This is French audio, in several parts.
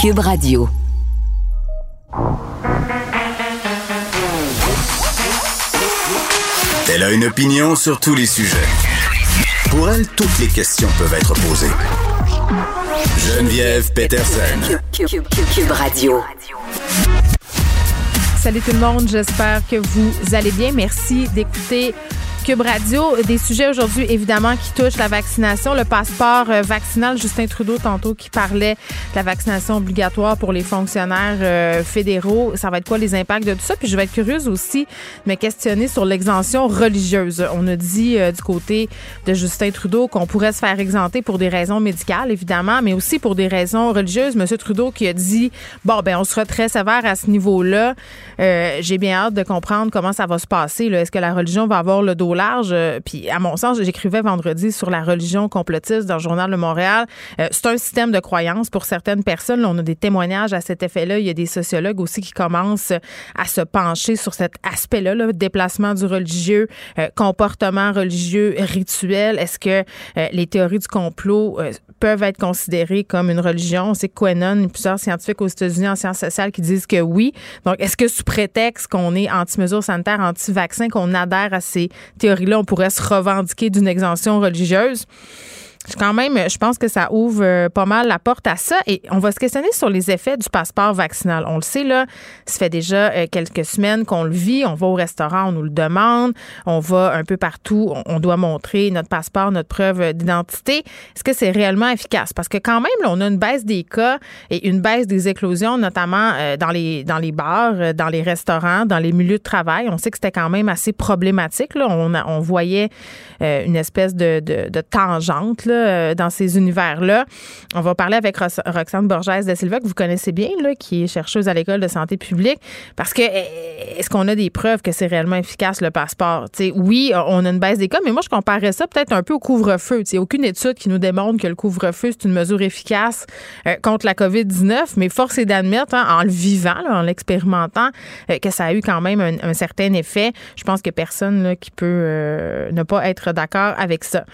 Cube Radio. Elle a une opinion sur tous les sujets. Pour elle, toutes les questions peuvent être posées. Geneviève Peterson. Cube, Radio. Salut tout le monde, j'espère que vous allez bien. Merci d'écouter Cube Radio. Des sujets aujourd'hui, évidemment, qui touchent la vaccination, le passeport euh, vaccinal. Justin Trudeau, tantôt, qui parlait de la vaccination obligatoire pour les fonctionnaires euh, fédéraux. Ça va être quoi les impacts de tout ça? Puis je vais être curieuse aussi de me questionner sur l'exemption religieuse. On a dit euh, du côté de Justin Trudeau qu'on pourrait se faire exempter pour des raisons médicales, évidemment, mais aussi pour des raisons religieuses. Monsieur Trudeau qui a dit, bon, ben on sera très sévère à ce niveau-là. J'ai bien hâte de comprendre comment ça va se passer. Est-ce que la religion va avoir le dos large. Euh, puis, à mon sens, j'écrivais vendredi sur la religion complotiste dans le Journal de Montréal. Euh, c'est un système de croyance pour certaines personnes. on a des témoignages à cet effet-là. Il y a des sociologues aussi qui commencent à se pencher sur cet aspect-là, là, déplacement du religieux, euh, comportement religieux, rituel. Est-ce que les théories du complot peuvent être considérées comme une religion? C'est Quenon, plusieurs scientifiques aux États-Unis en sciences sociales qui disent que oui. Donc, est-ce que sous prétexte qu'on est anti-mesures sanitaires, anti-vaccins, qu'on adhère à ces théorie-là, on pourrait se revendiquer d'une exemption religieuse quand même, je pense que ça ouvre euh, pas mal la porte à ça. Et on va se questionner sur les effets du passeport vaccinal. On le sait, là, ça fait déjà euh, quelques semaines qu'on le vit. On va au restaurant, on nous le demande. On va un peu partout. On doit montrer notre passeport, notre preuve d'identité. Est-ce que c'est réellement efficace? Parce que quand même, là, on a une baisse des cas et une baisse des éclosions, notamment euh, dans, les, dans les bars, dans les restaurants, dans les milieux de travail. On sait que c'était quand même assez problématique. Là. On, voyait une espèce de, de, de tangente. Là, euh, dans ces univers-là. On va parler avec Roxane Borges de Silva, que vous connaissez bien, qui est chercheuse à l'École de santé publique, parce que eh, est-ce qu'on a des preuves que c'est réellement efficace le passeport? oui, on a une baisse des cas, mais moi, je comparais ça peut-être un peu au couvre-feu. Il aucune étude qui nous démontre que le couvre-feu, c'est une mesure efficace euh, contre la COVID-19, mais force est d'admettre, hein, en le vivant, en l'expérimentant, euh, que ça a eu quand même un, certain effet. Je pense que personne là, qui peut ne pas être d'accord avec ça.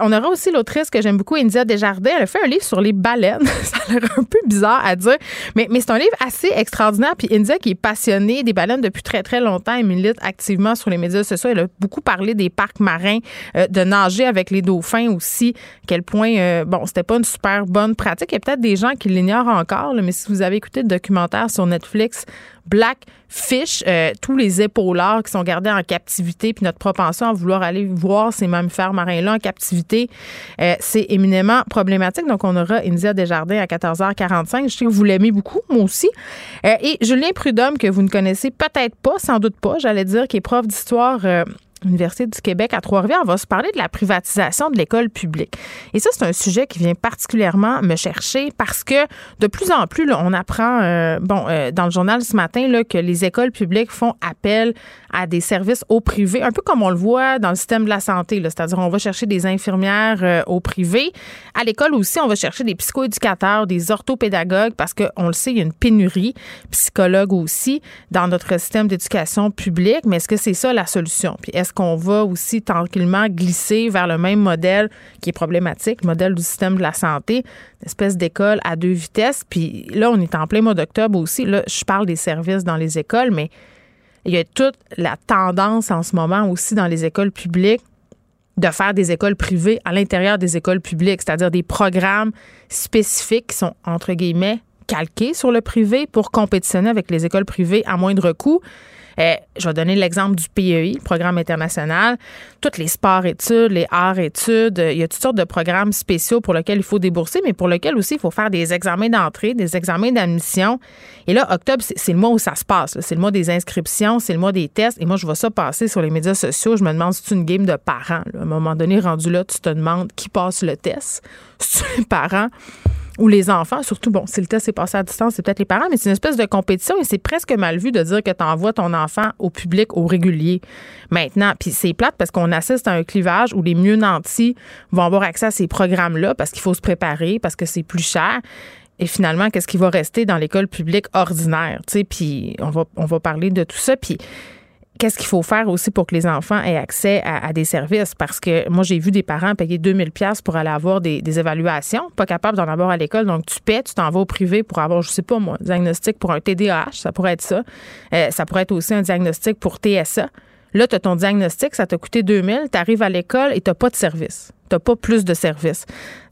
on aura aussi l'autrice que j'aime beaucoup, India Desjardins. Elle a fait un livre sur les baleines. ça a l'air un peu bizarre à dire, mais, mais c'est un livre assez extraordinaire. Puis India, qui est passionnée des baleines depuis très, très longtemps, elle milite activement sur les médias sociaux. Elle a beaucoup parlé des parcs marins, euh, de nager avec les dauphins aussi. À quel point, euh, bon, c'était pas une super bonne pratique. Il y a peut-être des gens qui l'ignorent encore, mais si vous avez écouté le documentaire sur Netflix, Blackfish, euh, tous les épaulards qui sont gardés en captivité, puis notre propension à vouloir aller voir ces mammifères marins-là en captivité, euh, c'est éminemment problématique. Donc, on aura India Desjardins à 14h45. Je sais que vous l'aimez beaucoup, moi aussi. Euh, et Julien Prudhomme, que vous ne connaissez peut-être pas, sans doute pas, j'allais dire, qui est prof d'histoire Université du Québec à Trois-Rivières, on va se parler de la privatisation de l'école publique. Et ça, c'est un sujet qui vient particulièrement me chercher parce que de plus en plus, on apprend, euh, bon, euh, dans le journal ce matin, là, que les écoles publiques font appel à des services au privé, un peu comme on le voit dans le système de la santé. C'est-à-dire, on va chercher des infirmières euh, au privé. À l'école aussi, on va chercher des psychoéducateurs, des orthopédagogues parce qu'on le sait, il y a une pénurie, psychologues aussi, dans notre système d'éducation publique. Mais est-ce que c'est ça la solution? Puis est-ce qu'on va aussi tranquillement glisser vers le même modèle qui est problématique, le modèle du système de la santé, une espèce d'école à deux vitesses. Puis là, on est en plein mois d'octobre aussi. Là, je parle des services dans les écoles, mais il y a toute la tendance en ce moment aussi dans les écoles publiques de faire des écoles privées à l'intérieur des écoles publiques, c'est-à-dire des programmes spécifiques qui sont, entre guillemets, calqués sur le privé pour compétitionner avec les écoles privées à moindre coût. Euh, je vais donner l'exemple du PEI, programme international. Toutes les sports-études, les arts-études, il y a toutes sortes de programmes spéciaux pour lesquels il faut débourser, mais pour lesquels aussi il faut faire des examens d'entrée, des examens d'admission. Et là, octobre, c'est le mois où ça se passe. C'est le mois des inscriptions, c'est le mois des tests. Et moi, je vois ça passer sur les médias sociaux. Je me demande si c'est une game de parents. À un moment donné, rendu là, tu te demandes qui passe le test. C'est les parents ou les enfants, surtout, bon, si le test est passé à distance, c'est peut-être les parents, mais c'est une espèce de compétition et c'est presque mal vu de dire que tu envoies ton enfant au public au régulier maintenant. Puis c'est plate parce qu'on assiste à un clivage où les mieux nantis vont avoir accès à ces programmes-là parce qu'il faut se préparer, parce que c'est plus cher. Et finalement, qu'est-ce qui va rester dans l'école publique ordinaire? Tu sais, puis on va, on va parler de tout ça. Qu'est-ce qu'il faut faire aussi pour que les enfants aient accès à, des services? Parce que moi, j'ai vu des parents payer 2000 pièces pour aller avoir des, évaluations, pas capable d'en avoir à l'école. Donc, tu paies, tu t'en vas au privé pour avoir, je sais pas moi, un diagnostic pour un TDAH, ça pourrait être ça. Euh, ça pourrait être aussi un diagnostic pour TSA. Là, tu as ton diagnostic, ça t'a coûté 2000, tu arrives à l'école et tu n'as pas de service. Pas plus de service.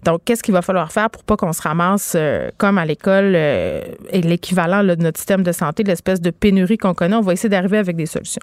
Donc, qu'est-ce qu'il va falloir faire pour pas qu'on se ramasse euh, comme à l'école euh, et l'équivalent de notre système de santé, l'espèce de pénurie qu'on connaît? On va essayer d'arriver avec des solutions.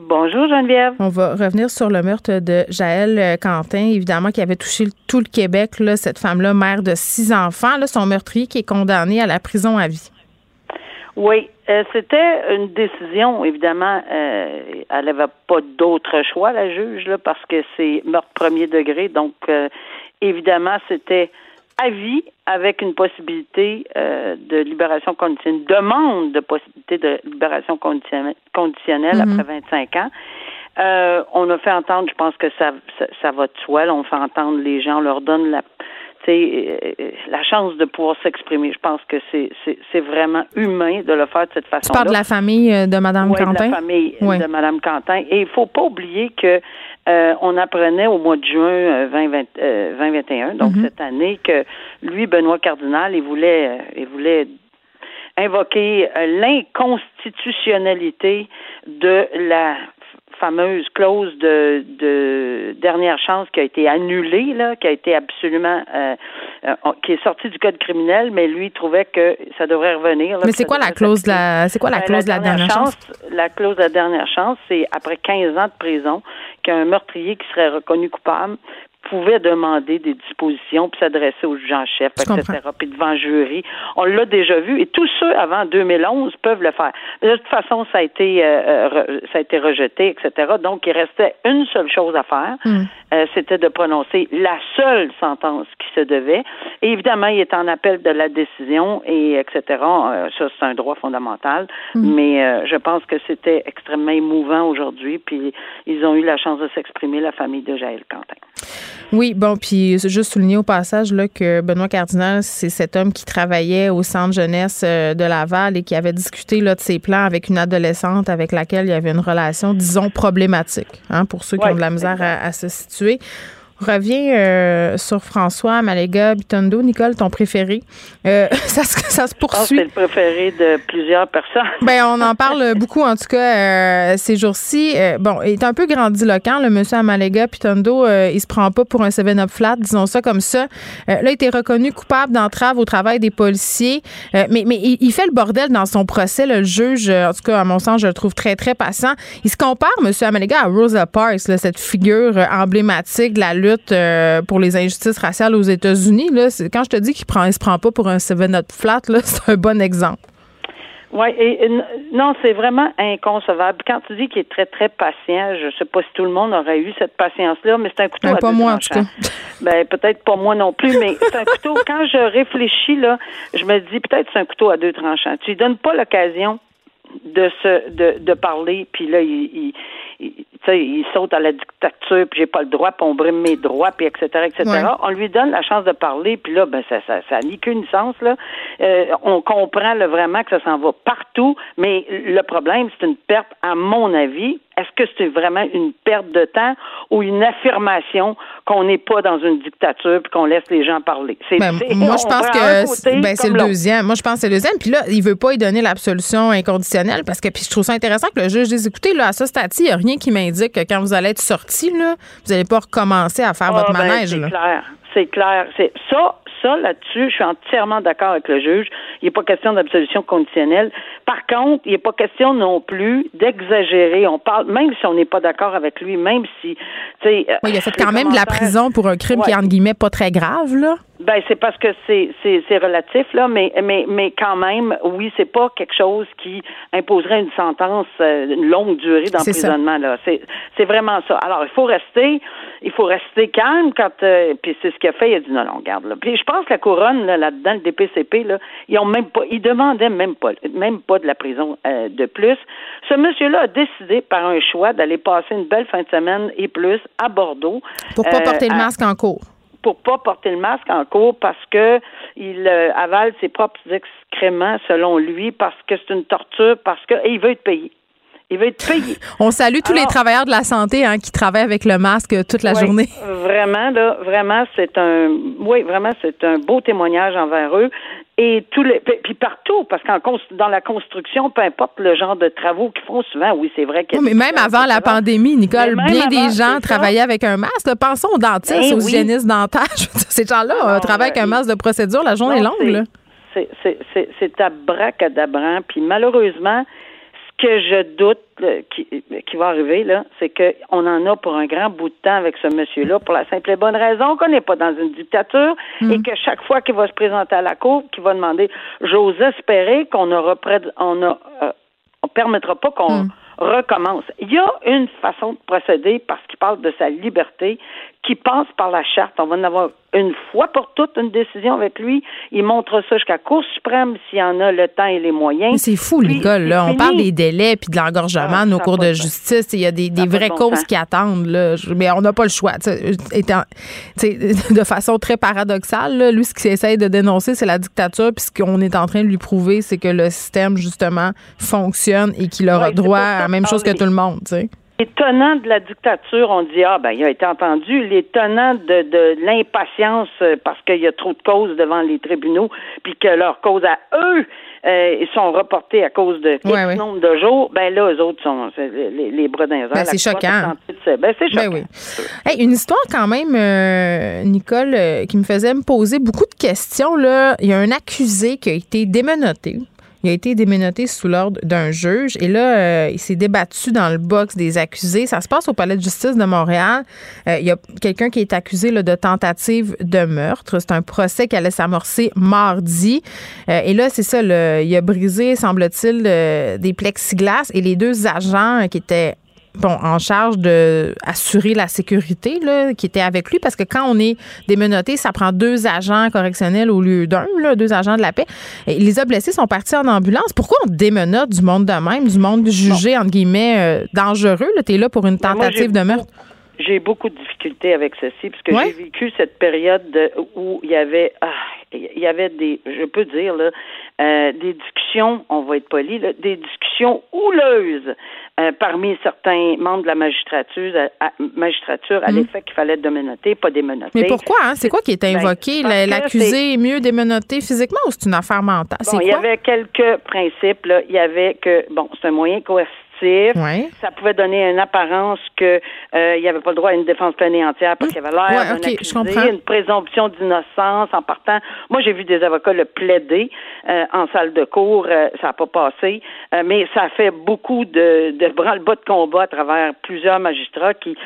Bonjour Geneviève. On va revenir sur le meurtre de Jaël euh, Quentin, évidemment, qui avait touché tout le Québec. Là, cette femme-là, mère de six enfants, là, son meurtrier qui est condamné à la prison à vie. Oui, euh, c'était une décision, évidemment, euh, elle n'avait pas d'autre choix, la juge, là, parce que c'est meurtre premier degré. Donc, évidemment, c'était à vie avec une possibilité euh, de libération conditionnelle, demande de possibilité de libération conditionnelle, mhm. après 25 ans. Euh, on a fait entendre, je pense que ça, ça, va de soi, on fait entendre les gens, on leur donne la euh, la chance de pouvoir s'exprimer. Je pense que c'est, c'est, vraiment humain de le faire de cette façon. Tu parles de la famille de Mme Quentin? de la famille de Mme Quentin. Et il faut pas oublier que euh, on apprenait au mois de juin 2021, euh, donc mhm. cette année, que lui, Benoît Cardinal, il voulait, euh, il voulait invoquer l'inconstitutionnalité de la fameuse clause de, de, dernière chance qui a été annulée, là, qui a été absolument, qui est sortie du code criminel, mais lui trouvait que ça devrait revenir. mais c'est quoi, la clause de la, c'est quoi la clause de la dernière chance? La clause de la dernière chance, c'est après 15 ans de prison, qu'un meurtrier qui serait reconnu coupable pouvait demander des dispositions puis s'adresser au juge en chef, etc., puis devant le jury. On l'a déjà vu et tous ceux avant 2011 peuvent le faire. De toute façon, ça a été euh, euh, ça a été rejeté, etc. Donc, il restait une seule chose à faire, hmm. euh, c'était de prononcer la seule sentence qui se devait. Et évidemment, il est en appel de la décision et etc. ça, c'est un droit fondamental. Hmm. Mais je pense que c'était extrêmement émouvant aujourd'hui. Puis ils ont eu la chance de s'exprimer, la famille de Jaël Quentin. Oui, bon, puis juste souligner au passage là, que Benoît Cardinal, c'est cet homme qui travaillait au centre jeunesse euh, de Laval et qui avait discuté là, de ses plans avec une adolescente avec laquelle il y avait une relation, disons, problématique, hein, pour ceux qui ont de la misère à se situer. Reviens euh, sur François Maléga Bitondo. Nicole, ton préféré. Euh, ça, ça, se poursuit. C'est le préféré de plusieurs personnes. ben, on en parle beaucoup, en tout cas, euh, ces jours-ci. bon, il est un peu grandiloquent, le monsieur Amalega Bitondo. il se prend pas pour un 7-up flat, disons ça comme ça. là, il était reconnu coupable d'entrave au travail des policiers. mais mais il, fait le bordel dans son procès. le juge, en tout cas, à mon sens, je le trouve très, très passant. Il se compare, monsieur Amalega, à Rosa Parks, cette figure emblématique de la lutte euh, pour les injustices raciales aux États-Unis. Quand je te dis qu'il ne se prend pas pour un seven up flat, c'est un bon exemple. Oui, et, non, c'est vraiment inconcevable. Quand tu dis qu'il est très, très patient, je ne sais pas si tout le monde aurait eu cette patience-là, mais c'est un couteau à pas deux moi, tranchants. Ben, peut-être pas moi non plus, mais c'est un couteau, quand je réfléchis, là, je me dis peut-être c'est un couteau à deux tranchants. Tu lui donnes pas l'occasion de se de, de parler, puis là, il, il, il saute à la dictature, puis j'ai pas le droit, puis on brime mes droits, puis etc., etc. On lui donne la chance de parler, puis là, ben ça, ça, ça ni qu'une sens là. Euh, on comprend là, vraiment que ça s'en va partout, mais le problème, c'est une perte, à mon avis, est-ce que c'est vraiment une perte de temps ou une affirmation qu'on n'est pas dans une dictature puis qu'on laisse les gens parler? Ben, moi, je pense que ben, c'est le deuxième. Moi, je pense que c'est le deuxième. Puis là, il veut pas y donner l'absolution inconditionnelle parce que puis je trouve ça intéressant que le juge dise écoutez, là, à ce stade-ci, il n'y a rien qui m'indique que quand vous allez être sorti, là, vous n'allez pas recommencer à faire ah, votre ben, manège. C'est clair. C'est clair. C'est ça, ça, là-dessus, je suis entièrement d'accord avec le juge. Il n'est pas question d'absolution conditionnelle. Par contre, il n'est pas question non plus d'exagérer. On parle, même si on n'est pas d'accord avec lui, même si, tu sais. Oui, il a fait quand même de la prison pour un crime qui est, entre guillemets, pas très grave, là. Ben, c'est parce que c'est, c'est, c'est relatif, là, mais, mais, mais quand même, oui, c'est pas quelque chose qui imposerait une sentence, euh, une longue durée d'emprisonnement, là. C'est, c'est vraiment ça. Alors, il faut rester, il faut rester calme quand, euh, puis c'est ce qu'il a fait, il a dit non, non, regarde, là. Puis je pense que la couronne, là, là-dedans, le DPCP, là, ils ont même pas, ils demandaient même pas, même pas de la prison euh, de plus. Ce monsieur-là a décidé par un choix d'aller passer une belle fin de semaine et plus à Bordeaux. Pour pas porter le masque en cours pour pas porter le masque en cours parce que il euh, avale ses propres excréments selon lui parce que c'est une torture parce que il veut être payé. Il veut être payé. On salue tous les travailleurs de la santé hein, qui travaillent avec le masque toute la journée. Vraiment, là, vraiment, c'est un, oui, vraiment, c'est un beau témoignage envers eux. Et tous les puis partout parce qu'en dans la construction peu importe le genre de travaux qu'ils font souvent oui c'est vrai que mais même avant la pandémie Nicole bien des gens travaillaient avec un masque. Pensons aux dentistes ben aux hygiénistes dentaires. Ces gens-là ah, travaillent avec un masque de procédure la journée est longue c'est c'est c'est abracadabrant. Puis malheureusement que je doute qui, qui, va arriver, là, c'est qu'on en a pour un grand bout de temps avec ce monsieur-là, pour la simple et bonne raison qu'on n'est pas dans une dictature et que chaque fois qu'il va se présenter à la cour, qu'il va demander, j'ose espérer qu'on aura près on a, euh, on permettra pas qu'on mm. recommence. Il y a une façon de procéder parce qu'il parle de sa liberté qui passe par la charte. On va en avoir une fois pour toutes une décision avec lui. Il montre ça jusqu'à la Cour suprême s'il y en a le temps et les moyens. C'est fou, l'école. Là. On parle des délais puis de l'engorgement ah, de nos cours de justice. Il y a des, des vraies causes qui attendent. Là. Mais on n'a pas le choix. Étant, de façon très paradoxale, là, lui, ce qu'il essaye de dénoncer, c'est la dictature. Puis ce qu'on est en train de lui prouver, c'est que le système, justement, fonctionne et qu'il aura droit à la même chose que tout le monde. Les tenants de la dictature, on dit ah ben il a été entendu. Les tenants de, de l'impatience euh, parce qu'il y a trop de causes devant les tribunaux, puis que leurs causes à eux euh, sont reportées à cause de ouais, nombre de jours. Ben là, eux autres sont les, les bras d'un ben, c'est choquant. Ben, c'est choquant. Ben oui. une histoire quand même, euh, Nicole, qui me faisait me poser beaucoup de questions. Là, il y a un accusé qui a été démenotté il a été déménoté sous l'ordre d'un juge et là, euh, il s'est débattu dans le box des accusés. Ça se passe au palais de justice de Montréal. Euh, il y a quelqu'un qui est accusé de tentative de meurtre. C'est un procès qui allait s'amorcer mardi. Euh, et là, c'est ça, il a brisé, semble-t-il, des plexiglas et les deux agents qui étaient bon, en charge de assurer la sécurité là, qui était avec lui parce que quand on est démenotté, ça prend deux agents correctionnels au lieu d'un, deux agents de la paix. Et les hommes blessés sont partis en ambulance. Pourquoi on démenote du monde de même, du monde jugé, entre guillemets, euh, dangereux? Tu es là pour une tentative de meurtre? J'ai beaucoup de difficultés avec ceci parce que j'ai vécu cette période où il y avait ah, il y avait des je peux dire là euh, des discussions, on va être poli, des discussions houleuses euh, parmi certains membres de la magistrature à, magistrature à hmm. l'effet qu'il fallait démenoter, pas démenoter. Mais pourquoi? Hein? C'est quoi qui est ben, invoqué? L'accusé est mieux démenoté physiquement ou c'est une affaire mentale? Bon, il y avait quelques principes. Là. Il y avait que, bon, c'est un moyen coercitif ça pouvait donner une apparence que euh, il n'y avait pas le droit à une défense pleine et entière parce qu'il y avait l'air d'un accusé, une présomption d'innocence en partant. Moi, j'ai vu des avocats le plaider euh, en salle de cours, euh, ça n'a pas passé, mais ça a fait beaucoup de, de branle-bas de combat à travers plusieurs magistrats qui,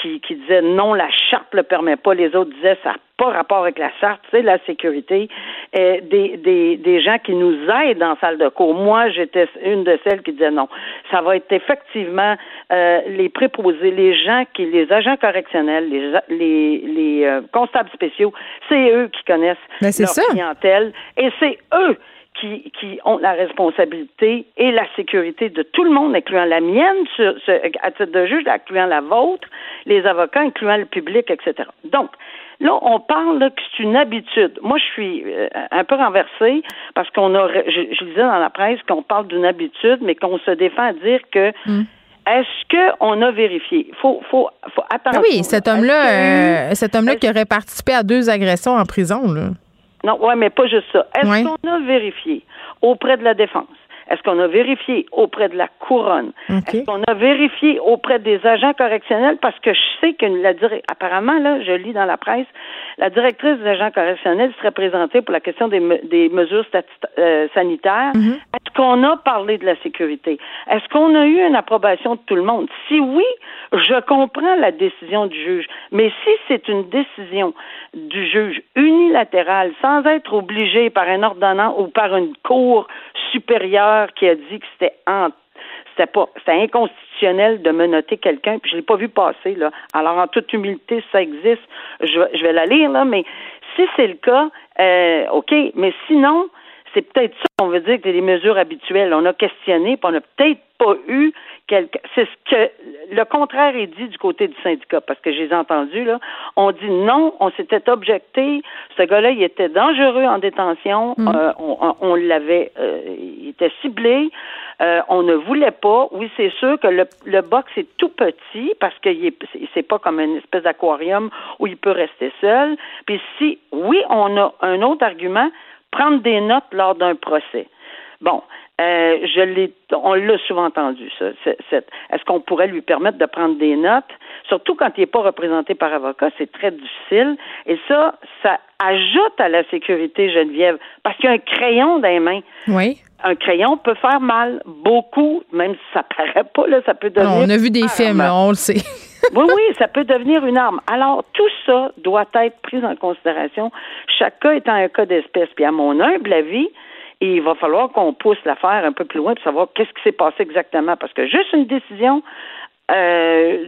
qui, qui disaient non, la charte le permet pas, les autres disaient ça pas rapport avec la charte, c'est la sécurité, euh, des, des, des gens qui nous aident la salle de cours. Moi, j'étais une de celles qui disait non. Ça va être effectivement euh, les préposés, les gens qui, les agents correctionnels, les, les, les euh, constables spéciaux, c'est eux qui connaissent ben, leur clientèle et c'est eux qui, qui ont la responsabilité et la sécurité de tout le monde, incluant la mienne, sur, à titre de juge, incluant la vôtre, les avocats, incluant le public, etc. Donc, Là, on parle que c'est une habitude. Moi, je suis euh, un peu renversée parce qu'on a, je, je disais dans la presse qu'on parle d'une habitude, mais qu'on se défend à dire que hmm. Est-ce qu'on a vérifié? Faut, faut, faut attendre. Ah oui, cet homme-là, euh, cet homme-là qui aurait participé à deux agressions en prison, là. Non, ouais, mais pas juste ça. Est-ce qu'on a vérifié auprès de la défense? Est-ce qu'on a vérifié auprès de la couronne? Est-ce qu'on a vérifié auprès des agents correctionnels? Parce que je sais que la apparemment, là, je lis dans la presse, la directrice des agents correctionnels serait présentée pour la question des, des mesures euh, sanitaires. Mm-hmm. Est-ce qu'on a parlé de la sécurité? Est-ce qu'on a eu une approbation de tout le monde? Si oui, je comprends la décision du juge. Mais si c'est une décision du juge unilatérale, sans être obligé par un ordonnant ou par une cour qui a dit que c'était c'était pas c'était inconstitutionnel de menoter quelqu'un puis je l'ai pas vu passer là alors en toute humilité ça existe je, je vais la lire là mais si c'est le cas euh, ok mais sinon c'est peut-être ça qu'on veut dire que c'est des mesures habituelles. On a questionné, puis on n'a peut-être pas eu. C'est ce que le contraire est dit du côté du syndicat, parce que j'ai entendu là. On dit non, on s'était objecté. Ce gars-là, il était dangereux en détention. Mm. Euh, on, l'avait, euh, il était ciblé. Euh, on ne voulait pas. Oui, c'est sûr que le, le box est tout petit parce que c'est pas comme une espèce d'aquarium où il peut rester seul. Puis si, oui, on a un autre argument prendre des notes lors d'un procès. Bon, euh, je l'ai, on l'a souvent entendu, ça. est-ce qu'on pourrait lui permettre de prendre des notes? Surtout quand il n'est pas représenté par avocat, c'est très difficile. Et ça, ça ajoute à la sécurité, Geneviève, parce qu'il y a un crayon dans les mains. Oui. Un crayon peut faire mal, beaucoup, même si ça paraît pas, là, ça peut devenir. on a vu des films, on le sait. oui, oui, ça peut devenir une arme. Alors, tout ça doit être pris en considération, chaque cas étant un cas d'espèce. Puis, à mon humble avis, il va falloir qu'on pousse l'affaire un peu plus loin pour savoir qu'est-ce qui s'est passé exactement. Parce que juste une décision euh,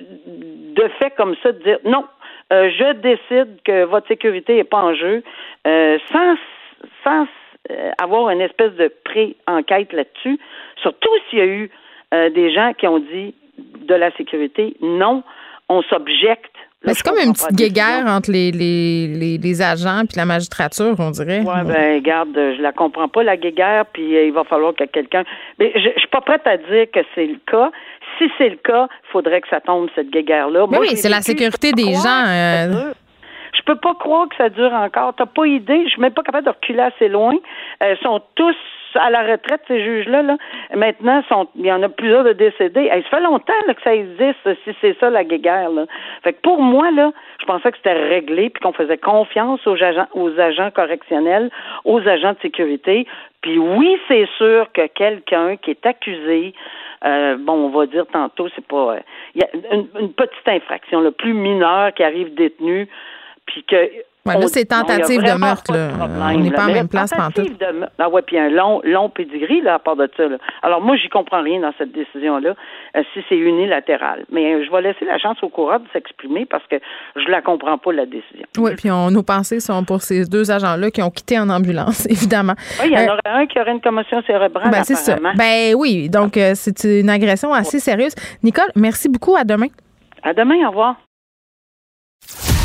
de fait comme ça, de dire non, euh, je décide que votre sécurité n'est pas en jeu, euh, sans, sans avoir une espèce de pré-enquête là-dessus, surtout s'il y a eu des gens qui ont dit de la sécurité, non, on s'objecte. C'est comme une petite guéguerre entre les, les, les, agents puis la magistrature, on dirait. Oui, ben regarde, je la comprends pas, la guéguerre, puis euh, il va falloir que quelqu'un... Mais je, je suis pas prête à dire que c'est le cas. Si c'est le cas, il faudrait que ça tombe, cette guéguerre-là. oui, c'est la sécurité des gens. Euh... Je peux pas croire que ça dure encore. T'as pas idée. Je suis même pas capable de reculer assez loin. Euh, ils sont tous à la retraite, ces juges-là. Là. Maintenant, sont, il y en a plusieurs de décédés. ça fait longtemps que ça existe, si c'est ça la guéguerre. Là. Fait que pour moi, là, je pensais que c'était réglé puis qu'on faisait confiance aux agents, aux agents correctionnels, aux agents de sécurité. Puis oui, c'est sûr que quelqu'un qui est accusé, euh, bon, on va dire tantôt, c'est pas, il y a une, une, petite infraction, le plus mineure qui arrive détenu, puis que Ouais, là, c'est tentative de meurtre. Là. on n'est pas en même place tout. De... Ah ouais, puis un long, long pédigree là, à part de ça. Là. Alors moi, j'y comprends rien dans cette décision-là, euh, si c'est unilatéral. Mais euh, je vais laisser la chance au courant de s'exprimer parce que je la comprends pas, la décision. Oui, puis on, nos pensées sont pour ces deux agents-là qui ont quitté en ambulance, évidemment. Oui, il y en euh, aurait un qui aurait une commotion cérébrale, ben, c'est ça. Ben oui, donc c'est une agression assez sérieuse. Nicole, merci beaucoup. À demain. À demain, au revoir.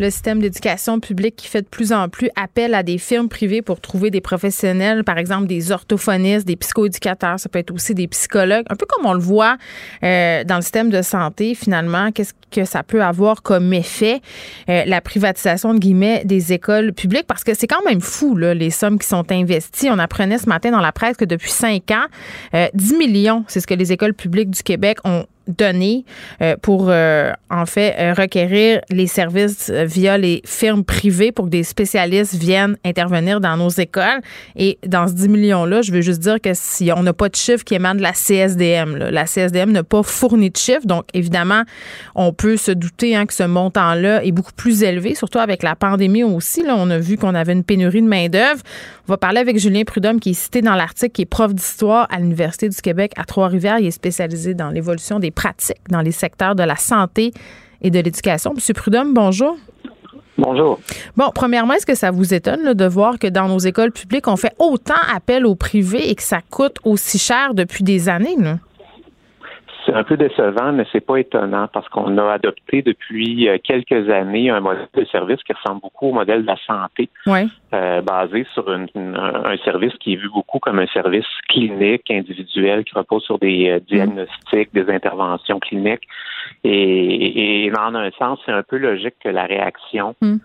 le système d'éducation publique qui fait de plus en plus appel à des firmes privées pour trouver des professionnels, par exemple des orthophonistes, des psychoéducateurs, ça peut être aussi des psychologues, un peu comme on le voit euh, dans le système de santé finalement, qu'est-ce que ça peut avoir comme effet, euh, la privatisation de guillemets des écoles publiques, parce que c'est quand même fou les sommes qui sont investies. On apprenait ce matin dans la presse que depuis cinq ans, 10 euh, millions, c'est ce que les écoles publiques du Québec ont donné euh, pour euh, en fait euh, requérir les services via les firmes privées pour que des spécialistes viennent intervenir dans nos écoles. Et dans ce 10 millions-là, je veux juste dire que si on n'a pas de chiffres qui émanent de la CSDM, la CSDM n'a pas fourni de chiffres. Donc, évidemment, on peut se douter hein, que ce montant-là est beaucoup plus élevé, surtout avec la pandémie aussi. Là, on a vu qu'on avait une pénurie de main-d'œuvre. On va parler avec Julien Prudhomme, qui est cité dans l'article, qui est prof d'histoire à l'Université du Québec à Trois-Rivières. Il est spécialisé dans l'évolution des pratiques dans les secteurs de la santé et de l'éducation. Monsieur Prudhomme, bonjour. Bonjour. Bon, premièrement, est-ce que ça vous étonne de voir que dans nos écoles publiques, on fait autant appel au privé et que ça coûte aussi cher depuis des années? Là? C'est un peu décevant, mais c'est pas étonnant parce qu'on a adopté depuis euh, quelques années un modèle de service qui ressemble beaucoup au modèle de la santé, euh, basé sur un service qui est vu beaucoup comme un service clinique individuel qui repose sur des euh, diagnostics, des interventions cliniques. Et, et, en un sens, c'est un peu logique que la réaction mm.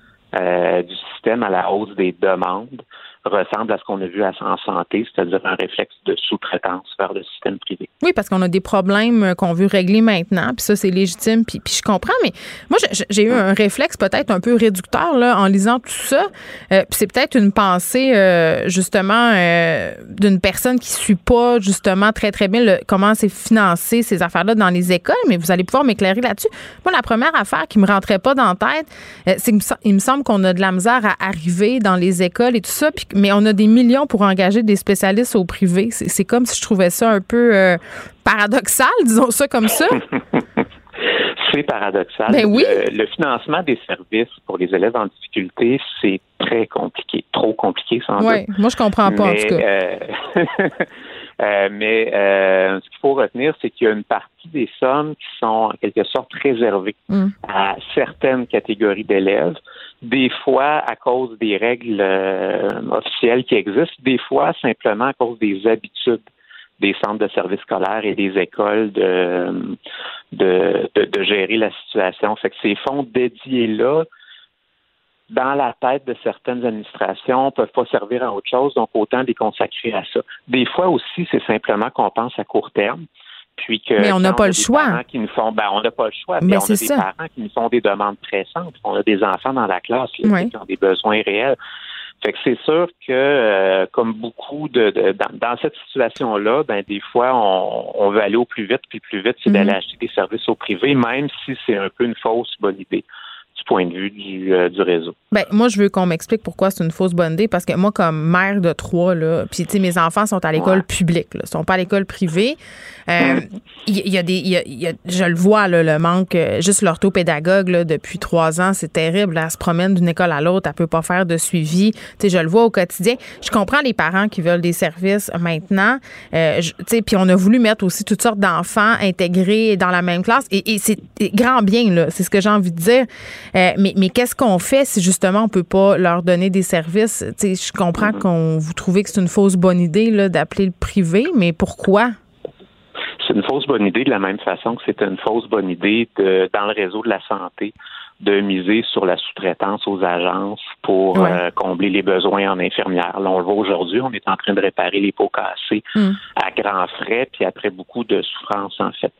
du système à la hausse des demandes ressemble à ce qu'on a vu en santé, c'est-à-dire un réflexe de sous-traitance vers le système privé. Oui, parce qu'on a des problèmes euh, qu'on veut régler maintenant, puis ça, c'est légitime, puis, puis je comprends, mais moi, j'ai eu un réflexe peut-être un peu réducteur là, en lisant tout ça, euh, puis c'est peut-être une pensée, euh, justement, d'une personne qui suit pas, justement, très, très bien comment c'est financé, ces affaires-là, dans les écoles, mais vous allez pouvoir m'éclairer là-dessus. Moi, la première affaire qui me rentrait pas dans la tête, c'est qu'il me semble qu'on a de la misère à arriver dans les écoles et tout ça, puis mais on a des millions pour engager des spécialistes au privé. C'est comme si je trouvais ça un peu euh, paradoxal, disons ça comme ça. c'est paradoxal. Ben oui. le, financement des services pour les élèves en difficulté, c'est très compliqué, trop compliqué sans ouais, Moi, je comprends pas, en tout cas. Euh, euh, mais ce qu'il faut retenir, c'est qu'il y a une partie des sommes qui sont en quelque sorte réservées mm. à certaines catégories d'élèves des fois à cause des règles euh, officielles qui existent, des fois simplement à cause des habitudes des centres de services scolaires et des écoles de, de, de, gérer la situation. Fait que ces fonds dédiés-là, dans la tête de certaines administrations, peuvent pas servir à autre chose, donc autant les consacrer à ça. Des fois aussi, c'est simplement qu'on pense à court terme. Puis que mais on n'a pas le choix. Qui nous font, ben, on n'a pas le choix. Mais, on a des parents qui nous font des demandes pressantes. On a des enfants dans la classe qui ont des besoins réels. Fait que c'est sûr que, euh, comme beaucoup de, dans, cette situation-là, ben des fois on, on, veut aller au plus vite, puis plus vite, c'est d'aller mhm. acheter des services au privé, même si c'est un peu une fausse bonne idée point de vue du, euh, du réseau. Ben, moi, je veux qu'on m'explique pourquoi c'est une fausse bonne idée, parce que moi, comme mère de trois, là, puis mes enfants sont à l'école publique, là, sont pas à l'école privée. Euh, il y, a des, y a, je le vois, là, le manque, euh, juste l'orthopédagogue, là, depuis trois ans, c'est terrible. elle se promène d'une école à l'autre, elle peut pas faire de suivi. sais, je le vois au quotidien. Je comprends les parents qui veulent des services maintenant. Euh, puis on a voulu mettre aussi toutes sortes d'enfants intégrés dans la même classe, et, et c'est grand bien, là. C'est ce que j'ai envie de dire. Euh, mais, mais qu'est-ce qu'on fait si justement on peut pas leur donner des services? je comprends mm-hmm. qu'on vous trouvez que c'est une fausse bonne idée d'appeler le privé, mais pourquoi? Une fausse bonne idée de la même façon que c'est une fausse bonne idée de, dans le réseau de la santé de miser sur la sous-traitance aux agences pour euh, combler les besoins en infirmières. Là, on le voit aujourd'hui, on est en train de réparer les pots cassés mm. à grands frais, puis après beaucoup de souffrance, en fait.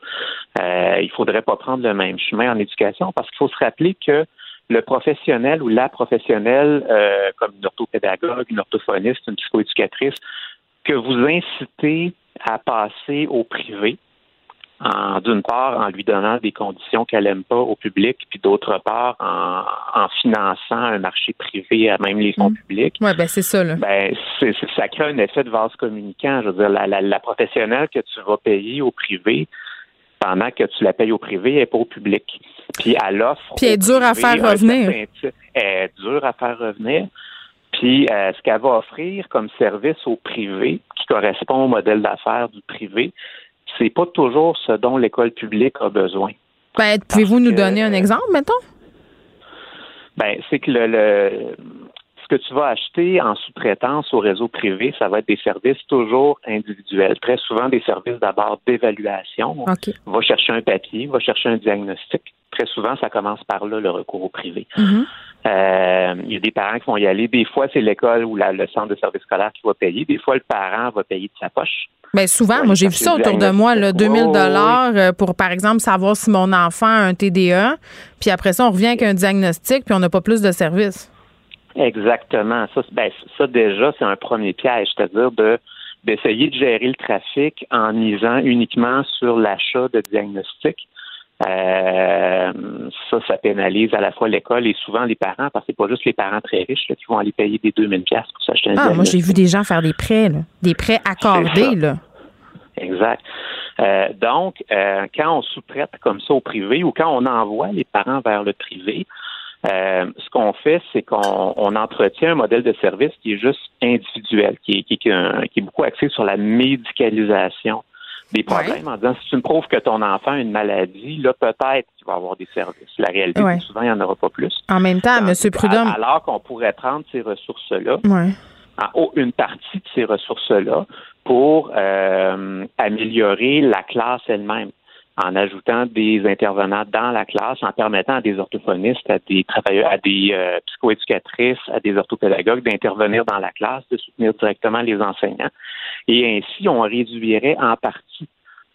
Euh, il faudrait pas prendre le même chemin en éducation parce qu'il faut se rappeler que le professionnel ou la professionnelle, euh, comme une orthopédagogue, une orthophoniste, une psychoéducatrice, que vous incitez à passer au privé, d'une part en lui donnant des conditions qu'elle n'aime pas au public, puis d'autre part en, finançant un marché privé à même les fonds mmh. publics. Oui, ben c'est ça. Là. Ben, ça crée un effet de vase communicant. Je veux dire, la, professionnelle que tu vas payer au privé, pendant que tu la payes au privé, elle n'est pas au public. Puis elle offre. Puis elle est dure à faire revenir. Elle est dure à faire revenir. Puis euh, ce qu'elle va offrir comme service au privé, qui correspond au modèle d'affaires du privé, c'est pas toujours ce dont l'école publique a besoin. Ben, pouvez-vous nous donner un exemple, mettons? Ben, c'est que le, ce que tu vas acheter en sous-traitance au réseau privé, ça va être des services toujours individuels. Très souvent, des services d'abord d'évaluation. Va chercher un papier, va chercher un diagnostic. Très souvent, ça commence par là, le recours au privé. Mm-hmm. Euh, il y a des parents qui vont y aller. Des fois, c'est l'école ou le centre de service scolaire qui va payer. Des fois, le parent va payer de sa poche. Bien, souvent, moi, j'ai vu ça autour de moi, là, 2000 dollars euh, pour, par exemple, savoir si mon enfant a un TDA. Puis après ça, on revient avec un diagnostic, puis on n'a pas plus de services. Exactement. Ça, ben, ça déjà, c'est un premier piège, c'est-à-dire de d'essayer de gérer le trafic en misant uniquement sur l'achat de diagnostics. Euh, ça, ça pénalise à la fois l'école et souvent les parents, parce que c'est pas juste les parents très riches qui vont aller payer des 2000 pièces pour s'acheter un Ah, moi, j'ai vu des gens faire des prêts, là, des prêts accordés. Là. Exact. Euh, donc, euh, quand on sous-traite comme ça au privé ou quand on envoie les parents vers le privé, euh, ce qu'on fait, c'est qu'on entretient un modèle de service qui est juste individuel, qui est, qui, qui est beaucoup axé sur la médicalisation des problèmes en disant si tu me prouves que ton enfant a une maladie, là, peut-être qu'il va avoir des services. La réalité, souvent, il n'y en aura pas plus. En même temps, M. Prudhomme. Alors qu'on pourrait prendre ces ressources-là, en une partie de ces ressources-là, pour euh, améliorer la classe elle-même en ajoutant des intervenants dans la classe, en permettant à des orthophonistes, à des travailleurs, à des euh, psychoéducatrices, à des orthopédagogues d'intervenir dans la classe, de soutenir directement les enseignants. Et ainsi, on réduirait en partie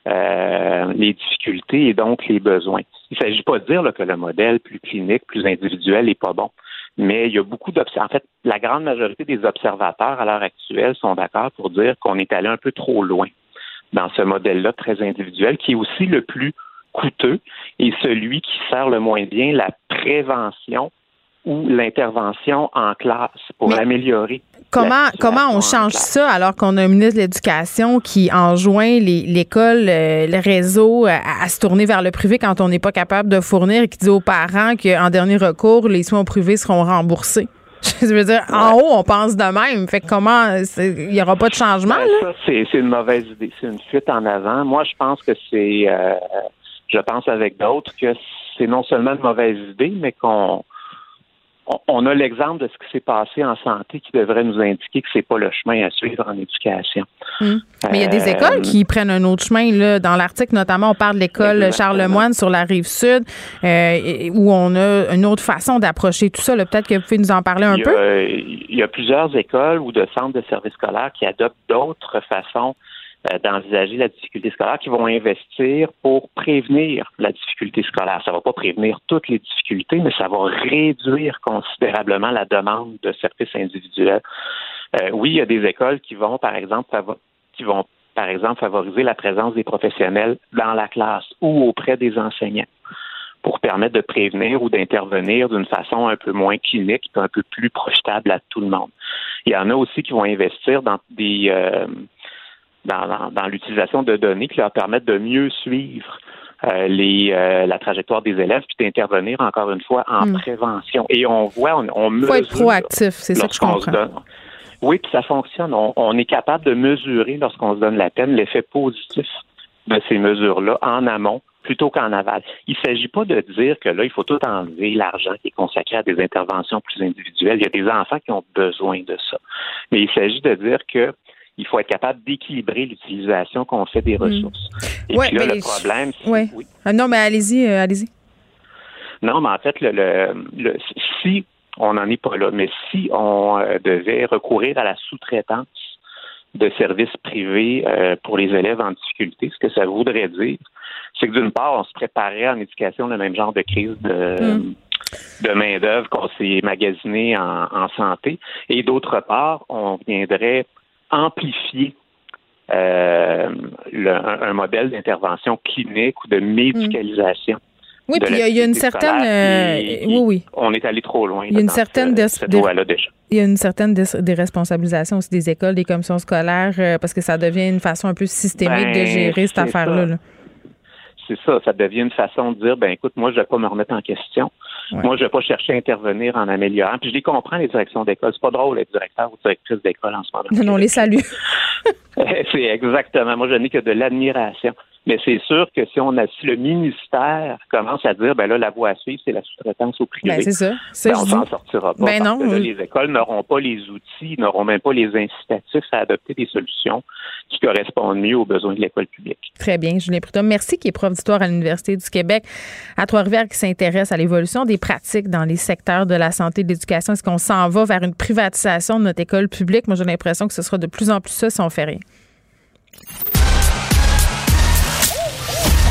euh, les difficultés et donc les besoins. Il ne s'agit pas de dire que le modèle plus clinique, plus individuel n'est pas bon. Mais il y a beaucoup d'observateurs. En fait, la grande majorité des observateurs à l'heure actuelle sont d'accord pour dire qu'on est allé un peu trop loin dans ce modèle-là très individuel, qui est aussi le plus coûteux et celui qui sert le moins bien la prévention ou l'intervention en classe pour améliorer. Comment comment on change ça alors qu'on a un ministre de l'Éducation qui enjoint l'école, euh, le réseau à, se tourner vers le privé quand on n'est pas capable de fournir et qui dit aux parents qu'en dernier recours, les soins privés seront remboursés? Je veux dire, en haut, on pense de même. Fait comment il n'y aura pas de changement? Ben, c'est une mauvaise idée. C'est une fuite en avant. Moi, je pense que c'est, euh, je pense avec d'autres que c'est non seulement une mauvaise idée, mais qu'on on a l'exemple de ce qui s'est passé en santé qui devrait nous indiquer que c'est pas le chemin à suivre en éducation. Hmm. Mais il y a des écoles euh, qui prennent un autre chemin. Là. Dans l'article, notamment, on parle de l'école Charlemagne sur la rive sud, euh, où on a une autre façon d'approcher tout ça. Peut-être que vous pouvez nous en parler un peu. il y a plusieurs écoles ou de centres de services scolaires qui adoptent d'autres façons euh, d'envisager la difficulté scolaire, qui vont investir pour prévenir la difficulté scolaire. Ça ne va pas prévenir toutes les difficultés, mais ça va réduire considérablement la demande de services individuels. Euh, oui, il y a des écoles qui vont, par exemple, qui vont, par exemple, favoriser la présence des professionnels dans la classe ou auprès des enseignants pour permettre de prévenir ou d'intervenir d'une façon un peu moins clinique, un peu plus profitable à tout le monde. Il y en a aussi qui vont investir dans des euh, dans, l'utilisation de données qui leur permettent de mieux suivre euh, les, euh, la trajectoire des élèves puis d'intervenir encore une fois en hmm. prévention. Et on voit, on, on mesure. Faut être proactif, c'est ça que je comprends. oui, puis ça fonctionne. On, est capable de mesurer lorsqu'on se donne la peine l'effet positif de ces mesures-là en amont plutôt qu'en aval. Il ne s'agit pas de dire que là, il faut tout enlever l'argent qui est consacré à des interventions plus individuelles. Il y a des enfants qui ont besoin de ça. Mais il s'agit de dire que il faut être capable d'équilibrer l'utilisation qu'on fait des hmm. ressources. Et puis là, le problème, c'est... Oui. Ah, non, mais allez-y, euh, allez-y. Non, mais en fait, le, si on n'en est pas là, mais si on euh, devait recourir à la sous-traitance de services privés euh, pour les élèves en difficulté, ce que ça voudrait dire, c'est que d'une part, on se préparait en éducation le même genre de crise de, hmm. de main-d'œuvre qu'on s'est magasiné en, en santé, et d'autre part, on viendrait amplifier euh, un, modèle d'intervention clinique ou de médicalisation. Oui, puis il y, a une certaine. Euh, oui, oui. On est allé trop loin. Il y a une certaine. Il y a une certaine déresponsabilisation aussi des écoles, des commissions scolaires, euh, parce que ça devient une façon un peu systémique de ben, gérer cette affaire-là. C'est ça. Ça devient une façon de dire ben écoute, moi, je ne vais pas me remettre en question. Moi, je ne vais pas chercher à intervenir en améliorant. Puis je les comprends, les directions d'école. C'est pas drôle d'être directeur ou directrice d'école en ce moment. Non, on les salue. c'est exactement. Moi, je n'ai que de l'admiration. Mais c'est sûr que si on a, si le ministère commence à dire ben là la voie à suivre c'est la sous-traitance au privé, ben, c'est ça. Ben, on s'en sortira pas. Ben non. que les écoles n'auront pas les outils, n'auront même pas les incitatifs à adopter des solutions qui correspondent mieux aux besoins de l'école publique. Très bien, Julien Prudhomme. Merci qui est prof d'histoire à l'Université du Québec à Trois-Rivières qui s'intéresse à l'évolution des pratiques dans les secteurs de la santé et de l'éducation. Est-ce qu'on s'en va vers une privatisation de notre école publique? Moi, j'ai l'impression que ce sera de plus en plus ça si on fait rien.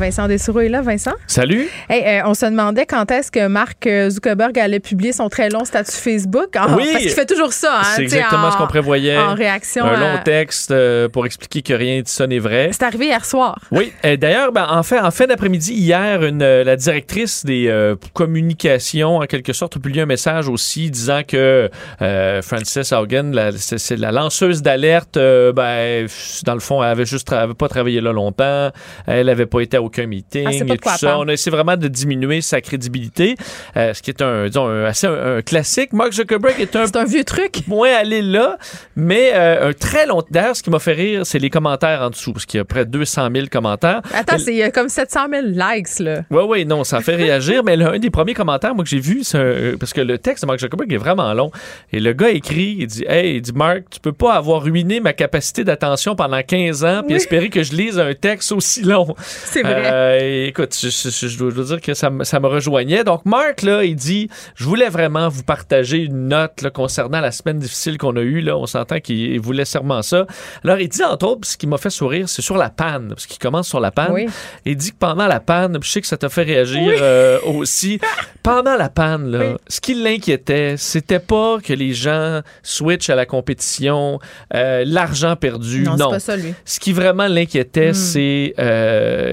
Vincent Dessoureau est là. Vincent? Salut. Hey, euh, on se demandait quand est-ce que Mark Zuckerberg allait publier son très long statut Facebook. Ah, Oui. Parce qu'il fait toujours ça. Hein, C'est exactement en- ce qu'on prévoyait. En réaction. Un à- long texte euh, pour expliquer que rien de ça n'est vrai. C'est arrivé hier soir. Oui, euh, d'ailleurs, ben, en, fait, en fin d'après-midi, hier, une, euh, la directrice des euh, communications, en quelque sorte, a publié un message aussi disant que euh, Frances Haugen, la, c'est, la lanceuse d'alerte, euh, ben, dans le fond, elle avait juste tra- avait pas travaillé là longtemps, elle avait pas été à aucun meeting Ah, et tout ça. On a essayé vraiment de diminuer sa crédibilité, euh, ce qui est un, disons, un, assez un, un classique. Mark Zuckerberg est un C'est un vieux truc. moins aller là, mais euh, un très long. D'ailleurs, ce qui m'a fait rire, c'est les commentaires en dessous, parce qu'il y a près de 200 000 commentaires. Attends, il y a comme 700 000 likes, là. oui, oui, non, ça fait réagir, mais l'un des premiers commentaires, moi, que j'ai vu, c'est un- parce que le texte de Mark Zuckerberg est vraiment long. Et le gars écrit, il dit Hey, il dit, Mark, tu peux pas avoir ruiné ma capacité d'attention pendant 15 ans, puis Oui. espérer que je lise un texte aussi long. C'est vrai. Euh, écoute, je, je- je dois dire que ça, me- ça me rejoignait. Donc, Mark, là, il dit Je voulais vraiment vous partager une note là, concernant la semaine difficile qu'on a eue. Là. On s'entend qu'il voulait sûrement ça. Alors, il dit, entre autres, ce qui m'a fait sourire, c'est sur la panne, parce qu'il commence sur la panne. Oui. Il dit que pendant la panne, je sais que ça t'a fait réagir euh, aussi. Pendant la panne, là, Oui. ce qui l'inquiétait, c'était pas que les gens switchent à la compétition, euh, l'argent perdu. Non, Non. c'est pas ça, lui. Ce qui vraiment l'inquiétait, Hmm. c'est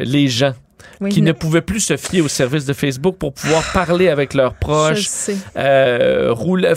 les gens gens. Oui, qui ne pouvaient plus se fier au service de Facebook pour pouvoir parler avec leurs proches, euh, rouler-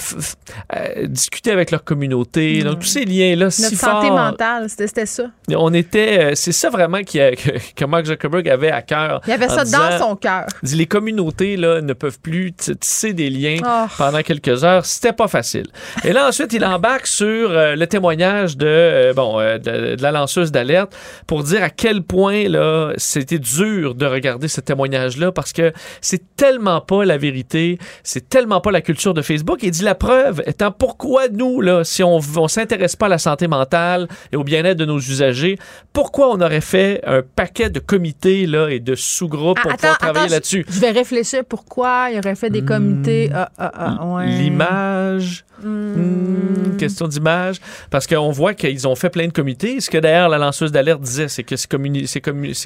euh, discuter avec leur communauté. Donc, tous ces liens-là, Notre si santé mentale, c'était c'était ça. on était... euh, c'est ça vraiment qui a- que, que Mark Zuckerberg avait à cœur. Il avait ça disant- dans son cœur. dit, les communautés là, ne peuvent plus tisser des liens Oh. pendant quelques heures. C'était pas facile. Et là, ensuite, il embarque sur euh, le témoignage de, bon, de, de la lanceuse d'alerte pour dire à quel point là, c'était dur de regarder ce témoignage-là parce que c'est tellement pas la vérité, c'est tellement pas la culture de Facebook. Il dit la preuve étant pourquoi nous, là, si on, on s'intéresse pas à la santé mentale et au bien-être de nos usagers, pourquoi on aurait fait un paquet de comités là, et de sous-groupes Ah, pour attends, pouvoir travailler là-dessus? Je vais réfléchir pourquoi il aurait fait des comités. Ah, ah, ah, ouais. L'image. Hmm, question d'image. Parce qu'on voit qu'ils ont fait plein de comités. Ce que d'ailleurs la lanceuse d'alerte disait, c'est que ces,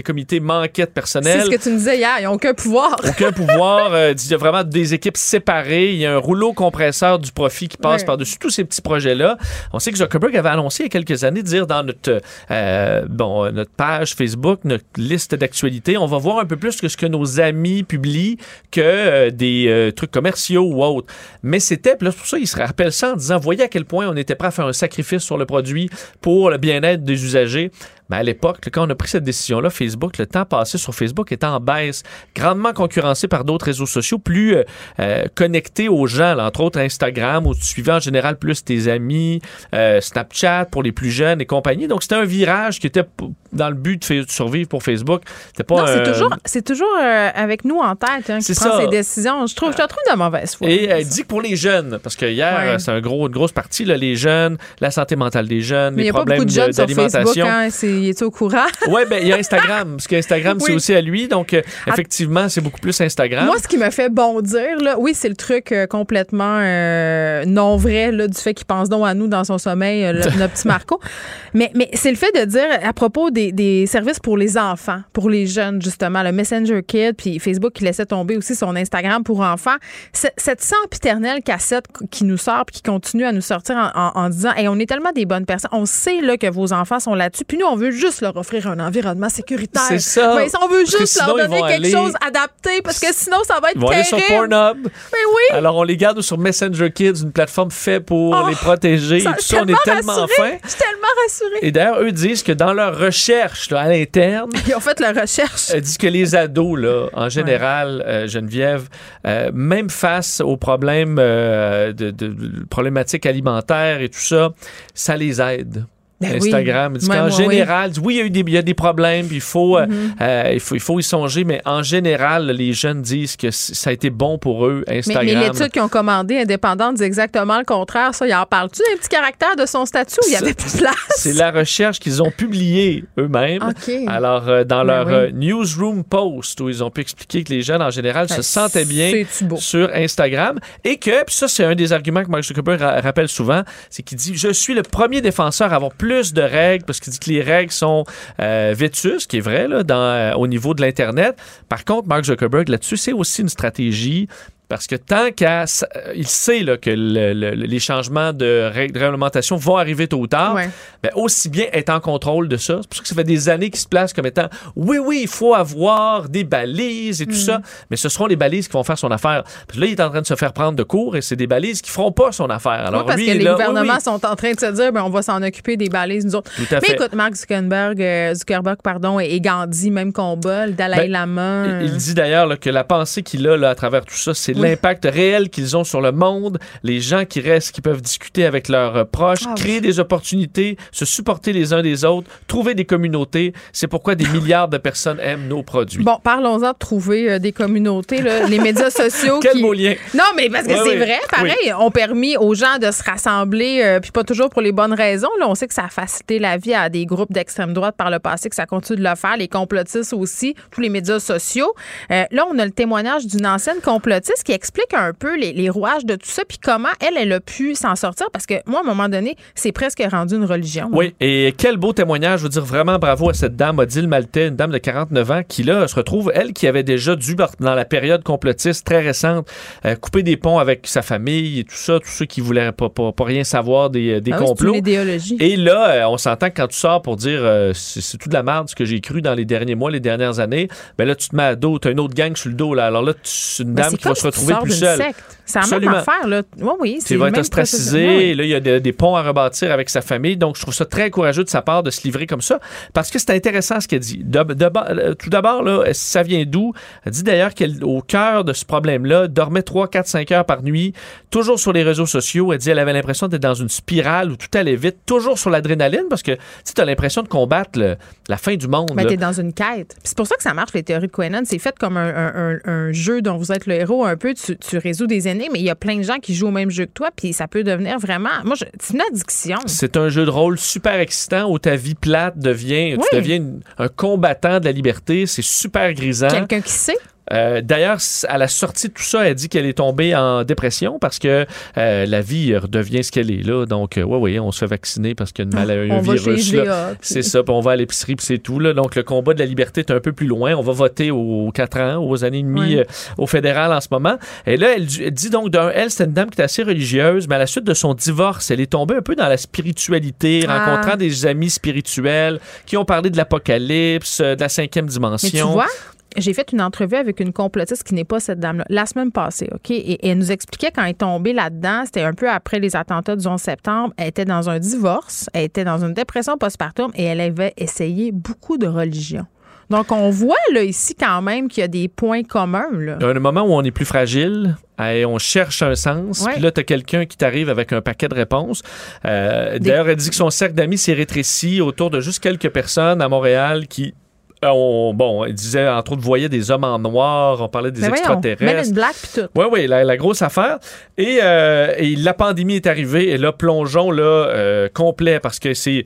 comités manquaient de C'est personnel. ce que tu me disais hier. Ils n'ont aucun pouvoir. Aucun pouvoir. euh, il y a vraiment des équipes séparées. Il y a un rouleau compresseur du profit qui passe Ouais. par-dessus tous ces petits projets-là. On sait que Zuckerberg avait annoncé il y a quelques années de dire dans notre, euh, bon, euh, notre page Facebook, notre liste d'actualités, on va voir un peu plus que ce que nos amis publient que euh, des trucs commerciaux ou autres. Mais c'était, c'est pour ça, il se rappelle en disant, voyez à quel point on était prêt à faire un sacrifice sur le produit pour le bien-être des usagers. Mais à l'époque, quand on a pris cette décision-là, Facebook, le temps passé sur Facebook était en baisse, grandement concurrencé par d'autres réseaux sociaux plus euh, euh, connectés aux gens, là, entre autres Instagram, où tu suivais en général plus tes amis, euh, Snapchat pour les plus jeunes et compagnie. Donc c'était un virage qui était dans le but de, survivre pour Facebook. C'était pas Non, c'est toujours, c'est toujours euh, avec nous en tête hein, qui prend ces décisions. Je trouve, je te trouve de mauvaise foi. Et elle dit que pour les jeunes, parce que hier, Ouais. c'est un gros, une grosse partie, là, les jeunes, la santé mentale des jeunes, Mais il n'y les a pas problèmes d'alimentation. C'est, il est au courant? Ouais, ben il y a Instagram, parce qu'Instagram c'est Oui. aussi à lui, donc euh, effectivement c'est beaucoup plus Instagram. Moi, ce qui me fait bondir, là, oui, c'est le truc euh, complètement euh, non vrai là, du fait qu'il pense donc à nous dans son sommeil, le- notre petit Marco. Mais, mais c'est le fait de dire à propos des, des services pour les enfants, pour les jeunes, justement, le Messenger Kid, puis Facebook qui laissait tomber aussi son Instagram pour enfants. Cette sempiternelle cassette qui nous sort puis qui continue à nous sortir en, en- en disant hey, on est tellement des bonnes personnes, on sait là, que vos enfants sont là-dessus, puis nous, on veut juste leur offrir un environnement sécuritaire. C'est ça. Ouais, on veut juste leur ils donner quelque aller- chose adapté parce que sinon, ça va être Ils vont aller sur terrible. Pornhub. Mais oui. Alors on les garde sur Messenger Kids, une plateforme faite pour Oh, les protéger. Ça- et tout je ça, on est tellement fin. Je suis tellement rassurée. Et d'ailleurs, eux disent que dans leur recherche là, à l'interne, Ils ont fait la recherche. Elle dit que les ados, là, en général, euh, Geneviève, euh, même face aux problèmes euh, de, de- de problématiques alimentaires et tout ça, ça les aide. Ben. Instagram. Oui. Mm-hmm. général, oui, il y, a eu des, il y a des problèmes, puis il faut, euh, euh, il faut, il faut y songer, mais en général, les jeunes disent que ça a été bon pour eux, Mais, Instagram. mais l'étude qu'ils ont commandée indépendante dit exactement le contraire. Ça, il en parle-tu d'un petit caractère de son statut où il y avait plus de place? C'est la recherche qu'ils ont publiée eux-mêmes. Alors, euh, dans Ben leur oui. euh, newsroom post, où ils ont pu expliquer que les jeunes, en général, se Ben, sentaient bien sur Instagram. Et que, puis ça, c'est un des arguments que Mark Zuckerberg ra- rappelle souvent, c'est qu'il dit Je suis le premier défenseur à avoir plus de règles parce qu'il dit que les règles sont euh, vétustes, ce qui est vrai euh, au niveau de l'Internet. Par contre, Mark Zuckerberg, là-dessus, c'est aussi une stratégie parce que tant qu'à. Euh, sait là, que le- le- les changements de réglementation vont arriver tôt ou tard, Ouais. ben, aussi bien être en contrôle de ça. C'est pour ça que ça fait des années qu'il se place comme étant oui, oui, il faut avoir des balises et tout ça, mais ce seront les balises qui vont faire son affaire. Puis là, il est en train de se faire prendre de court et c'est des balises qui feront pas son affaire. Alors, Oui, parce lui, que les là, gouvernements oui. sont en train de se dire ben, on va s'en occuper des balises, nous autres. Tout à Mais fait. écoute, Mark Zuckerberg, euh, Zuckerberg pardon, et Gandhi, même combat, le Dalai Ben, Lama. Il- Il dit d'ailleurs que la pensée qu'il a là, à travers tout ça, c'est l'impact réel qu'ils ont sur le monde, les gens qui restent, qui peuvent discuter avec leurs euh, proches, Ah oui. créer des opportunités, se supporter les uns des autres, trouver des communautés. C'est pourquoi des milliards de personnes aiment nos produits. Bon, parlons-en de trouver euh, des communautés, là, les médias sociaux. Quel qui... beau lien. Non, mais parce que c'est vrai, pareil, ont permis aux gens de se rassembler, euh, puis pas toujours pour les bonnes raisons. Là, on sait que ça a facilité la vie à des groupes d'extrême droite par le passé, que ça continue de le faire, les complotistes aussi, tous les médias sociaux. Euh, là, on a le témoignage d'une ancienne complotiste qui explique un peu les, les rouages de tout ça, puis comment elle, elle a pu s'en sortir, parce que moi, à un moment donné, c'est presque rendu une religion. Oui, et quel beau témoignage. Je veux dire vraiment bravo à cette dame, Odile Maltais, une dame de 49 ans, qui là se retrouve, elle qui avait déjà dû, dans la période complotiste très récente, euh, couper des ponts avec sa famille et tout ça, tous ceux qui voulaient pas, pas- pas rien savoir des, des Ah oui, complots. Et là, euh, on s'entend que quand tu sors pour dire euh, c'est tout de la merde ce que j'ai cru dans les derniers mois, les dernières années, ben là, tu te mets à dos, tu as une autre gang sur le dos. Là. Alors là, tu- c'est une dame qui va se tu retrouver plus seule. secte. C'est la même affaire, là. Oui, oui. Tu vas être ostracisé. Oui. Là, il y a des, des ponts à rebâtir avec sa famille. Donc, je trouve ça très courageux de sa part de se livrer comme ça parce que c'est intéressant ce qu'elle dit. De- de- euh, tout d'abord, là, ça vient d'où? Elle dit d'ailleurs qu'au cœur de ce problème-là, dormait 3, 4, 5 heures par nuit, toujours sur les réseaux sociaux. Elle dit elle avait l'impression d'être dans une spirale où tout allait vite, toujours sur l'adrénaline parce que tu as l'impression de combattre le- la fin du monde. Mais là. t'es dans une quête. C'est pour ça que ça marche, les théories de Quenon. C'est fait comme un, un- un- un jeu dont vous êtes le héros un peu. Tu, tu résous des énigmes, mais il y a plein de gens qui jouent au même jeu que toi, puis ça peut devenir vraiment. Moi, je- c'est une addiction. C'est un jeu de rôle super excitant où ta vie plate devient, Oui. tu deviens une- un combattant de la liberté. C'est super grisant. Quelqu'un qui sait. Euh, D'ailleurs, à la sortie de tout ça, elle dit qu'elle est tombée en dépression parce que euh, la vie redevient ce qu'elle est là. Donc, euh, ouais, ouais, on se fait vacciner parce qu'il y a une maladie, on un virus. C'est ça, puis on va à l'épicerie, puis c'est tout. Là. Donc, le combat de la liberté est un peu plus loin. On va voter aux 4 ans, aux années et demie au fédéral en ce moment. Et là, elle, elle dit donc, d'un, elle, c'est une dame qui est assez religieuse, mais à la suite de son divorce, elle est tombée un peu dans la spiritualité, Ah. rencontrant des amis spirituels qui ont parlé de l'apocalypse, de la cinquième dimension. Mais tu vois, j'ai fait une entrevue avec une complotiste qui n'est pas cette dame-là, la semaine passée, OK? Et, et elle nous expliquait quand elle est tombée là-dedans, c'était un peu après les attentats du 11 septembre, elle était dans un divorce, elle était dans une dépression postpartum et elle avait essayé beaucoup de religions. Donc, on voit là ici quand même qu'il y a des points communs. Là. Il y a un moment où on est plus fragile et on cherche un sens. Ouais. Puis là, tu as quelqu'un qui t'arrive avec un paquet de réponses. Euh, D'ailleurs, elle dit que son cercle d'amis s'est rétréci autour de juste quelques personnes à Montréal qui. Ont- bon, elle disait, entre autres, voyait des hommes en noir, on parlait des Mais Men extraterrestres. in Black puis tout. Oui, oui, la, la grosse affaire. Et, euh, et la pandémie est arrivée et là, plongeon là, euh, complet parce que c'est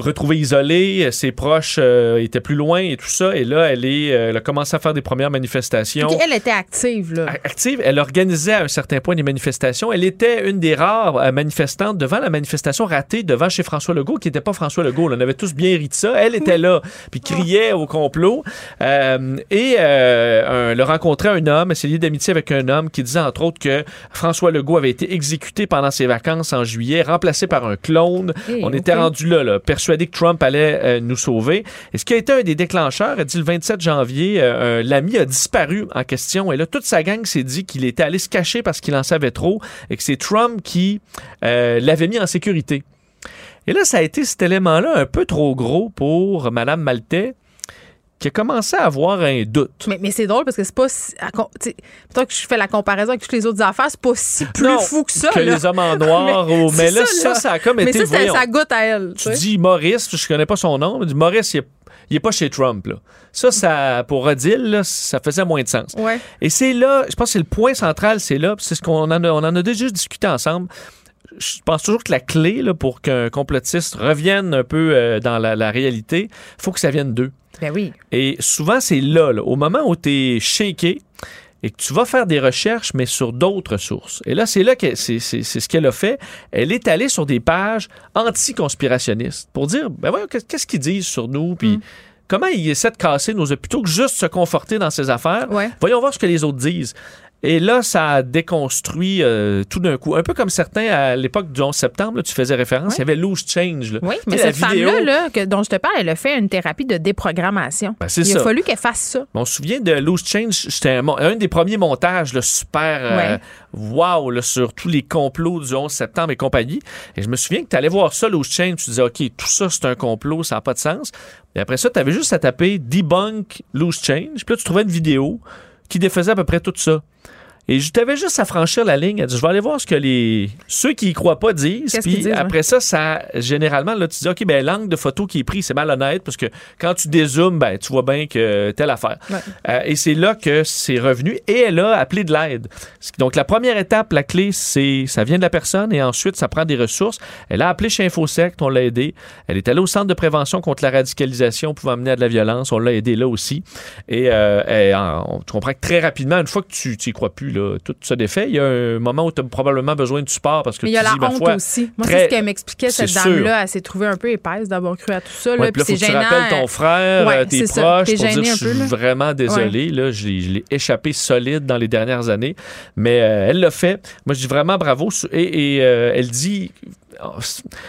retrouvé isolé, ses proches euh, étaient plus loin et tout ça. Et là, elle, est, euh, elle a commencé à faire des premières manifestations OK, elle était active. Là. active. Elle organisait à un certain point des manifestations. Elle était une des rares euh, manifestantes devant la manifestation ratée devant chez François Legault, qui n'était pas François Legault. là. On avait tous bien ri de ça. Elle était là, puis criait au complot. Euh, et euh, un- a rencontré un homme, elle s'est liée d'amitié avec un homme qui disait entre autres que François Legault avait été exécuté pendant ses vacances en juillet, remplacé par un clone. Hey, On était rendu là, là, persuadé que Trump allait euh, nous sauver. Et ce qui a été un des déclencheurs, elle dit le 27 janvier, euh, l'ami a disparu en question. Et là, toute sa gang s'est dit qu'il était allé se cacher parce qu'il en savait trop et que c'est Trump qui euh, l'avait mis en sécurité. Et là, ça a été cet élément-là un peu trop gros pour Mme Maltais qui a commencé à avoir un doute. Mais, mais c'est drôle parce que c'est pas si. Plutôt que je fais la comparaison avec toutes les autres affaires, c'est pas si plus Non, fou que ça. que là. les hommes en noir. Mais ou- mais là, ça, ça, là. ça a comme Mais été... ça, ça, voyons, ça goûte à elle. tu sais. dis Maurice, je connais pas son nom, mais dis Maurice, il est, il est pas chez Trump. Là. Ça, ça, pour Odile, là, ça faisait moins de sens. Ouais. Et c'est là, je pense que c'est le point central, c'est là, c'est ce qu'on en a, on en a déjà discuté ensemble. Je pense toujours que la clé là, pour qu'un complotiste revienne un peu euh, dans la, la réalité, faut que ça vienne d'eux. Ben oui. Et souvent, c'est là, là, au moment où tu es shaké, et que tu vas faire des recherches, mais sur d'autres sources. Et là, c'est là que c'est ce qu'elle a fait. Elle est allée sur des pages anti-conspirationnistes pour dire, ben voyons, qu'est-ce qu'ils disent sur nous, puis mm. comment ils essaient de casser nos plutôt que juste se conforter dans ces affaires. Voyons voir ce que les autres disent. Et là, ça a déconstruit euh, tout d'un coup. Un peu comme certains à l'époque du 11 septembre, tu faisais référence, il y avait Loose Change. Oui, mais cette femme-là dont je te parle, elle a fait une thérapie de déprogrammation. Ben, il a fallu qu'elle fasse ça. on se souvient de Loose Change, c'était un, des premiers montages super euh, wow sur tous les complots du 11 septembre et compagnie. Et je me souviens que tu allais voir ça, Loose Change, tu disais, OK, tout ça, c'est un complot, ça n'a pas de sens. Et après ça, tu avais juste à taper Debunk Loose Change, puis là, tu trouvais une vidéo qui défaisait à peu près tout ça. Et je t'avais juste à franchir la ligne. Elle dit, je vais aller voir ce que les ceux qui y croient pas disent. Puis après ça, ça généralement là tu dis ok ben l'angle de photo qui est pris c'est malhonnête parce que quand tu dézoomes ben tu vois bien que telle affaire. Euh, et c'est là que c'est revenu et elle a appelé de l'aide. Donc la première étape, la clé c'est ça vient de la personne et ensuite ça prend des ressources. Elle a appelé chez InfoSect, on l'a aidé. Elle est allée au centre de prévention contre la radicalisation pouvant amener à de la violence, on l'a aidé là aussi. Et euh, on, tu comprends que très rapidement une fois que tu n'y crois plus tout se défait. Il y a un moment où tu as probablement besoin de support parce que Mais il y a la honte aussi. Moi, c'est ce qu'elle m'expliquait, cette dame-là. Elle s'est trouvée un peu épaisse d'avoir cru à tout ça. Là, puis c'est tu rappelles ton frère, euh, tes proches, pour dire je suis vraiment désolé. Là, je, l'ai échappé solide dans les dernières années. Mais euh, elle l'a fait. Moi, je dis vraiment bravo. Et, euh, elle dit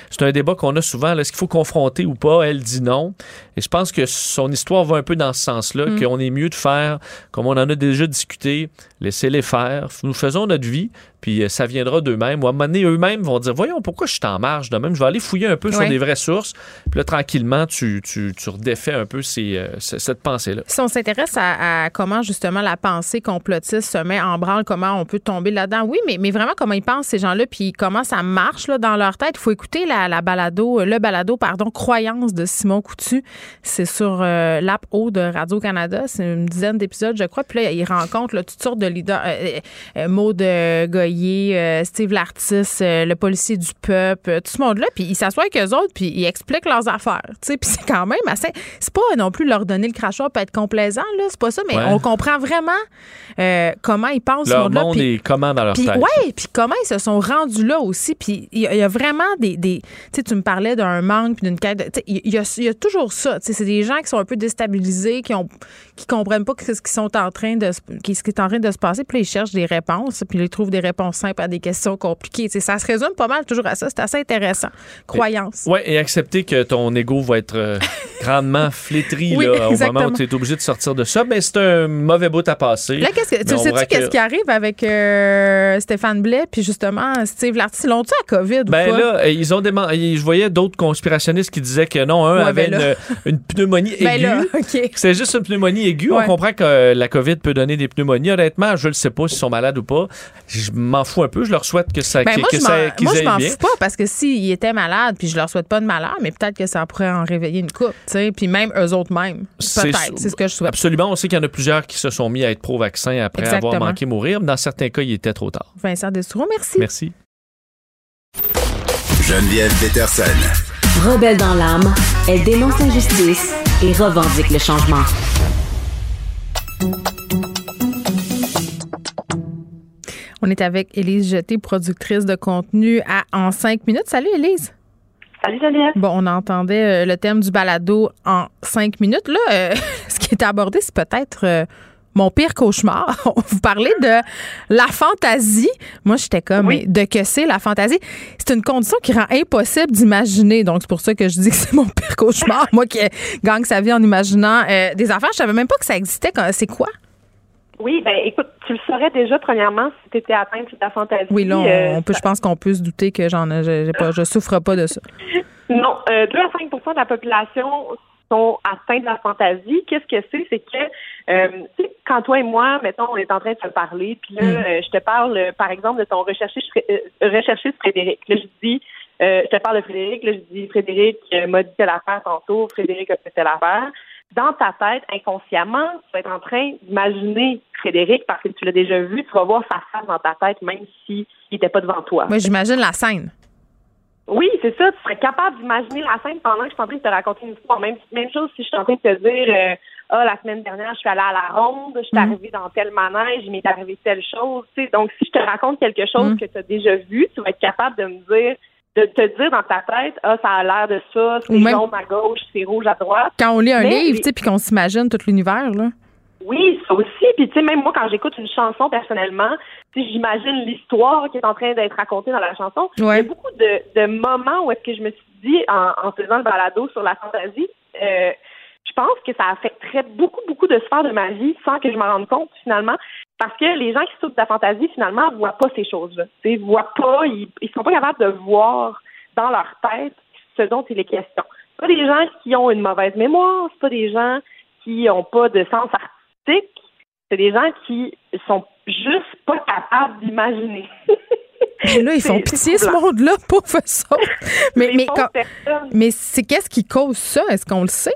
c'est un débat qu'on a souvent. Est-ce qu'il faut confronter ou pas? Elle dit non. Et je pense que son histoire va un peu dans ce sens-là, mm. qu'on est mieux de faire, comme on en a déjà discuté, laissez-les faire. Nous faisons notre vie, puis euh, ça viendra d'eux-mêmes. Ou à un moment donné, eux-mêmes vont dire Voyons, pourquoi je suis en marge de même? Je vais aller fouiller un peu sur des vraies sources. Puis là, tranquillement, tu, tu, tu redéfais un peu ces, euh, cette pensée-là. Si on s'intéresse à, comment, justement, la pensée complotiste se met en branle, comment on peut tomber là-dedans, oui, mais, mais vraiment, comment ils pensent, ces gens-là, puis comment ça marche là, dans leur tête? Il faut écouter la, la, balado, le balado, pardon, Croyance de Simon Coutu. C'est sur euh, l'app O de Radio-Canada. C'est une dizaine d'épisodes, je crois. Puis là, il rencontre toutes sortes de leaders. Maud Goy euh, Steve l'artiste, euh, le policier du peuple, euh, tout ce monde-là, puis ils s'assoient avec eux autres, puis ils expliquent leurs affaires. Puis c'est quand même assez. C'est pas non plus leur donner le crachat pour être complaisant, là, c'est pas ça, mais on comprend vraiment comment ils pensent. Leur monde et comment dans leur tête? Oui, puis comment ils se sont rendus là aussi. Puis il y, a vraiment des. des tu me parlais d'un manque, puis d'une quête. Il y, y, a toujours ça. C'est des gens qui sont un peu déstabilisés, qui ont qui comprennent pas ce qui sont en train de ce qui est en train de se passer, puis ils cherchent des réponses, puis ils trouvent des réponses simple à des questions compliquées. ça se résume pas mal toujours à ça. C'est assez intéressant. Croyance. Oui, et accepter que ton ego va être euh, grandement flétri là, au moment où tu es obligé de sortir de ça. Mais ben, c'est un mauvais bout à passer. Là, tu sais-tu qu'est-ce qui arrive avec euh, Stéphane Blais puis justement Steve Larty? L'ont-tu à COVID ben ou pas? là, ils ont je voyais d'autres conspirationnistes qui disaient que non, un avait ben une, pneumonie ben aiguë. C'est juste une pneumonie aiguë. On comprend que la COVID peut donner des pneumonies. Honnêtement, je ne sais pas s'ils sont malades ou pas. Je m'en fous un peu. Je leur souhaite que ça ben moi, que ça, Moi, je m'en fous pas parce que s'ils étaient malades, puis je leur souhaite pas de malheur, mais peut-être que ça pourrait en réveiller une coupe, tu sais, puis même eux autres même. Peut-être, c'est ce que je souhaite. Absolument. On sait qu'il y en a plusieurs qui se sont mis à être pro-vaccin après avoir manqué mourir. Mais dans certains cas, il était trop tard. Vincent Destoureau, merci. Merci. Geneviève Peterson. Rebelle dans l'âme, elle dénonce l'injustice et revendique le changement. On est avec Élise Jeté, productrice de contenu à En 5 minutes. Salut Élise. Salut Geneviève. Bon, on entendait euh, le thème du balado en 5 minutes. Là, euh, ce qui est abordé, c'est peut-être euh, mon pire cauchemar. Vous parlez de la fantaisie. Moi, j'étais comme, de que c'est la fantaisie? C'est une condition qui rend impossible d'imaginer. Donc, c'est pour ça que je dis que c'est mon pire cauchemar. Moi qui gagne sa vie en imaginant des affaires, je savais même pas que ça existait. C'est quoi? Oui, ben écoute, tu le saurais déjà premièrement si tu étais atteinte de la fantaisie. Oui, là, on, euh, peut, je pense qu'on peut se douter que j'en ai, pas, je souffre pas de ça. non, 2 euh, à 5% de la population sont atteints de la fantaisie. Qu'est-ce que c'est? C'est que, euh, tu sais, quand toi et moi, mettons, on est en train de se parler, puis là, mm. je te parle, par exemple, de ton recherchiste, recherchiste Frédéric. Là, je dis, je te parle de Frédéric, là, je dis, Frédéric m'a dit telle affaire tantôt, Frédéric a fait telle affaire dans ta tête, inconsciemment, tu vas être en train d'imaginer Frédéric parce que tu l'as déjà vu, tu vas voir sa face dans ta tête même s'il n'était pas devant toi. Moi, j'imagine la scène. Oui, c'est ça. Tu serais capable d'imaginer la scène pendant que je suis en train de te raconter une histoire. Même, même chose si je suis en train de te dire, euh, ah, la semaine dernière, je suis allée à la ronde, je suis Mhm. arrivée dans tel manège, il m'est arrivé telle chose. Tu sais, donc, si je te raconte quelque chose Mhm. que tu as déjà vu, tu vas être capable de me dire, de te dire dans ta tête, ah, ça a l'air de ça, c'est jaune à gauche, c'est rouge à droite. Quand on lit un Mais livre, tu sais, puis qu'on s'imagine tout l'univers, là. Oui, ça aussi. Puis tu sais, même moi, quand j'écoute une chanson personnellement, tu sais, j'imagine l'histoire qui est en train d'être racontée dans la chanson. Il y a beaucoup de, de moments où est-ce que je me suis dit, en, en faisant le balado sur la fantaisie, euh, je pense que ça affecterait beaucoup, beaucoup de sphères de ma vie sans que je m'en rende compte finalement. Parce que les gens qui souffrent de la fantaisie, finalement, voient pas ces choses-là. Ils voient pas, ils, sont pas capables de voir dans leur tête ce dont il est question. C'est pas des gens qui ont une mauvaise mémoire, c'est pas des gens qui ont pas de sens artistique, c'est des gens qui sont juste pas capables d'imaginer. Mais là, ils font pitié, ce monde-là, pauvre ça. Mais, mais, pauvres quand- mais c'est qu'est-ce qui cause ça? Est-ce qu'on le sait?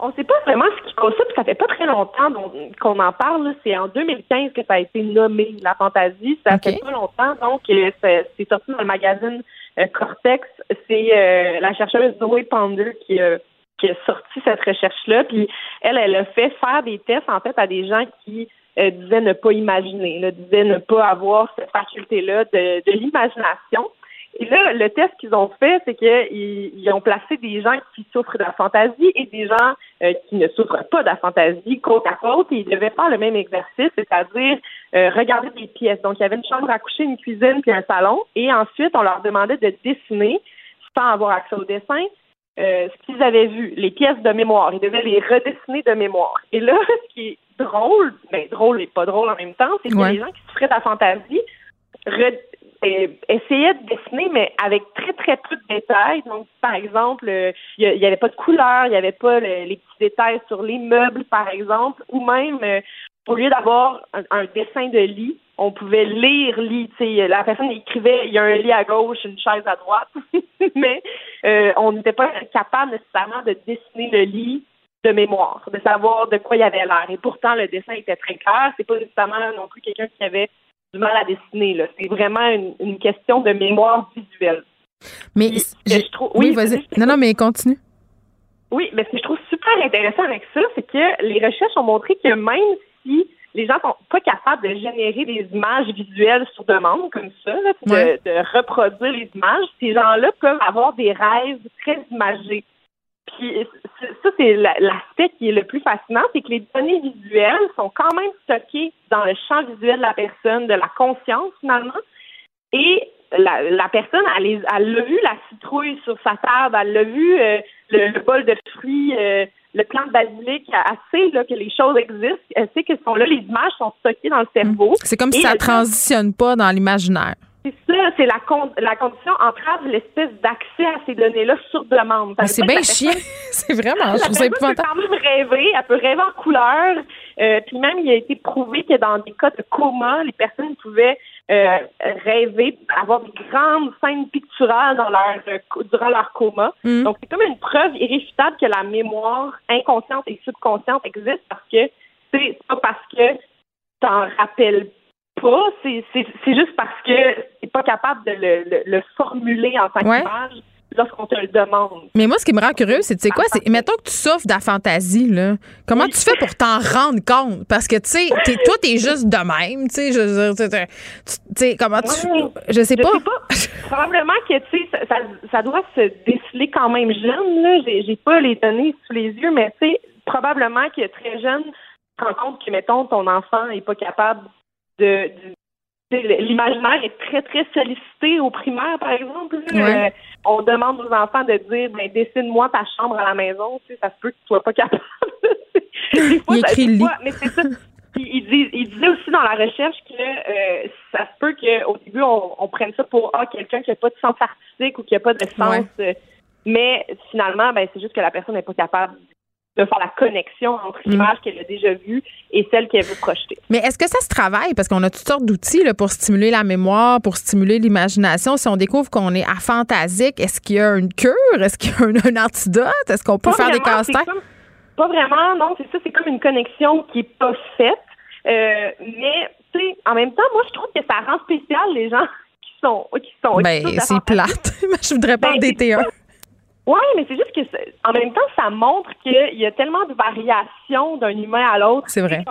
On sait pas vraiment ce qui cause ça, puis ça fait pas très longtemps qu'on en parle. C'est en 2015 que ça a été nommé, la fantaisie. Ça fait pas longtemps, donc euh, c'est sorti dans le magazine euh, Cortex. C'est euh, la chercheuse Zoé Ponder qui, euh, qui a sorti cette recherche-là. Puis elle, elle a fait faire des tests en fait à des gens qui euh, disaient ne pas imaginer, là, disaient ne pas avoir cette faculté-là de, de l'imagination. Et là, le test qu'ils ont fait, c'est qu'ils ils ont placé des gens qui souffrent de la fantaisie et des gens euh, qui ne souffrent pas de la fantaisie côte à côte. Et ils devaient faire le même exercice, c'est-à-dire euh, regarder des pièces. Donc, il y avait une chambre à coucher, une cuisine puis un salon. Et ensuite, on leur demandait de dessiner, sans avoir accès au dessin, euh, ce qu'ils avaient vu, les pièces de mémoire. Ils devaient les redessiner de mémoire. Et là, ce qui est drôle, mais drôle et pas drôle en même temps, c'est que Ouais. les gens qui souffraient de la fantaisie euh, essayaient de dessiner, mais avec très, très peu de détails. Donc, par exemple, euh, il n'y avait pas de couleur, il n'y avait pas le- les petits détails sur les meubles, par exemple, ou même, euh, au lieu d'avoir un, un dessin de lit, on pouvait lire lit. La personne écrivait, il y a un lit à gauche, une chaise à droite, mais euh, on n'était pas capable nécessairement de dessiner le lit de mémoire, de savoir de quoi il avait l'air. Et pourtant, le dessin était très clair. C'est pas nécessairement non plus quelqu'un qui avait du mal à dessiner. Là. C'est vraiment une, une question de mémoire visuelle. Mais je trouve- oui, oui, vas-y. Non, non, mais continue. Oui, mais ce que je trouve super intéressant avec ça, c'est que les recherches ont montré que même si les gens sont pas capables de générer des images visuelles sur demande comme ça, là, de, Ouais. de reproduire les images, ces gens-là peuvent avoir des rêves très imagés. Puis ça, c'est la- l'aspect qui est le plus fascinant, c'est que les données visuelles sont quand même stockées dans le champ visuel de la personne, de la conscience finalement. Et la, la personne, elle, l'a vu la citrouille sur sa table, elle l'a vu euh, le, le bol de fruits, euh, le plant de basilic, elle sait là, que les choses existent, elle sait que sont là, les images sont stockées dans le cerveau. C'est comme si ça elle- transitionne pas dans l'imaginaire. C'est ça, c'est la, con- la condition entrave l'espèce d'accès à ces données-là sur demande. Veut c'est bien chiant. c'est vraiment, je ça personne peut quand même rêver, elle peut rêver en couleur. Euh, puis même, il a été prouvé que dans des cas de coma, les personnes pouvaient euh, rêver, avoir des grandes scènes picturales dans leur, euh, durant leur coma. Mm. Donc, c'est comme une preuve irréfutable que la mémoire inconsciente et subconsciente existe parce que c'est pas parce que t'en rappelles pas, c'est juste parce que t'es pas capable de le, le- le formuler en tant Ouais. qu'image lorsqu'on te le demande. Mais moi, ce qui me rend curieux, c'est, tu sais quoi, c'est, mettons que tu souffres de la fantaisie, là. Comment Oui. tu fais pour t'en rendre compte? Parce que, tu sais, t'es- toi, t'es juste de même, tu sais, je veux dire, tu- sais, comment tu, Ouais. je sais Je pas. sais pas. Probablement que, tu sais, ça, ça, ça doit se déceler quand même jeune, là. J'ai, j'ai pas les données sous les yeux, mais, tu sais, probablement que très jeune, tu te rends compte que, mettons, ton enfant est pas capable de... L'imaginaire est très, très sollicité au primaire, par exemple. Ouais. Euh, on demande aux enfants de dire ben, dessine-moi ta chambre à la maison. Tu sais, ça se peut que tu sois pas capable. Des fois, Il écrit des fois- Mais c'est ça. Il, il disait aussi dans la recherche que euh, ça se peut qu'au début, on, on prenne ça pour ah, quelqu'un qui n'a pas de sens artistique ou qui n'a pas de sens. Ouais. euh, mais finalement, ben, c'est juste que la personne n'est pas capable de faire la connexion entre Mm. l'image qu'elle a déjà vue et celle qu'elle veut projeter. Mais est-ce que ça se travaille? Parce qu'on a toutes sortes d'outils là, pour stimuler la mémoire, pour stimuler l'imagination. Si on découvre qu'on est aphantasique, est-ce qu'il y a une cure? Est-ce qu'il y a un, un antidote? Est-ce qu'on peut Pas faire des vraiment, comme- Pas vraiment, non, c'est ça, c'est comme une connexion qui est pas faite. Euh, mais, tu sais, en même temps, moi, je trouve que ça rend spécial les gens qui sont. Qui sont Ben, c'est plate. je voudrais pas Ben, en c'est DT1. Oui, mais c'est juste que en même temps, ça montre qu'il y a tellement de variations d'un humain à l'autre. C'est vrai.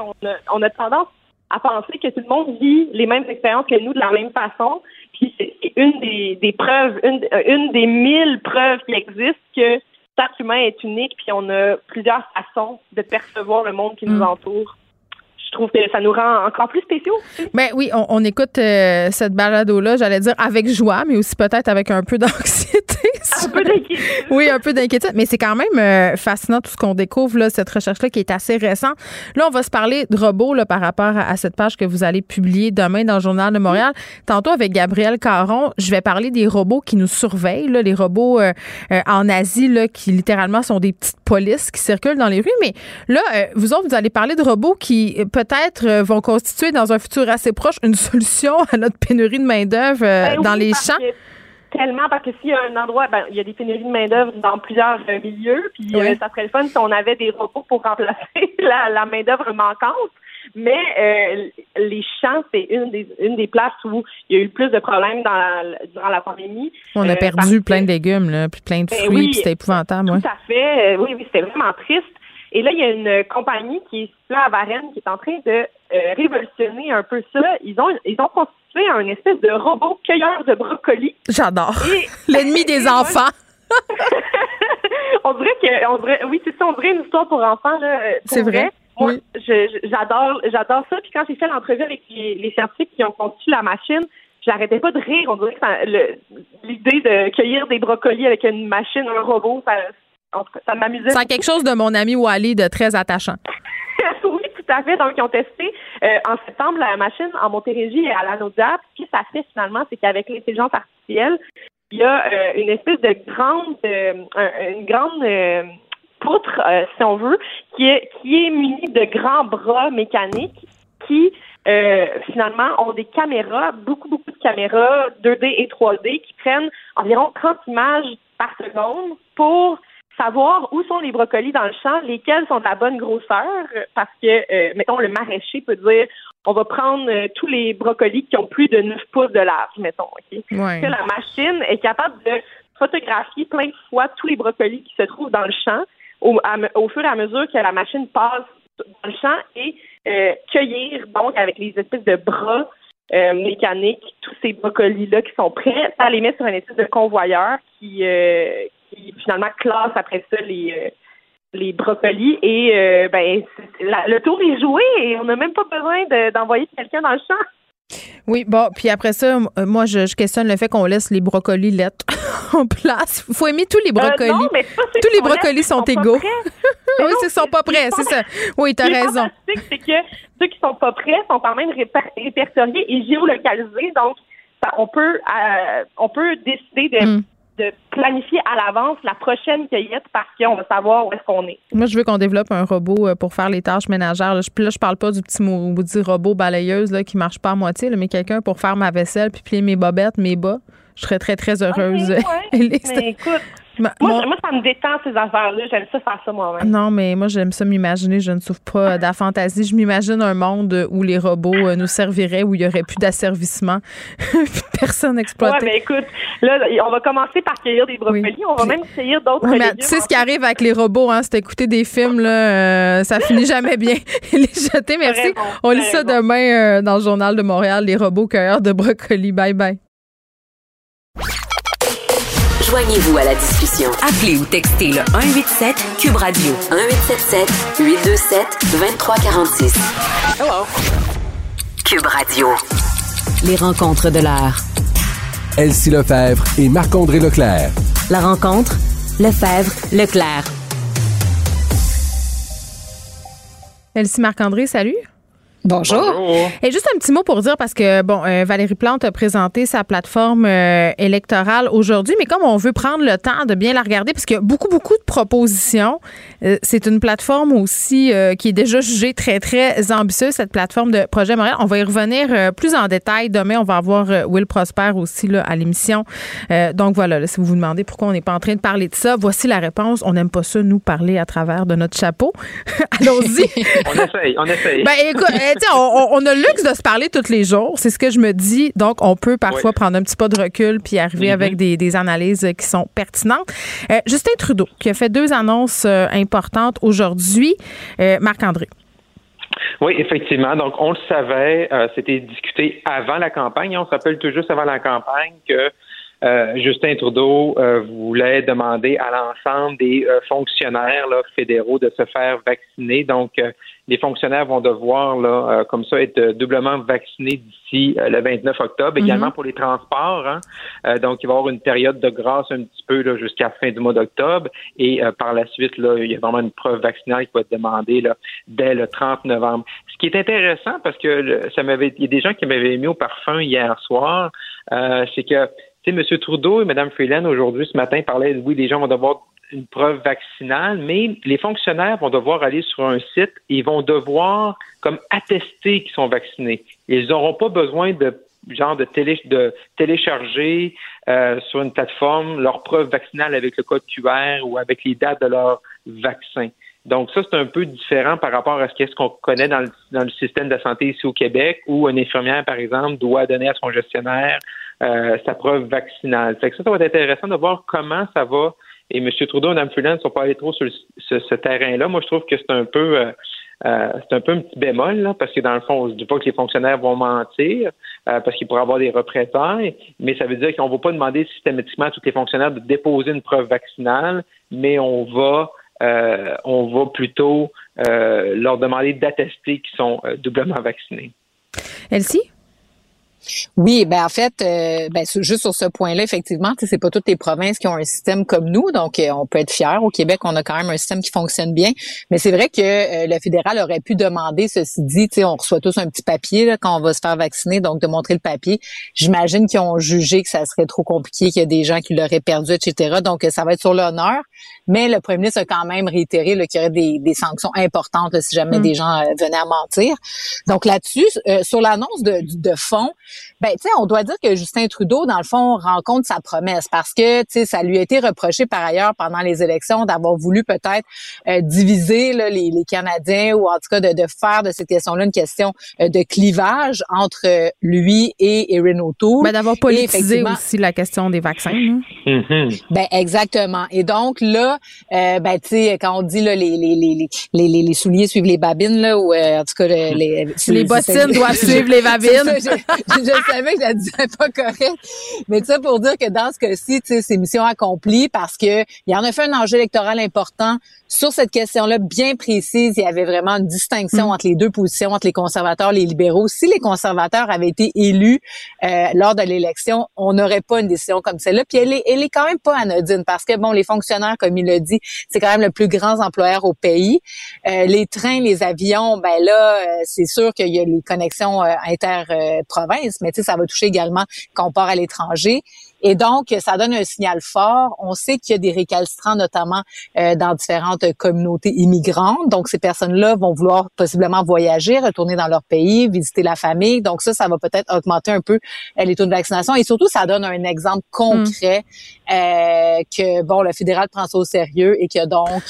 On a, tendance à penser que tout le monde vit les mêmes expériences que nous de la même façon. Puis c'est une des, preuves, une, une des mille preuves qui existent que chaque humain est unique, puis on a plusieurs façons de percevoir le monde qui nous mm. entoure je trouve que ça nous rend encore plus spéciaux. Mais ben oui, on, écoute euh, cette balado-là, j'allais dire avec joie, mais aussi peut-être avec un peu d'anxiété. Un peu d'inquiétude. Oui, un peu d'inquiétude. Mais c'est quand même euh, fascinant tout ce qu'on découvre, là, cette recherche-là qui est assez récente. Là, on va se parler de robots là, par rapport à, cette page que vous allez publier demain dans le Journal de Montréal. Tantôt, avec Gabriel Caron, je vais parler des robots qui nous surveillent, là, les robots euh, en Asie là, qui littéralement sont des petites polices qui circulent dans les rues. Mais là, vous autres, vous allez parler de robots qui peut-être euh, vont constituer dans un futur assez proche une solution à notre pénurie de main-d'œuvre euh, ben dans les champs? Tellement parce que s'il y a un endroit, ben, il y a des pénuries de main-d'œuvre dans plusieurs euh, milieux, puis ça serait le fun si on avait des robots pour remplacer la, main-d'œuvre manquante. Mais les champs, c'est une des, une des places où il y a eu le plus de problèmes dans la, durant la pandémie. On a perdu plein de légumes, là, puis plein de ben fruits, c'était épouvantable. Tout à fait. oui, oui, c'était vraiment triste. Et là, il y a une compagnie qui est là à Varennes qui est en train de euh, révolutionner un peu ça. Ils ont ils ont constitué un espèce de robot cueilleur de brocolis. J'adore. L'ennemi des enfants. on dirait que on dirait oui, c'est ça, on dirait une histoire pour enfants là. Euh, c'est vrai. Moi, j'adore j'adore ça. Puis quand j'ai fait l'entrevue avec les, scientifiques qui ont conçu la machine, j'arrêtais pas de rire. On dirait que l'idée de cueillir des brocolis avec une machine, un robot, ça, ça m'amusait. C'est quelque chose de mon ami Wally de très attachant. oui, tout à fait. Donc, ils ont testé euh, en septembre la machine en Montérégie et à la Naudière. Ce que ça fait finalement, c'est qu'avec l'intelligence artificielle, il y a euh, une espèce de grande, euh, une grande poutre, si on veut, qui est qui est munie de grands bras mécaniques qui finalement ont des caméras, beaucoup beaucoup de caméras 2D et 3D qui prennent environ 30 images par seconde pour savoir où sont les brocolis dans le champ, lesquels sont de la bonne grosseur, parce que, euh, mettons, le maraîcher peut dire, on va prendre euh, tous les brocolis qui ont plus de 9 pouces de large, mettons, OK? Que la machine est capable de photographier plein de fois tous les brocolis qui se trouvent dans le champ au, au fur et à mesure que la machine passe dans le champ et euh, cueillir, donc, avec les espèces de bras mécaniques, tous ces brocolis-là qui sont prêts, ça les met sur un espèce de convoyeur qui, qui finalement classe après ça les euh, les brocolis et euh, ben le tour est joué et on n'a même pas besoin d'envoyer quelqu'un dans le champ. Oui, bon, puis après ça, euh, moi, je, questionne le fait qu'on laisse les brocolis lettres en place. Il faut aimer tous les brocolis. non, mais tous les brocolis sont, égaux. oui, ils sont pas prêts, c'est ça. Oui, tu as raison. c'est que ceux qui sont pas prêts sont quand même répertoriés et géolocalisés. Donc, on peut, on peut décider de. Hmm de planifier à l'avance la prochaine cueillette parce qu'on va savoir où est-ce qu'on est. Moi, je veux qu'on développe un robot euh, pour faire les tâches ménagères. Là, je, là, je parle pas du petit maudit robot balayeuse là, qui marche pas à moitié, mais quelqu'un pour faire ma vaisselle puis plier mes bobettes, mes bas. Je serais très, très heureuse. mais écoute, moi, ça me détend ces affaires-là. J'aime ça faire ça moi-même. Non, mais moi, j'aime ça m'imaginer. Je ne souffre pas de la fantaisie. Je m'imagine un monde où les robots euh, nous serviraient, où il n'y aurait plus d'asservissement, personne exploité. Ouais, mais écoute, là, on va commencer par cueillir des brocolis. On va même cueillir d'autres Tu sais ce qui arrive avec les robots, hein, c'est écouter des films, là, euh, ça finit jamais bien. les jeter, merci. on lit ça demain euh, dans le Journal de Montréal, les robots cueilleurs de brocolis. Bye bye. Joignez-vous à la discussion. Appelez ou textez le 187 Cube Radio 1877 827 2346. Hello. Cube Radio. Les rencontres de l'art. Elsie Lefebvre et Marc-André Leclerc. La rencontre Lefebvre Leclerc. Elsie Marc-André, salut. Bonjour. Et juste un petit mot pour dire, parce que, bon, euh, Valérie Plante a présenté sa plateforme euh, électorale aujourd'hui, mais comme on veut prendre le temps de bien la regarder, parce qu'il y a beaucoup, beaucoup de propositions, euh, c'est une plateforme aussi qui est déjà jugée très, très ambitieuse, cette plateforme de Projet Montréal. On va y revenir plus en détail. Demain, on va avoir Will Prosper aussi là, à l'émission. donc voilà, si vous vous demandez pourquoi on n'est pas en train de parler de ça, voici la réponse. On n'aime pas ça, nous, parler à travers de notre chapeau. Allons-y. on essaye, on essaye. Ben, écoute, tu sais, on, a le luxe de se parler tous les jours. C'est ce que je me dis. Donc, on peut parfois prendre un petit pas de recul puis arriver avec mm-hmm. des, analyses qui sont pertinentes. Euh, Justin Trudeau, qui a fait deux annonces euh, importantes aujourd'hui. Euh, Marc-André. Oui, effectivement. Donc, on le savait, c'était discuté avant la campagne. On se rappelle tout juste avant la campagne que euh, Justin Trudeau euh, voulait demander à l'ensemble des euh, fonctionnaires fédéraux de se faire vacciner. Donc, les fonctionnaires vont devoir, là, comme ça, être doublement vaccinés d'ici le 29 octobre. Mhm. Également pour les transports. Hein. donc, il va y avoir une période de grâce un petit peu jusqu'à la fin du mois d'octobre. Et par la suite, là, il y a vraiment une preuve vaccinale qui va être demandée là, dès le 30 novembre. Ce qui est intéressant, parce que ça m'avait, il y a des gens qui m'avaient mis au parfum hier soir, c'est que M. Trudeau et Mme Freeland, aujourd'hui, ce matin, parlaient, oui, les gens vont devoir une preuve vaccinale, mais les fonctionnaires vont devoir aller sur un site et vont devoir comme attester qu'ils sont vaccinés. Ils n'auront pas besoin de genre de, télé, de télécharger euh, sur une plateforme leur preuve vaccinale avec le code QR ou avec les dates de leur vaccin. Donc ça, c'est un peu différent par rapport à ce qu'on connaît dans le, dans le système de santé ici au Québec, où une infirmière, par exemple, doit donner à son gestionnaire euh, sa preuve vaccinale. Fait que ça, ça va être intéressant de voir comment ça va. Et M. Trudeau et Mme Freeland ne sont pas allés trop sur ce, terrain-là. Moi, je trouve que c'est un peu euh, euh, c'est un peu un petit bémol, là, parce que dans le fond, on ne dit pas que les fonctionnaires vont mentir, parce qu'ils pourraient avoir des représailles, mais ça veut dire qu'on ne va pas demander systématiquement à tous les fonctionnaires de déposer une preuve vaccinale, mais on va on va plutôt leur demander d'attester qu'ils sont doublement vaccinés. Elsie? Oui, ben en fait, euh, ben, juste sur ce point-là, effectivement, c'est pas toutes les provinces qui ont un système comme nous, donc euh, on peut être fier. Au Québec, on a quand même un système qui fonctionne bien, mais c'est vrai que euh, le fédéral aurait pu demander, ceci dit, on reçoit tous un petit papier là, quand on va se faire vacciner, donc de montrer le papier. J'imagine qu'ils ont jugé que ça serait trop compliqué, qu'il y a des gens qui l'auraient perdu, etc. Donc ça va être sur l'honneur. Mais le premier ministre a quand même réitéré qu'il y aurait des, des, sanctions importantes si jamais mm. des gens venaient à mentir. Donc là-dessus, sur l'annonce de, de fonds, ben, tu sais, on doit dire que Justin Trudeau, dans le fond, rencontre sa promesse parce que, tu sais, ça lui a été reproché par ailleurs pendant les élections d'avoir voulu peut-être euh, diviser là, les, les, Canadiens ou en tout cas de, de faire de cette question-là une question euh, de clivage entre lui et Erin O'Toole. Ben, d'avoir politisé aussi la question des vaccins. Mm-hmm. Ben, exactement. Et donc, là, euh, ben, tu sais, quand on dit là, les, les, les, les, les, souliers suivent les babines, là, ou en tout cas, les, les bottines doivent suivre les babines. je savais que je la disais pas correct. Mais ça pour dire que dans ce cas-ci, c'est mission accomplie parce que il en a fait un enjeu électoral important sur cette question-là bien précise. Il y avait vraiment une distinction mm. entre les deux positions, entre les conservateurs et les libéraux. Si les conservateurs avaient été élus euh, lors de l'élection, on n'aurait pas une décision comme celle-là. Puis elle est, elle est quand même pas anodine parce que bon, les fonctionnaires, comme il l'a dit, c'est quand même le plus grand employeur au pays. Euh, les trains, les avions, ben là, euh, c'est sûr qu'il y a les connexions inter-provinces, mais tu sais, ça va toucher également quand on part à l'étranger. Et donc, ça donne un signal fort. On sait qu'il y a des récalcitrants, notamment euh, dans différentes communautés immigrantes. Donc, ces personnes-là vont vouloir possiblement voyager, retourner dans leur pays, visiter la famille. Donc, ça, ça va peut-être augmenter un peu euh, les taux de vaccination. Et surtout, ça donne un exemple concret euh, que, bon, le fédéral prend ça au sérieux et que donc,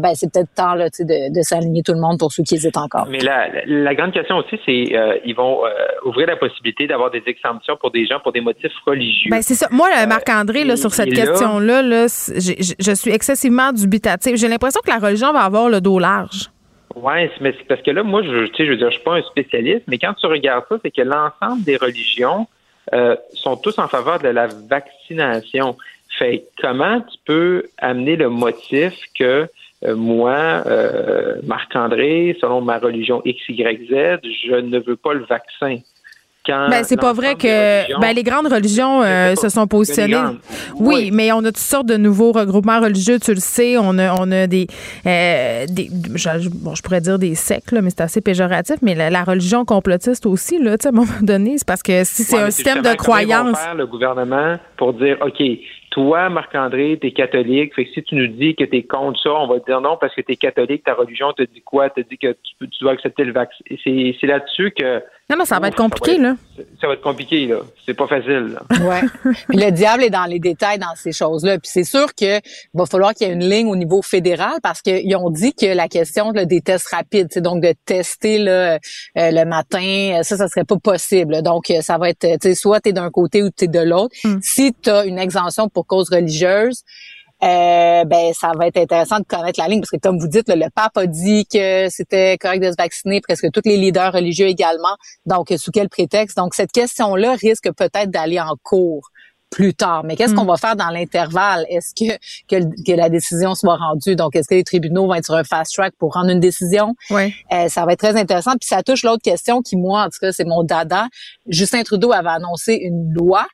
ben, c'est peut-être temps là, de, de s'aligner tout le monde pour ceux qui hésitent encore. Mais la, la grande question aussi, c'est ils vont ouvrir la possibilité d'avoir des exemptions pour des gens pour des motifs religieux. Ben, c'est ça. Moi, euh, Marc-André, sur cette question-là, là, je suis excessivement dubitatif. J'ai l'impression que la religion va avoir le dos large. Oui, mais c'est parce que là, moi, je, je veux dire, je suis pas un spécialiste, mais quand tu regardes ça, c'est que l'ensemble des religions euh, sont tous en faveur de la vaccination. Fait comment tu peux amener le motif que euh, moi, Marc-André, selon ma religion XYZ, je ne veux pas le vaccin? Ben, c'est pas vrai que ben, les grandes religions euh, se sont positionnées. Oui, mais on a toutes sortes de nouveaux regroupements religieux, tu le sais. On a, on a des, euh, des bon, je pourrais dire des sectes, mais c'est assez péjoratif, mais la, religion complotiste aussi, là, à un moment donné, c'est parce que si c'est un système de croyance. faire le gouvernement pour dire, OK, toi, Marc-André, t'es catholique. Fait que si tu nous dis que t'es contre ça, on va te dire non parce que t'es catholique, ta religion te dit quoi? Te dit que tu, tu dois accepter le vaccin. C'est là-dessus que non, non, ça va être compliqué, là. Ça va être compliqué, là. C'est pas facile, là. Ouais. Puis le diable est dans les détails dans ces choses-là. Puis c'est sûr que va falloir qu'il y ait une ligne au niveau fédéral parce qu'ils ont dit que la question des tests rapides, c'est donc de tester là, euh, le matin, ça, ça serait pas possible. Donc, ça va être, tu sais, soit t'es d'un côté ou t'es de l'autre. Hmm. Si tu as une exemption pour cause religieuse, euh, ben ça va être intéressant de connaître la ligne parce que comme vous dites, le pape a dit que c'était correct de se vacciner, presque tous les leaders religieux également. Donc sous quel prétexte? Donc cette question-là risque peut-être d'aller en cours plus tard. Mais qu'est-ce qu'on hmm. va faire dans l'intervalle? Est-ce que, que, la décision soit rendue? Donc est-ce que les tribunaux vont être sur un fast track pour rendre une décision? Oui. Euh, ça va être très intéressant. Puis ça touche l'autre question qui moi en tout cas c'est mon dada. Justin Trudeau avait annoncé une loi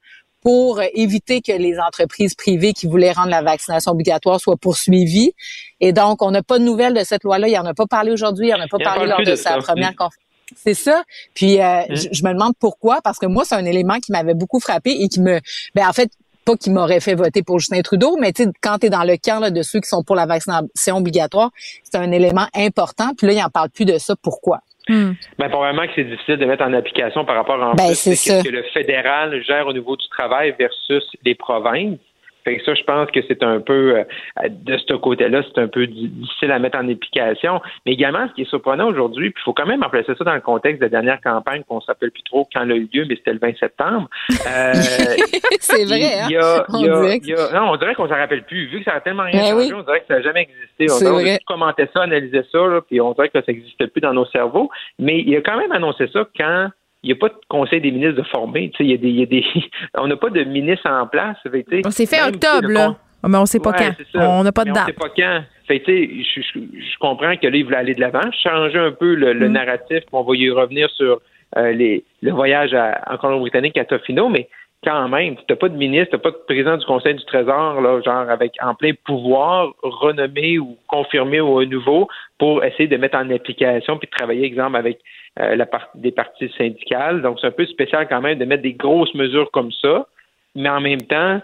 pour éviter que les entreprises privées qui voulaient rendre la vaccination obligatoire soient poursuivies. Et donc, on n'a pas de nouvelles de cette loi-là. Il en a pas parlé aujourd'hui. Il en a pas parlé lors de, sa première conférence. C'est ça. Puis euh, hein? je, me demande pourquoi, parce que moi, c'est un élément qui m'avait beaucoup frappé et qui me, ben en fait, pas qui m'aurait fait voter pour Justin Trudeau, mais tu quand tu es dans le camp là, de ceux qui sont pour la vaccination obligatoire, c'est un élément important. Puis là, il n'en parle plus de ça. Pourquoi? Hmm. Ben, probablement que c'est difficile de mettre en application par rapport à ben, ce que le fédéral gère au niveau du travail versus les provinces? Fait que ça, je pense que c'est un peu, euh, de ce côté-là, c'est un peu difficile à mettre en application. Mais également, ce qui est surprenant aujourd'hui, puis il faut quand même remplacer ça dans le contexte de la dernière campagne qu'on s'appelle plus trop quand elle a eu lieu, mais c'était le 20 septembre. Euh, c'est vrai, hein? on, dirait non, on dirait qu'on s'en rappelle plus. Vu que ça a tellement rien ben changé, on dirait que ça n'a jamais existé. On, commentait ça, analysait ça, là, puis on dirait que ça n'existait plus dans nos cerveaux. Mais il a quand même annoncé ça quand il n'y a pas de conseil des ministres de former. Il y, a des, y a des, on n'a pas de ministre en place. On s'est fait octobre, là. Mais on ne sait pas quand. On n'a pas de date. On ne sait pas quand. Fait, je, je, je, comprends que là, il voulait aller de l'avant, changer un peu le, le mm. narratif, on va y revenir sur euh, les, le voyage à, en Colombie-Britannique à Tofino, mais quand même, tu n'as pas de ministre, tu n'as pas de président du Conseil du Trésor, là, genre avec en plein pouvoir, renommé ou confirmé au nouveau, pour essayer de mettre en application puis de travailler, exemple, avec la part, des parties syndicales. Donc, c'est un peu spécial quand même de mettre des grosses mesures comme ça, mais en même temps,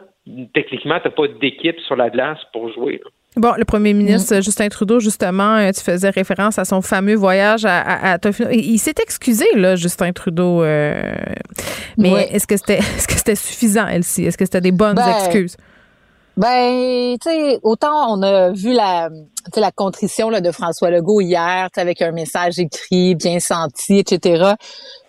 techniquement, tu n'as pas d'équipe sur la glace pour jouer. Bon, le premier ministre mm. Justin Trudeau, justement, euh, tu faisais référence à son fameux voyage à, à, Il s'est excusé, là, Justin Trudeau. Euh, mais est-ce que c'était est-ce que c'était suffisant, Elsie? Est-ce que c'était des bonnes ben, excuses? Ben, tu sais, autant on a vu la, la contrition là, de François Legault hier, avec un message écrit, bien senti, etc.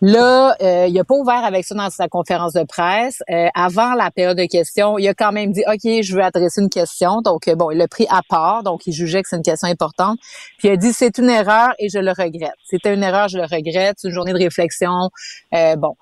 Là, euh, il a pas ouvert avec ça dans sa conférence de presse. Euh, avant la période de questions, il a quand même dit, OK, je veux adresser une question. Donc, euh, bon, il l'a pris à part. Donc, il jugeait que c'est une question importante. Puis, il a dit, c'est une erreur et je le regrette. C'était une erreur, je le regrette. C'est une journée de réflexion. bon.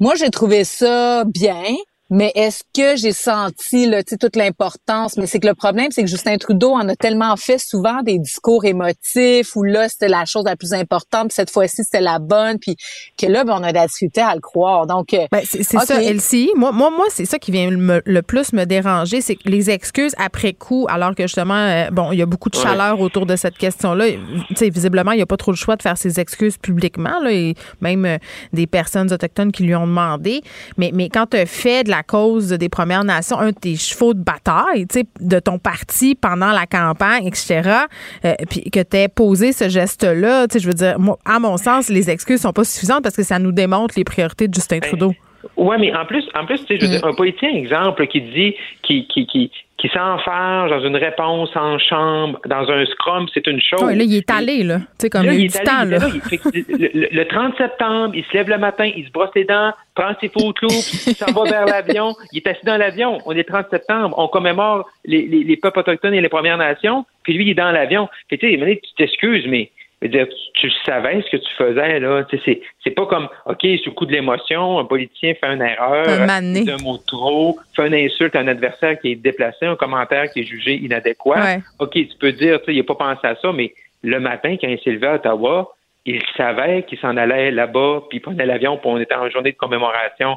Moi, j'ai trouvé ça bien. Mais est-ce que j'ai senti là, toute l'importance? Mais c'est que le problème, c'est que Justin Trudeau en a tellement fait souvent des discours émotifs où là, c'était la chose la plus importante, puis cette fois-ci, c'était la bonne, puis que là, ben, on a la difficulté à le croire. Donc, euh, ben, c'est ça, Elsie. Moi, moi, moi c'est ça qui vient le plus me déranger, c'est que les excuses après coup, alors que justement, euh, bon, il y a beaucoup de chaleur autour de cette question-là. Tu sais, visiblement, il n'y a pas trop le choix de faire ses excuses publiquement, là, et même euh, des personnes autochtones qui lui ont demandé. Mais, mais quand tu fait de la la cause des Premières Nations, un de tes chevaux de bataille, de ton parti pendant la campagne, etc., euh, puis que tu aies posé ce geste-là, je veux dire, moi, à mon sens, les excuses sont pas suffisantes parce que ça nous démontre les priorités de Justin ben, Trudeau. Oui, mais en plus, en plus, tu sais, je veux dire, mm. un politicien exemple qui dit, qui, qui, qui, qui s'enferme dans une réponse en chambre, dans un scrum, c'est une chose. Oui, là, il est allé, là. Tu sais, comme il, est temps, là. le, 30 septembre, il se lève le matin, il se brosse les dents, prend ses photos, il s'en va vers l'avion, il est assis dans l'avion. On est 30 septembre, on commémore les, les, les peuples autochtones et les Premières Nations, puis lui, il est dans l'avion. Puis tu sais, tu t'excuses, mais dire, tu, savais ce que tu faisais, là. C'est, c'est pas comme, OK, sous le coup de l'émotion, un politicien fait une erreur, un, un mot trop, fait une insulte à un adversaire qui est déplacé, un commentaire qui est jugé inadéquat. OK, tu peux dire, tu sais, il n'a pas pensé à ça, mais le matin, quand il s'est levé à Ottawa, il savait qu'il s'en allait là-bas, puis il prenait l'avion, puis on était en journée de commémoration.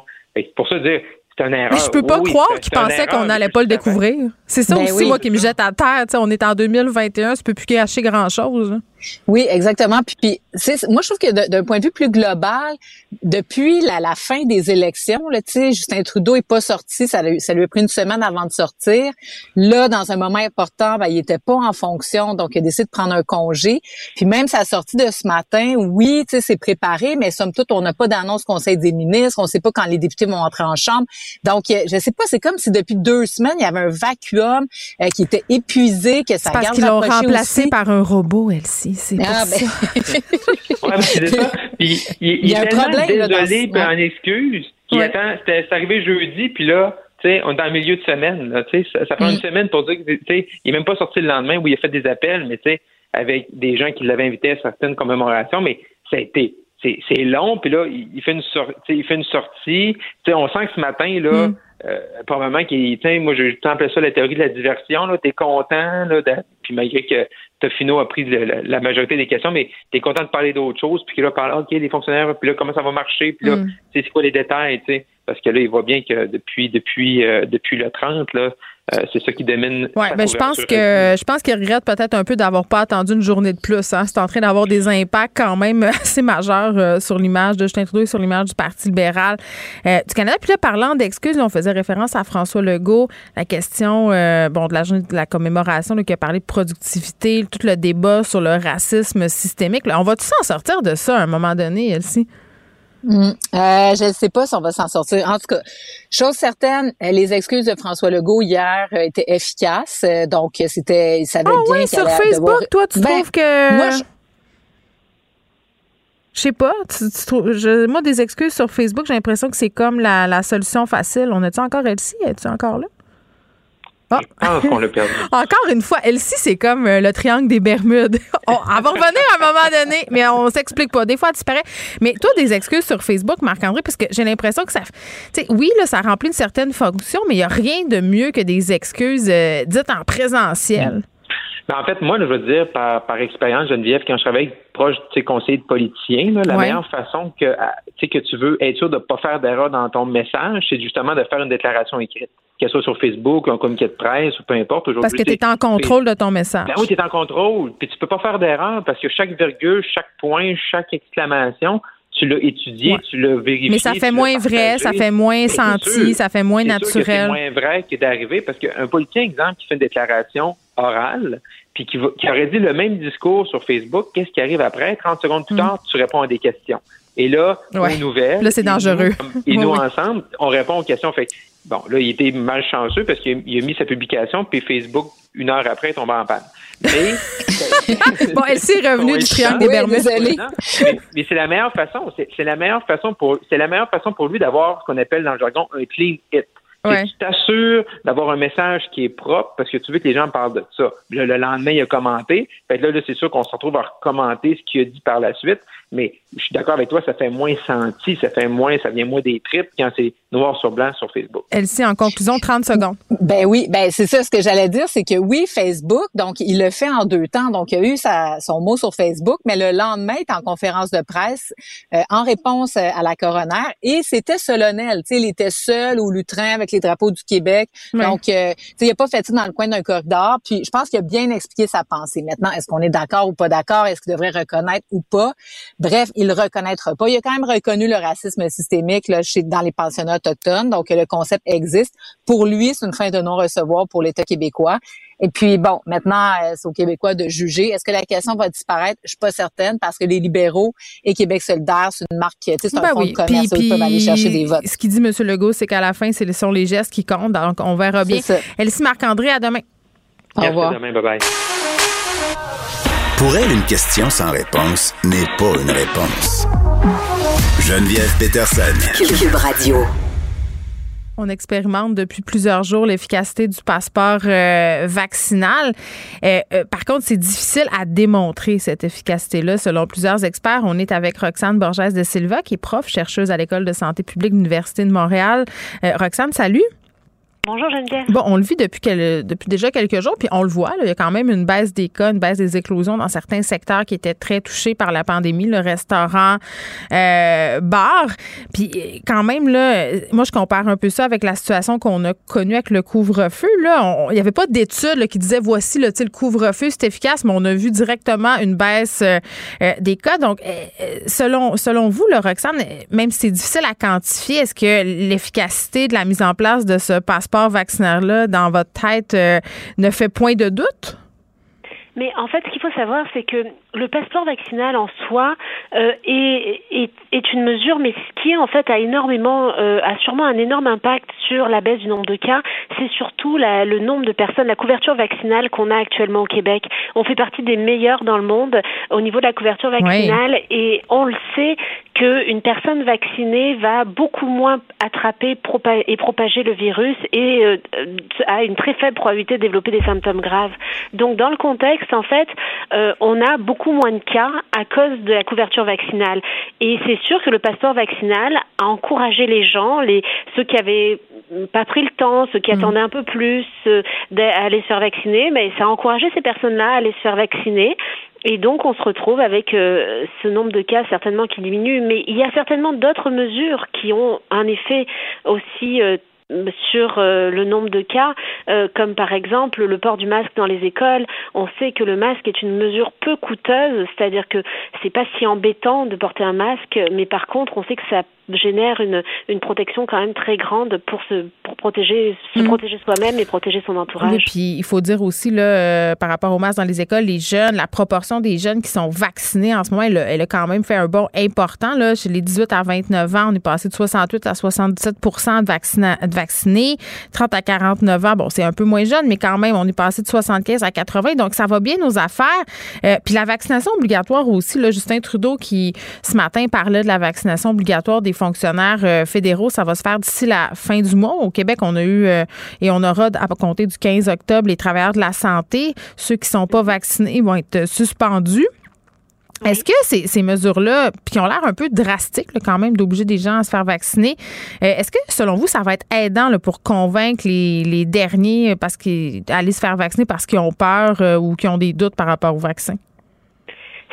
pour ça, dire, c'est une erreur. Mais je peux pas croire qu'il pensait qu'on n'allait pas le découvrir. C'est ça ben aussi, moi, qui me jette à terre. sais, on est en 2021, tu peux plus cacher grand-chose. Oui, exactement. Puis, puis moi, je trouve que d'un point de vue plus global, depuis la, la fin des élections, là, Justin Trudeau est pas sorti, ça, lui, ça lui a pris une semaine avant de sortir. Là, dans un moment important, ben, il était pas en fonction, donc il a décidé de prendre un congé. Puis même sa sortie de ce matin, oui, c'est préparé, mais somme toute, on n'a pas d'annonce Conseil des ministres, on sait pas quand les députés vont entrer en chambre. Donc, je sais pas, c'est comme si depuis deux semaines, il y avait un vacuum euh, qui était épuisé, que ça parce qu'ils l'ont remplacé par un robot, Elsie. C'est ah, ben... ouais, c'est ça. Puis, il, il, est tellement désolé, puis en excuse. Il attend, c'est arrivé jeudi, puis là, tu sais, on est dans le milieu de semaine. Là, ça, ça prend une mm. semaine pour dire que, tu sais, il est même pas sorti le lendemain où il a fait des appels, mais tu sais, avec des gens qui l'avaient invité à certaines commémorations, mais ça a été c'est long, puis là, il fait une sortie, il fait une sortie. sais, on sent que ce matin, là, mm. Euh, probablement qu'il, moi, je t'appelle ça la théorie de la diversion, là, t'es content, là, puis malgré que Tofino a pris la, majorité des questions, mais t'es content de parler d'autre chose, puis qu'il là, parle, OK, les fonctionnaires, puis là, comment ça va marcher, puis là, mm. c'est quoi les détails, tu sais, parce que là, il voit bien que depuis, depuis, euh, depuis le 30, là, euh, c'est ça qui domine. Oui, mais je pense que je pense qu'il regrette peut-être un peu d'avoir pas attendu une journée de plus. Hein. C'est en train d'avoir des impacts quand même assez majeurs euh, sur l'image de Justin Trudeau et sur l'image du Parti libéral euh, du Canada. Puis là, parlant d'excuses, on faisait référence à François Legault, la question bon de la journée de la commémoration, qui a parlé de productivité, tout le débat sur le racisme systémique. on va-tu s'en sortir de ça à un moment donné, Elsie? Mm. Euh, je ne sais pas si on va s'en sortir. En tout cas, chose certaine, euh, les excuses de François Legault hier euh, étaient efficaces. Donc, c'était, savait ah, bien ouais, sur Facebook, toi, tu ben, trouves que moi, je... sais pas. Tu, moi, des excuses sur Facebook, j'ai l'impression que c'est comme la, la, solution facile. On a-tu encore Elsie? Es-tu encore là? Ah. qu'on l'a perdu. Encore une fois, Elsie, c'est comme euh, le triangle des Bermudes. on, elle va revenir à un moment donné, mais on s'explique pas. Des fois, elle disparaît. Mais toi, des excuses sur Facebook, Marc-André, parce que j'ai l'impression que ça. Tu sais, oui, là, ça remplit une certaine fonction, mais il n'y a rien de mieux que des excuses euh, dites en présentiel. Ben, en fait, moi, je veux dire, par, par expérience, Geneviève, quand je travaille proche de tes conseillers de politiciens, la meilleure façon que, que tu veux être sûr de ne pas faire d'erreur dans ton message, c'est justement de faire une déclaration écrite qu'elle soit sur Facebook, un communiqué de presse ou peu importe. Parce que tu es en contrôle de ton message. Ben oui, tu es en contrôle. Puis tu peux pas faire d'erreur parce que chaque virgule, chaque point, chaque exclamation, tu l'as étudié, tu l'as vérifié. Mais ça fait moins vrai, ça fait moins senti, ça fait moins naturel. C'est moins vrai que d'arriver parce qu'un politicien, exemple, qui fait une déclaration orale, puis qui, qui aurait dit le même discours sur Facebook, qu'est-ce qui arrive après? 30 secondes plus mm. tard, tu réponds à des questions. Et là, aux nouvelles. Là, c'est dangereux. Et nous, ensemble, on répond aux questions. Fait Bon, là, il était malchanceux parce qu'il a, mis sa publication, puis Facebook, une heure après, est tombé en panne. Mais. bon, elle s'est revenue du triangle des Bermudes. Mais, mais c'est la meilleure façon. C'est la meilleure façon pour, c'est la meilleure façon pour lui d'avoir ce qu'on appelle dans le jargon un clean hit. Tu t'assures d'avoir un message qui est propre parce que tu veux que les gens parlent de ça. Le, lendemain, il a commenté. Fait là, là c'est sûr qu'on se retrouve à commenter ce qu'il a dit par la suite. Mais je suis d'accord avec toi, ça fait moins senti, ça fait moins, ça vient moins des tripes quand c'est noir sur blanc sur Facebook. Elsie, en conclusion, 30 secondes. Ben oui, ben c'est ça ce que j'allais dire, c'est que oui, Facebook, donc il le fait en deux temps. Donc il a eu sa, son mot sur Facebook, mais le lendemain, il est en conférence de presse euh, en réponse euh, à la coroner et c'était solennel. Tu sais, il était seul au lutrin avec les drapeaux du Québec. Donc, euh, tu sais, il a pas fait ça dans le coin d'un corridor. Puis je pense qu'il a bien expliqué sa pensée. Maintenant, est-ce qu'on est, d'accord ou pas d'accord? Est-ce qu'il devrait reconnaître ou pas? Bref, il le reconnaîtra pas. Il a quand même reconnu le racisme systémique là, chez, dans les pensionnats autochtones, donc le concept existe. Pour lui, c'est une fin de non-recevoir pour l'État québécois. Et puis, bon, maintenant, euh, c'est aux Québécois de juger. Est-ce que la question va disparaître? Je suis pas certaine parce que les libéraux et Québec solidaire, c'est une marque, tu sais, c'est un ben fonds de commerce, ils peuvent aller chercher des votes. Ce qu'il dit, M. Legault, c'est qu'à la fin, ce sont les gestes qui comptent. Donc, on verra bien. Elsie Marc-André, à demain. Au revoir. À demain. Bye-bye. Pour elle, une question sans réponse n'est pas une réponse. Geneviève Peterson. Cube Radio. On expérimente depuis plusieurs jours l'efficacité du passeport euh, vaccinal. Euh, euh, par contre, c'est difficile à démontrer cette efficacité-là, selon plusieurs experts. On est avec Roxane Borges de Silva, qui est prof, chercheuse à l'École de santé publique de l'Université de Montréal. Roxane, salut. Bonjour Geneviève. Bon, on le vit depuis, depuis déjà quelques jours, puis on le voit, il y a quand même une baisse des cas, une baisse des éclosions dans certains secteurs qui étaient très touchés par la pandémie, le restaurant, euh, bar. Puis quand même, là, moi, je compare un peu ça avec la situation qu'on a connue avec le couvre-feu. Là, il n'y avait pas d'études qui disaient voici le, le couvre-feu, c'est efficace, mais on a vu directement une baisse euh, euh, des cas. Donc, selon, selon vous, le Roxane, même si c'est difficile à quantifier, est-ce que l'efficacité de la mise en place de ce passeport passeport vaccinaire-là dans votre tête euh, ne fait point de doute? Mais en fait, ce qu'il faut savoir, c'est que le passeport vaccinal en soi euh, est, est, est, une mesure, mais ce qui en fait a énormément, euh, a sûrement un énorme impact sur la baisse du nombre de cas, c'est surtout la, le nombre de personnes, la couverture vaccinale qu'on a actuellement au Québec. On fait partie des meilleurs dans le monde au niveau de la couverture vaccinale et on le sait qu'une personne vaccinée va beaucoup moins attraper et propager le virus et euh, a une très faible probabilité de développer des symptômes graves. Donc dans le contexte, en fait, euh, on a beaucoup beaucoup moins de cas à cause de la couverture vaccinale. Et c'est sûr que le passeport vaccinal a encouragé les gens, les, ceux qui avaient pas pris le temps, ceux qui mm. attendaient un peu plus euh, à aller se faire vacciner, mais ça a encouragé ces personnes-là à aller se faire vacciner. Et donc, on se retrouve avec euh, ce nombre de cas certainement qui diminue. Mais il y a certainement d'autres mesures qui ont un effet aussi euh, sur euh, le nombre de cas, euh, comme par exemple le port du masque dans les écoles. On sait que le masque est une mesure peu coûteuse, c'est-à-dire que c'est pas si embêtant de porter un masque, mais par contre, on sait que ça génère une, une protection quand même très grande pour se pour protéger se mm. protéger soi-même et protéger son entourage. Oui, puis il faut dire aussi là euh, par rapport au masque dans les écoles, les jeunes, la proportion des jeunes qui sont vaccinés en ce moment, elle, elle a quand même fait un bond important là chez les 18 à 29 ans, on est passé de 68 à 77 de, vaccina, de vaccinés, 30 à 49 ans, bon, c'est un peu moins jeune mais quand même on est passé de 75 à 80 donc ça va bien nos affaires. Euh, puis la vaccination obligatoire aussi là Justin Trudeau qui ce matin parlait de la vaccination obligatoire des fonctionnaires euh, fédéraux. Ça va se faire d'ici la fin du mois. Au Québec, on a eu euh, et on aura à compter du 15 octobre les travailleurs de la santé. Ceux qui ne sont pas vaccinés vont être suspendus. Est-ce que ces, ces mesures-là, qui ont l'air un peu drastiques quand même, d'obliger des gens à se faire vacciner, euh, est-ce que selon vous, ça va être aidant pour convaincre les, derniers parce qu'ils aller se faire vacciner parce qu'ils ont peur ou qu'ils ont des doutes par rapport au vaccin?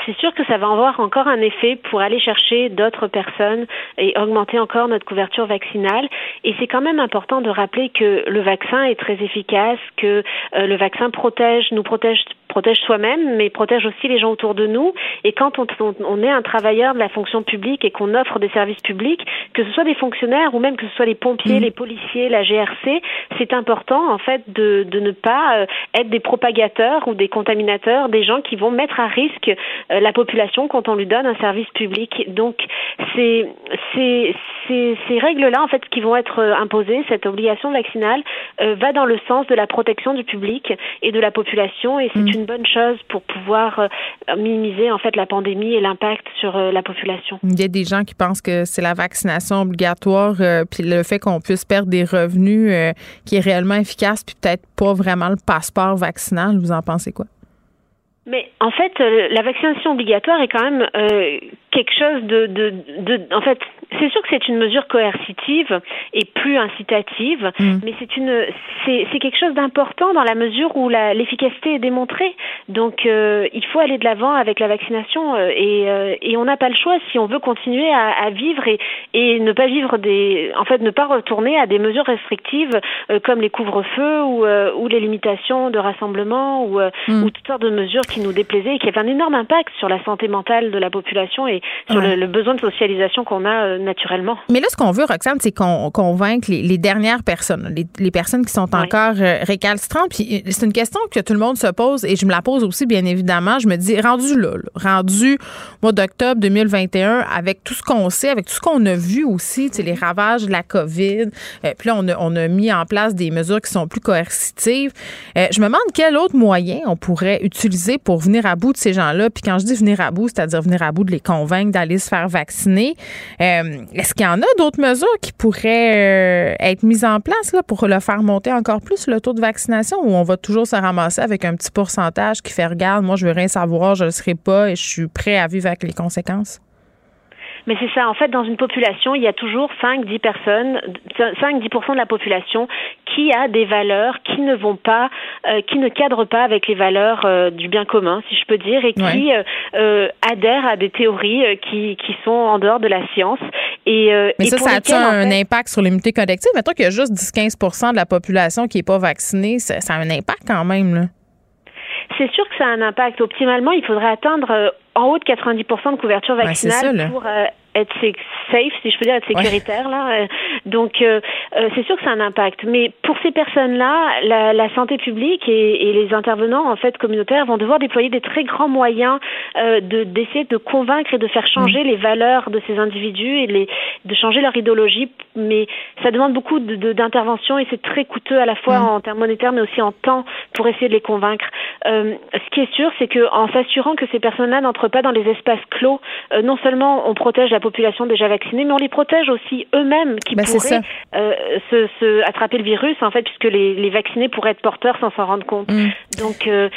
C'est sûr que ça va avoir encore un effet pour aller chercher d'autres personnes et augmenter encore notre couverture vaccinale. Et c'est quand même important de rappeler que le vaccin est très efficace, que euh, le vaccin protège, nous protège protège soi-même, mais protège aussi les gens autour de nous. Et quand on, on, est un travailleur de la fonction publique et qu'on offre des services publics, que ce soit des fonctionnaires ou même que ce soit les pompiers, mmh. les policiers, la GRC, c'est important en fait de, de ne pas euh, être des propagateurs ou des contaminateurs, des gens qui vont mettre à risque euh, la population quand on lui donne un service public. Donc c'est ces, règles-là en fait qui vont être euh, imposées, cette obligation vaccinale va dans le sens de la protection du public et de la population et c'est mmh. une bonne chose pour pouvoir euh, minimiser en fait la pandémie et l'impact sur euh, la population. Il y a des gens qui pensent que c'est la vaccination obligatoire euh, puis le fait qu'on puisse perdre des revenus qui est réellement efficace puis peut-être pas vraiment le passeport vaccinal. Vous en pensez quoi? Mais en fait, la vaccination obligatoire est quand même quelque chose de, de, de en fait, c'est sûr que c'est une mesure coercitive et plus incitative, mm. mais c'est une c'est c'est quelque chose d'important dans la mesure où l'efficacité est démontrée. Donc euh, il faut aller de l'avant avec la vaccination euh, et euh, et on n'a pas le choix si on veut continuer à, à, vivre et et ne pas vivre des en fait ne pas retourner à des mesures restrictives comme les couvre-feux ou ou les limitations de rassemblement ou mm. ou toutes sortes de mesures qui nous déplaisaient et qui avaient un énorme impact sur la santé mentale de la population et sur le, besoin de socialisation qu'on a naturellement. Mais là, ce qu'on veut, Roxane, c'est qu'on convaincre les, dernières personnes, les, personnes qui sont encore euh, récalcitrantes. Puis euh, c'est une question que tout le monde se pose et je me la pose aussi, bien évidemment. Je me dis, rendu là, rendu mois d'octobre 2021, avec tout ce qu'on sait, avec tout ce qu'on a vu aussi, les ravages de la COVID, euh, puis là, on a, on a, mis en place des mesures qui sont plus coercitives. je me demande quel autre moyen on pourrait utiliser pour venir à bout de ces gens-là. Puis quand je dis venir à bout, c'est-à-dire venir à bout de les convaincre d'aller se faire vacciner. Est-ce qu'il y en a d'autres mesures qui pourraient euh, être mises en place pour le faire monter encore plus le taux de vaccination ou on va toujours se ramasser avec un petit pourcentage qui fait regarde, moi je veux rien savoir, je ne le serai pas et je suis prêt à vivre avec les conséquences? Mais c'est ça. En fait, dans une population, il y a toujours 5-10 personnes, 5-10% de la population qui a des valeurs qui ne vont pas, euh, qui ne cadrent pas avec les valeurs euh, du bien commun, si je peux dire, et qui euh, adhèrent à des théories qui, qui sont en dehors de la science. Et, Mais ça, ça a un impact sur l'immunité collective? Mettons qu'il y a juste 10-15% de la population qui n'est pas vaccinée, ça, ça, a un impact quand même, là. C'est sûr que ça a un impact. Optimalement, il faudrait atteindre en haut de 90% de couverture vaccinale pour être safe, si je peux dire, être sécuritaire là. Euh, donc euh, euh, c'est sûr que c'est un impact. Mais pour ces personnes-là, la, la, santé publique et, et, les intervenants en fait communautaires vont devoir déployer des très grands moyens euh, de d'essayer de convaincre et de faire changer mm. les valeurs de ces individus et les, de changer leur idéologie. Mais ça demande beaucoup d'intervention de, et c'est très coûteux à la fois mm. en termes monétaires mais aussi en temps pour essayer de les convaincre. Euh, ce qui est sûr, c'est que en s'assurant que ces personnes-là n'entrent pas dans les espaces clos, non seulement on protège la population déjà vaccinée, mais on les protège aussi eux-mêmes qui ben, pourraient euh, se, se, attraper le virus, en fait, puisque les, les vaccinés pourraient être porteurs sans s'en rendre compte. Mm. Donc, euh,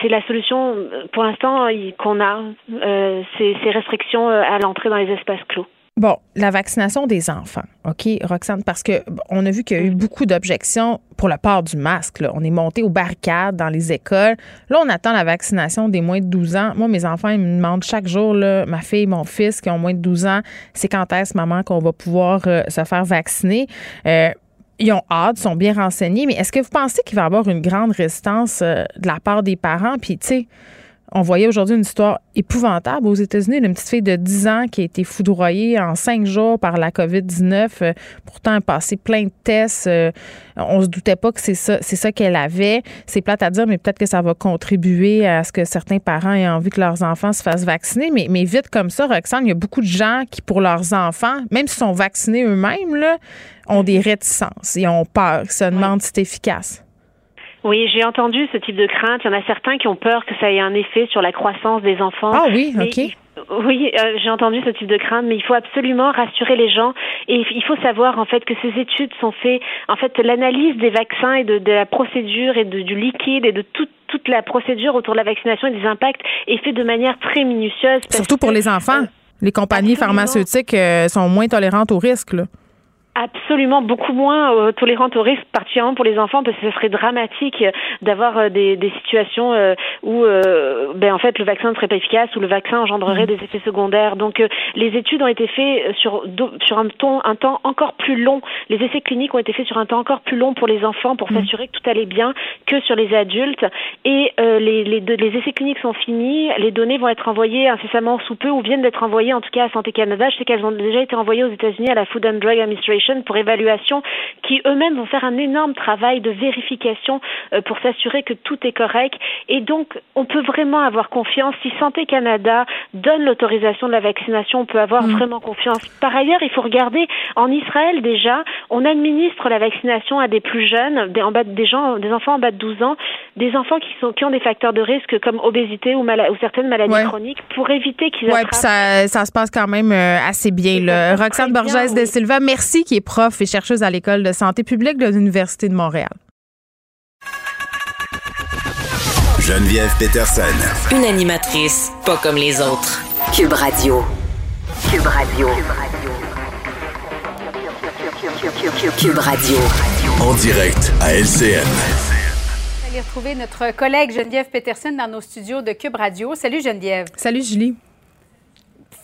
c'est la solution pour l'instant qu'on a, euh, ces, ces restrictions euh, à l'entrée dans les espaces clos. Bon, la vaccination des enfants, OK, Roxane, parce que on a vu qu'il y a eu beaucoup d'objections pour le port du masque. On est monté aux barricades dans les écoles. Là, on attend la vaccination des moins de 12 ans. Moi, mes enfants, ils me demandent chaque jour, là, ma fille, mon fils qui ont moins de 12 ans, c'est quand est-ce, maman, qu'on va pouvoir euh, se faire vacciner? Euh, ils ont hâte, sont bien renseignés, mais est-ce que vous pensez qu'il va y avoir une grande résistance euh, de la part des parents? Puis, tu sais, on voyait aujourd'hui une histoire épouvantable aux États-Unis d'une petite fille de 10 ans qui a été foudroyée en cinq jours par la COVID-19. Euh, pourtant, elle a passé plein de tests. Euh, on se doutait pas que c'est ça, c'est ça qu'elle avait. C'est plate à dire, mais peut-être que ça va contribuer à ce que certains parents aient envie que leurs enfants se fassent vacciner. Mais, mais vite comme ça, Roxane, il y a beaucoup de gens qui, pour leurs enfants, même s'ils sont vaccinés eux-mêmes, là, ont des réticences et ont peur, se demandent si c'est efficace. Oui, j'ai entendu ce type de crainte. Il y en a certains qui ont peur que ça ait un effet sur la croissance des enfants. Ah oui, OK. Oui, euh, j'ai entendu ce type de crainte, mais il faut absolument rassurer les gens et il faut savoir en fait que ces études sont faites, en fait, l'analyse des vaccins et de, de, la procédure et de, du liquide et de toute toute la procédure autour de la vaccination et des impacts est faite de manière très minutieuse. Surtout pour les enfants. Euh, les compagnies pharmaceutiques euh, sont moins tolérantes au risque. Là. Absolument, beaucoup moins euh, tolérante au risque, particulièrement pour les enfants, parce que ce serait dramatique euh, d'avoir euh, des, des, situations euh, où, ben, en fait, le vaccin ne serait pas efficace ou le vaccin engendrerait mm. des effets secondaires. Donc, les études ont été faites sur sur un, ton, un temps encore plus long. Les essais cliniques ont été faits sur un temps encore plus long pour les enfants pour mm. s'assurer que tout allait bien que sur les adultes. Et les, les, les essais cliniques sont finis. Les données vont être envoyées incessamment sous peu ou viennent d'être envoyées, en tout cas à Santé Canada. Je sais qu'elles ont déjà été envoyées aux États-Unis à la Food and Drug Administration pour évaluation qui eux-mêmes vont faire un énorme travail de vérification euh, pour s'assurer que tout est correct. Et donc, on peut vraiment avoir confiance. Si Santé Canada donne l'autorisation de la vaccination, on peut avoir mm. vraiment confiance. Par ailleurs, il faut regarder en Israël déjà, on administre la vaccination à des plus jeunes, des, en bas, des gens, des enfants en bas de 12 ans, des enfants qui sont qui ont des facteurs de risque comme obésité ou, ou certaines maladies chroniques pour éviter qu'ils ouais, ça, ça se passe quand même euh, assez bien. Là. Roxane Borges de Silva, merci qui est prof et chercheuse à l'École de santé publique de l'Université de Montréal. Geneviève Peterson. Une animatrice pas comme les autres. Cube Radio. Cube Radio. Cube Radio. En direct à LCN. Retrouver notre collègue Geneviève Peterson dans nos studios de Cube Radio. Salut Geneviève. Salut Julie.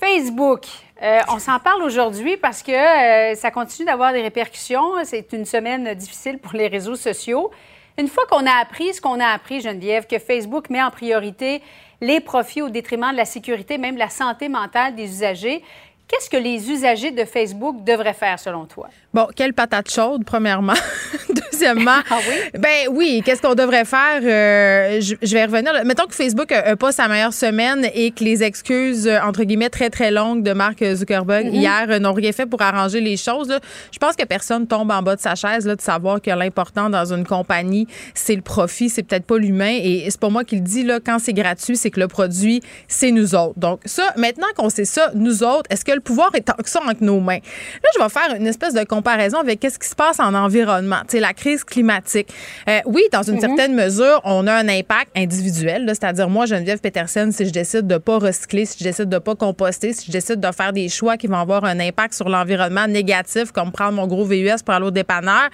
Facebook. Euh, on s'en parle aujourd'hui parce que euh, ça continue d'avoir des répercussions. C'est une semaine difficile pour les réseaux sociaux. Une fois qu'on a appris ce qu'on a appris, Geneviève, que Facebook met en priorité les profits au détriment de la sécurité, même la santé mentale des usagers, Qu'est-ce que les usagers de Facebook devraient faire selon toi? Bon, quelle patate chaude, premièrement. Deuxièmement, ah oui? ben oui, qu'est-ce qu'on devrait faire? Euh, je, vais revenir. Mettons que Facebook n'a pas sa meilleure semaine et que les excuses, euh, entre guillemets, très, très longues de Mark Zuckerberg mm-hmm. hier euh, n'ont rien fait pour arranger les choses. Je pense que personne tombe en bas de sa chaise là, de savoir que l'important dans une compagnie, c'est le profit, c'est peut-être pas l'humain. Et c'est pas moi qui le dis, là, quand c'est gratuit, c'est que le produit, c'est nous autres. Donc ça, maintenant qu'on sait ça, nous autres, est-ce que le pouvoir est tant que ça entre nos mains. Là, je vais faire une espèce de comparaison avec qu'est-ce qui se passe en environnement, tu sais, la crise climatique. Euh, oui, dans une mhm. certaine mesure, on a un impact individuel, c'est-à-dire moi, Geneviève Peterson, si je décide de pas recycler, si je décide de pas composter, si je décide de faire des choix qui vont avoir un impact sur l'environnement négatif, comme prendre mon gros VUS pour aller au dépanneur,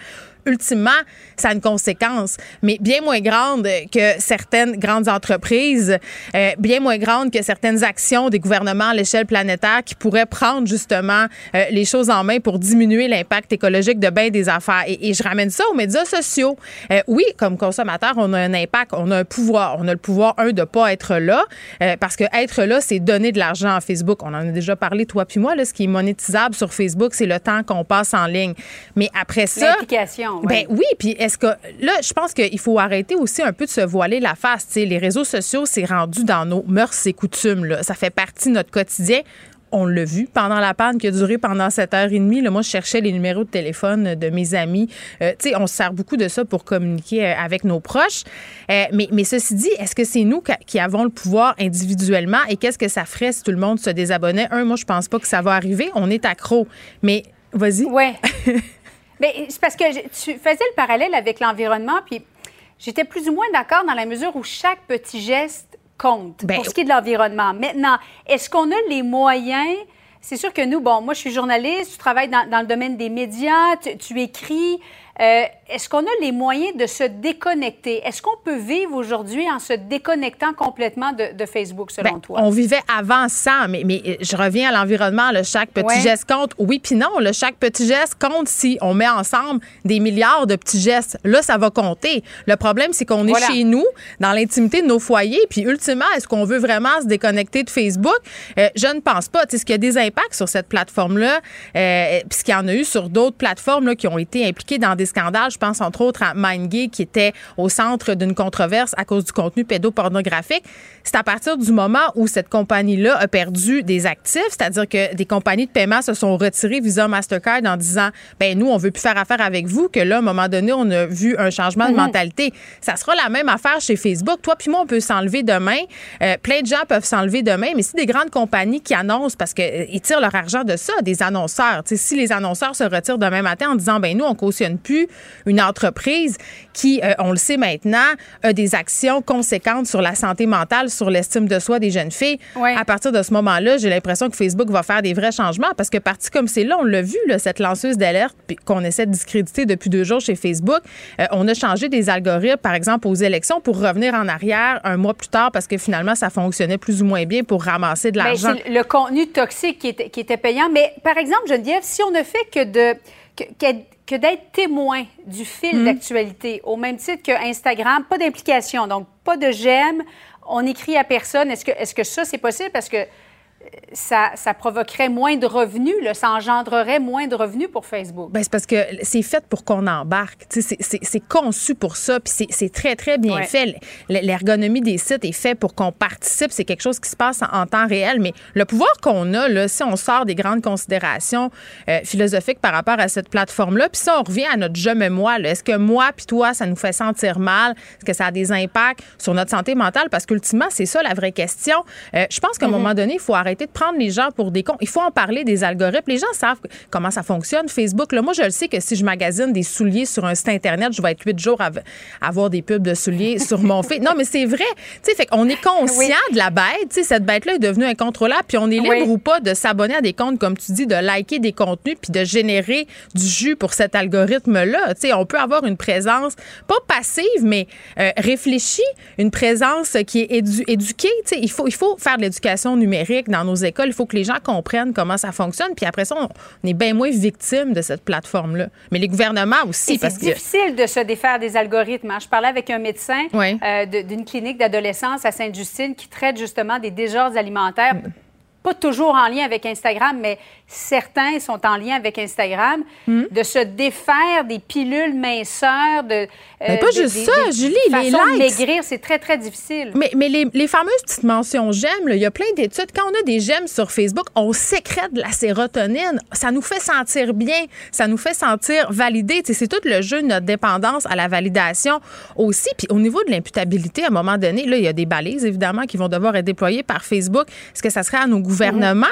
ultimement, ça a une conséquence, mais bien moins grande que certaines grandes entreprises, euh, bien moins grande que certaines actions des gouvernements à l'échelle planétaire qui pourraient prendre justement euh, les choses en main pour diminuer l'impact écologique de bien des affaires. Et, je ramène ça aux médias sociaux. Euh, oui, comme consommateur, on a un impact, on a un pouvoir. On a le pouvoir, un, de pas être là, parce que être là, c'est donner de l'argent à Facebook. On en a déjà parlé, toi puis moi, là, ce qui est monétisable sur Facebook, c'est le temps qu'on passe en ligne. Mais après ça... Ben oui, puis est-ce que là, je pense qu'il faut arrêter aussi un peu de se voiler la face. sais, les réseaux sociaux, c'est rendu dans nos mœurs et coutumes. Là. Ça fait partie de notre quotidien on l'a vu pendant la panne qui a duré pendant 7 heures et demie. Là, moi, je cherchais les numéros de téléphone de mes amis. Euh, tu sais, on se sert beaucoup de ça pour communiquer euh, avec nos proches. Euh, mais, mais ceci dit, est-ce que c'est nous qui avons le pouvoir individuellement et qu'est-ce que ça ferait si tout le monde se désabonnait? Un, moi, je pense pas que ça va arriver. On est accro. Mais vas-y. Ouais. Mais c'est parce que tu faisais le parallèle avec l'environnement, puis j'étais plus ou moins d'accord dans la mesure où chaque petit geste compte ben pour ce qui est de l'environnement. Maintenant, est-ce qu'on a les moyens? C'est sûr que nous, bon, moi, je suis journaliste, tu travailles dans, le domaine des médias, tu écris. Euh, est-ce qu'on a les moyens de se déconnecter? Est-ce qu'on peut vivre aujourd'hui en se déconnectant complètement de, Facebook, selon ben, toi? On vivait avant ça, mais, mais euh, je reviens à l'environnement. Chaque petit geste compte. Oui, puis non. Le chaque petit geste compte si on met ensemble des milliards de petits gestes. Là, ça va compter. Le problème, c'est qu'on est chez nous, dans l'intimité de nos foyers, puis ultimement, est-ce qu'on veut vraiment se déconnecter de Facebook? Euh, je ne pense pas. Est-ce qu'il y a des impacts sur cette plateforme-là? Euh, Puisqu'il y en a eu sur d'autres plateformes là, qui ont été impliquées dans des scandales. Je pense entre autres à MindGay qui était au centre d'une controverse à cause du contenu pédopornographique. C'est à partir du moment où cette compagnie-là a perdu des actifs, c'est-à-dire que des compagnies de paiement se sont retirées Visa Mastercard en disant ben nous on veut plus faire affaire avec vous que là à un moment donné on a vu un changement de mhm. mentalité. Ça sera la même affaire chez Facebook. Toi puis moi on peut s'enlever demain. Euh, plein de gens peuvent s'enlever demain, mais si des grandes compagnies qui annoncent parce qu'ils euh, tirent leur argent de ça, des annonceurs. si les annonceurs se retirent demain matin en disant ben nous on cautionne plus une entreprise qui, euh, on le sait maintenant, a des actions conséquentes sur la santé mentale, sur l'estime de soi des jeunes filles. À partir de ce moment-là, j'ai l'impression que Facebook va faire des vrais changements parce que parti comme c'est là, on l'a vu, là, cette lanceuse d'alerte qu'on essaie de discréditer depuis deux jours chez Facebook, euh, on a changé des algorithmes, par exemple, aux élections pour revenir en arrière un mois plus tard parce que finalement, ça fonctionnait plus ou moins bien pour ramasser de ben, l'argent. Le contenu toxique qui était, qui était payant. Mais par exemple, Geneviève, si on ne fait que de que, d'être témoin du fil hmm. d'actualité, au même titre que Instagram, pas d'implication, donc pas de j'aime, on écrit à personne. Est-ce que, est-ce que ça, c'est possible? Parce que ça, ça, provoquerait moins de revenus, là, ça engendrerait moins de revenus pour Facebook. Bien, c'est parce que c'est fait pour qu'on embarque. C'est conçu pour ça, puis c'est très, très bien fait. L'ergonomie des sites est fait pour qu'on participe. C'est quelque chose qui se passe en, temps réel. Mais le pouvoir qu'on a, là, si on sort des grandes considérations euh, philosophiques par rapport à cette plateforme-là, puis ça, on revient à notre je me moi. Est-ce que moi puis toi, ça nous fait sentir mal? Est-ce que ça a des impacts sur notre santé mentale? Parce qu'ultimement, c'est ça la vraie question. Euh, je pense qu'à un mm-hmm. moment donné, il faut arrêter de prendre les gens pour des cons. Il faut en parler des algorithmes. Les gens savent comment ça fonctionne. Facebook, là, moi, je le sais que si je magasine des souliers sur un site Internet, je vais être huit jours à avoir des pubs de souliers sur mon fait. Non, mais c'est vrai. Tu sais, fait qu'on est conscient de la bête. Tu sais, cette bête-là est devenue incontrôlable. Puis on est libre ou pas de s'abonner à des comptes, comme tu dis, de liker des contenus puis de générer du jus pour cet algorithme-là. Tu sais, on peut avoir une présence, pas passive, mais euh, réfléchie, une présence qui est éduquée. Tu sais, il faut, il faut faire de l'éducation numérique dans nos écoles. Il faut que les gens comprennent comment ça fonctionne. Puis après ça, on est bien moins victime de cette plateforme-là. Mais les gouvernements aussi. C'est difficile de se défaire des algorithmes. Hein. Je parlais avec un médecin euh, d'une clinique d'adolescence à Sainte-Justine qui traite justement des désordres alimentaires. Mm. Pas toujours en lien avec Instagram, mais certains sont en lien avec Instagram, hmm. de se défaire des pilules minceurs, de. Mais pas juste ça, Julie, les likes. maigrir, c'est très, très difficile. Mais, mais les, les fameuses petites mentions j'aime, il y a plein d'études. Quand on a des j'aime sur Facebook, on sécrète de la sérotonine. Ça nous fait sentir bien, ça nous fait sentir validé. C'est tout le jeu de notre dépendance à la validation aussi. Puis au niveau de l'imputabilité, à un moment donné, là, il y a des balises, évidemment, qui vont devoir être déployées par Facebook. Est-ce que ça serait à nos gouvernements? Gouvernement.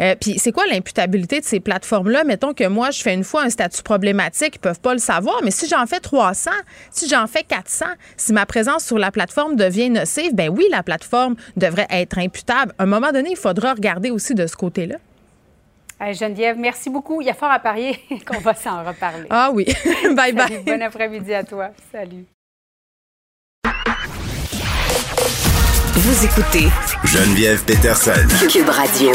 Euh, puis c'est quoi l'imputabilité? De ces plateformes-là? Mettons que moi, je fais une fois un statut problématique, ils peuvent pas le savoir, mais si j'en fais 300, si j'en fais 400, si ma présence sur la plateforme devient nocive, ben oui, la plateforme devrait être imputable. À un moment donné, il faudra regarder aussi de ce côté-là. Geneviève, merci beaucoup. Il y a fort à parier qu'on va s'en reparler. Ah oui. bye bye. Bon après-midi à toi. Salut. Vous écoutez Geneviève Peterson. Cube Radio.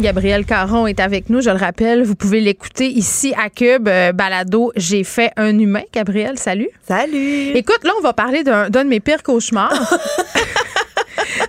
Gabriel Caron est avec nous, je le rappelle. Vous pouvez l'écouter ici à Cube, euh, Balado. J'ai fait un humain. Gabriel, salut. Salut. Écoute, là, on va parler d'un de mes pires cauchemars.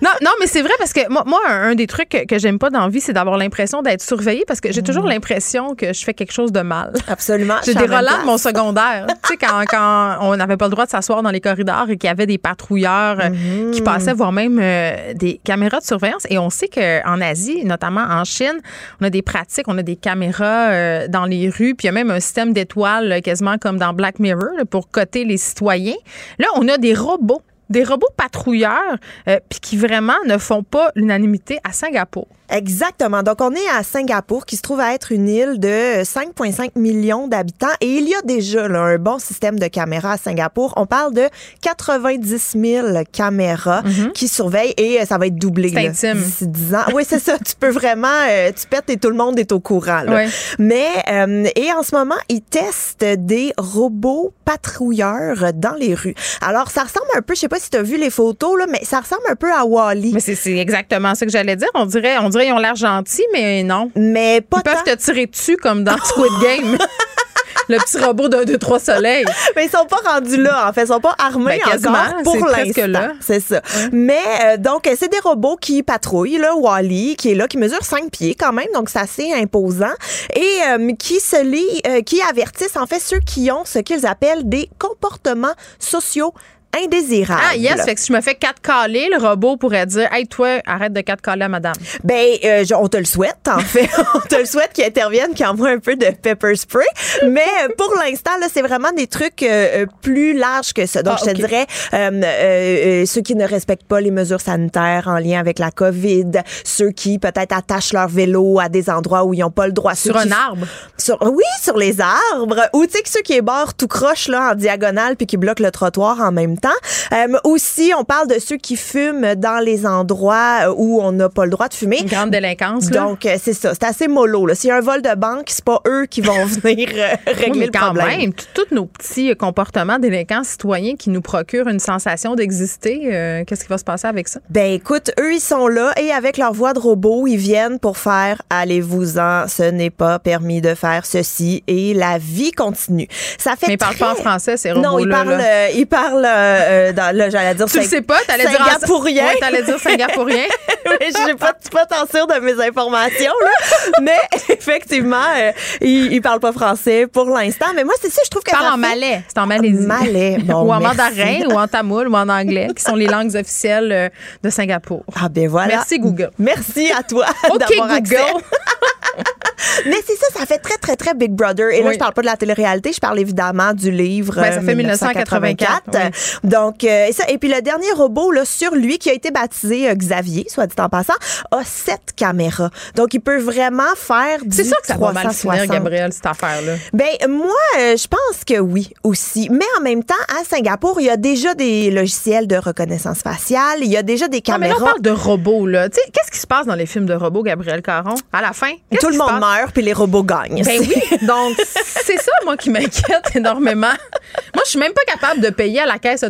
non, non, mais c'est vrai parce que moi, moi un, des trucs que, que j'aime pas dans la vie, c'est d'avoir l'impression d'être surveillée parce que j'ai toujours l'impression que je fais quelque chose de mal. Absolument. J'ai des relents de mon secondaire. tu sais, quand, quand on n'avait pas le droit de s'asseoir dans les corridors et qu'il y avait des patrouilleurs euh, qui passaient, voire même euh, des caméras de surveillance. Et on sait qu'en Asie, notamment en Chine, on a des pratiques, on a des caméras euh, dans les rues, puis il y a même un système d'étoiles quasiment comme dans Black Mirror là, pour coter les citoyens. Là, on a des robots des robots patrouilleurs, euh, puis qui vraiment ne font pas l'unanimité à Singapour. Exactement. Donc, on est à Singapour, qui se trouve à être une île de 5,5 millions d'habitants. Et il y a déjà là, un bon système de caméras à Singapour. On parle de 90 000 caméras qui surveillent et euh, ça va être doublé d'ici 10 ans. Oui, c'est ça. Tu peux vraiment, euh, tu pètes et tout le monde est au courant. là. Mais, euh, et en ce moment, ils testent des robots patrouilleurs dans les rues. Alors, ça ressemble un peu, je sais pas si tu as vu les photos, là, mais ça ressemble un peu à Wally. Mais c'est exactement ça que j'allais dire. On dirait, on dirait qu'ils ont l'air gentils, mais non. Mais pas Ils peuvent te tirer dessus comme dans Squid Game. Le petit robot d'un, deux, trois soleils. Mais ils sont pas rendus là, en fait. Ils sont pas armés Ben, encore pour l'instant. là. C'est ça. Mais euh, donc, c'est des robots qui patrouillent, là, Wally, qui est là, qui mesure 5 pieds quand même, donc c'est assez imposant, et euh, qui se lit, euh, qui avertissent en fait ceux qui ont ce qu'ils appellent des comportements sociaux indésirables. Ah, yes. Fait que si je me fais quatre caler, le robot pourrait dire Hey, toi, arrête de quatre caler à madame. Ben, euh, je- on te le souhaite, en fait. on te le souhaite qu'ils interviennent, qu'ils envoient un peu de pepper spray. Mais pour l'instant, là, c'est vraiment des trucs euh, euh, plus larges que ça. Donc, Ah, je te dirais, euh, euh, euh, ceux qui ne respectent pas les mesures sanitaires en lien avec la COVID, ceux qui peut-être attachent leur vélo à des endroits où ils n'ont pas le droit. Sur Ceux un qui- arbre? Sur, oui, sur les arbres. Ou tu sais que ceux qui est barrent tout croche là en diagonale puis qui bloquent le trottoir en même temps. Euh, aussi, on parle de ceux qui fument dans les endroits euh, où on n'a pas le droit de fumer. Une grande délinquance. là. Donc, euh, c'est ça. C'est assez mollo. S'il y a un vol de banque, c'est pas eux qui vont venir euh, régler Oui, mais le quand problème. même, tous nos petits comportements délinquants citoyens qui nous procurent une sensation d'exister, qu'est-ce qui va se passer avec ça? Ben écoute, eux ils sont là et avec leur voix de robot, ils viennent pour faire allez-vous-en, ce n'est pas permis de faire ceci et la vie continue. Ça fait Mais ils parlent pas en français, ces Non, ils robots-là, parlent euh, ils parlent euh, dans là, j'allais dire Tu le sais pas, t'allais dire en- Singapourien. Ouais, t'allais dire Singapourien. Mais je suis pas, pas tant sûre de mes informations, là. Mais effectivement, euh, ils, ils parlent pas français pour l'instant. Mais moi, c'est ça, je trouve que Parle en fait- malais. C'est en malaisie. Malais. Bon, ou en merci. mandarin, ou en tamoul, ou en anglais, qui sont les langues officielles euh, de Singapour. Ah ben voilà. Merci, Google. Merci à toi OK, d'avoir accès. Mais c'est ça, ça fait très, très, très Big Brother. Et là, Oui. je parle pas de la télé-réalité, je parle évidemment du livre Ben, ça euh, fait 1984, Donc, euh, et, ça, et puis le dernier robot, là, sur lui, qui a été baptisé euh, Xavier, soit dit en passant, a sept caméras. Donc, il peut vraiment faire du C'est sûr que ça va mal 360. finir, Gabriel, cette affaire-là. Ben moi, euh, je pense que oui aussi. Mais en même temps, à Singapour, il y a déjà des logiciels de reconnaissance faciale, il y a déjà des Non, mais là, caméras. on parle de robots, là. Tu sais, qu'est-ce qui se passe dans les films de robots, Gabriel Caron? À la fin? Tout le monde meurt, puis les robots gagnent. Ben oui, donc c'est ça, moi, qui m'inquiète énormément. Moi, je suis même pas capable de payer à la caisse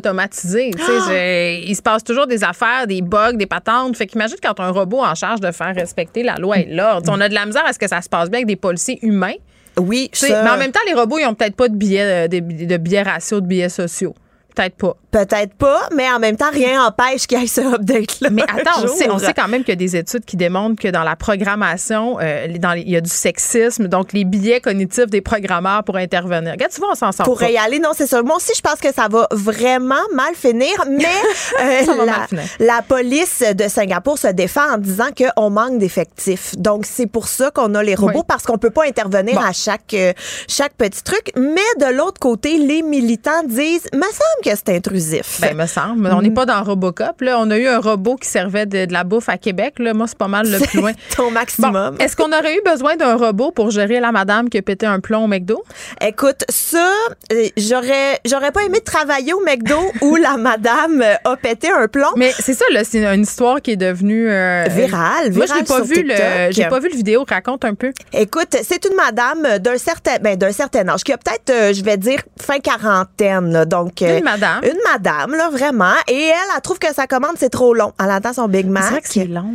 sais, Ah! il se passe toujours des affaires, des bugs, des patentes. Fait qu'imagine quand un robot en charge de faire respecter la loi et l'ordre. On a de la misère à ce que ça se passe bien avec des policiers humains. Oui, ça- Mais en même temps, les robots, ils ont peut-être pas de billets, euh, de, de billets ratios, de billets sociaux. Peut-être pas. Peut-être pas, mais en même temps, rien n'empêche qu'il y ait ce update-là. Mais attends, on sait, on sait quand même qu'il y a des études qui démontrent que dans la programmation, euh, les- dans les- il y a du sexisme, donc les billets cognitifs des programmeurs pour intervenir. Regarde, tu vois, on s'en sort Pour pas. y aller, non, c'est ça. Moi aussi, je pense que ça va vraiment mal finir, mais euh, la, mal finir. la police de Singapour se défend en disant qu'on manque d'effectifs. Donc, c'est pour ça qu'on a les robots, Oui. parce qu'on peut pas intervenir Bon. à chaque, euh, chaque petit truc. Mais de l'autre côté, les militants disent, me semble que c'est intrusif. Ben, me semble. On n'est pas dans Robocop. Là. On a eu un robot qui servait de, de la bouffe à Québec. Là. Moi, c'est pas mal le plus loin. ton maximum. Est-ce qu'on aurait eu besoin d'un robot pour gérer la madame qui a pété un plomb au McDo? Écoute, ça, euh, j'aurais, j'aurais pas aimé travailler au McDo où la madame euh, a pété un plomb. Mais c'est ça, là, c'est une histoire qui est devenue euh, virale. Moi, je n'ai pas vu le, j'ai pas vu le vidéo. Raconte un peu. Écoute, c'est une madame d'un certain, ben, d'un certain âge, qui a peut-être, euh, je vais dire, fin quarantaine. là. donc, euh, madame. Une madame, là, vraiment. Et elle, elle trouve que sa commande, c'est trop long. Elle attend son Big Mac. C'est long.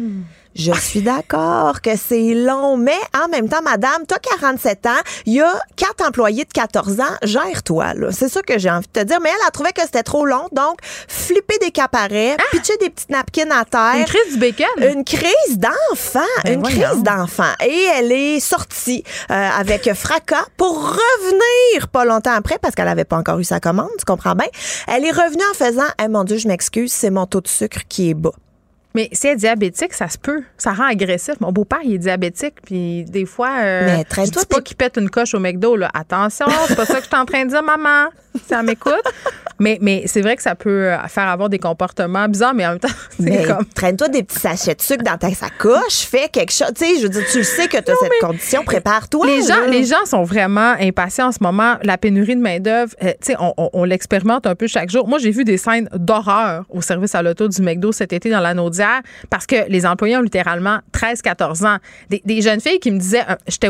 Je suis d'accord que c'est long, mais en même temps, madame, t'as 47 ans, il y a quatre employés de 14 ans, gère-toi, là. C'est ça que j'ai envie de te dire. Mais elle a trouvé que c'était trop long, donc flipper des caparets, pitcher des petites napkins à terre. Ah! Une crise du bacon? Une crise d'enfant. Ben une voyons. crise d'enfant. Et elle est sortie euh, avec fracas pour revenir pas longtemps après, parce qu'elle avait pas encore eu sa commande, tu comprends bien. Elle est revenue en faisant, eh mon Dieu, je m'excuse, c'est mon taux de sucre qui est bas. Mais si elle est diabétique, ça se peut. Ça rend agressif. Mon beau-père, il est diabétique, puis des fois, euh, Mais je traîne-toi dis pas qu'il pète une coche au McDo. Là. Attention, c'est pas ça que je suis en train de dire, maman. Si elle m'écoute. Mais, mais c'est vrai que ça peut euh, faire avoir des comportements bizarres, mais en même temps, c'est Mais comme. traîne-toi des petits sachets de sucre dans ta sacoche, fais quelque chose. Tu sais, je veux dire, tu le sais que tu as cette condition, prépare-toi. Les gens, les gens sont vraiment impatients en ce moment. La pénurie de main-d'œuvre, euh, tu sais, on, on- on l'expérimente un peu chaque jour. Moi, j'ai vu des scènes d'horreur au service à l'auto du McDo cet été dans la Naudière parce que les employés ont littéralement 13-14 ans. Des, des jeunes filles qui me disaient, euh, j'étais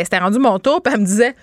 c'était rendu mon tour, puis elles me disaient,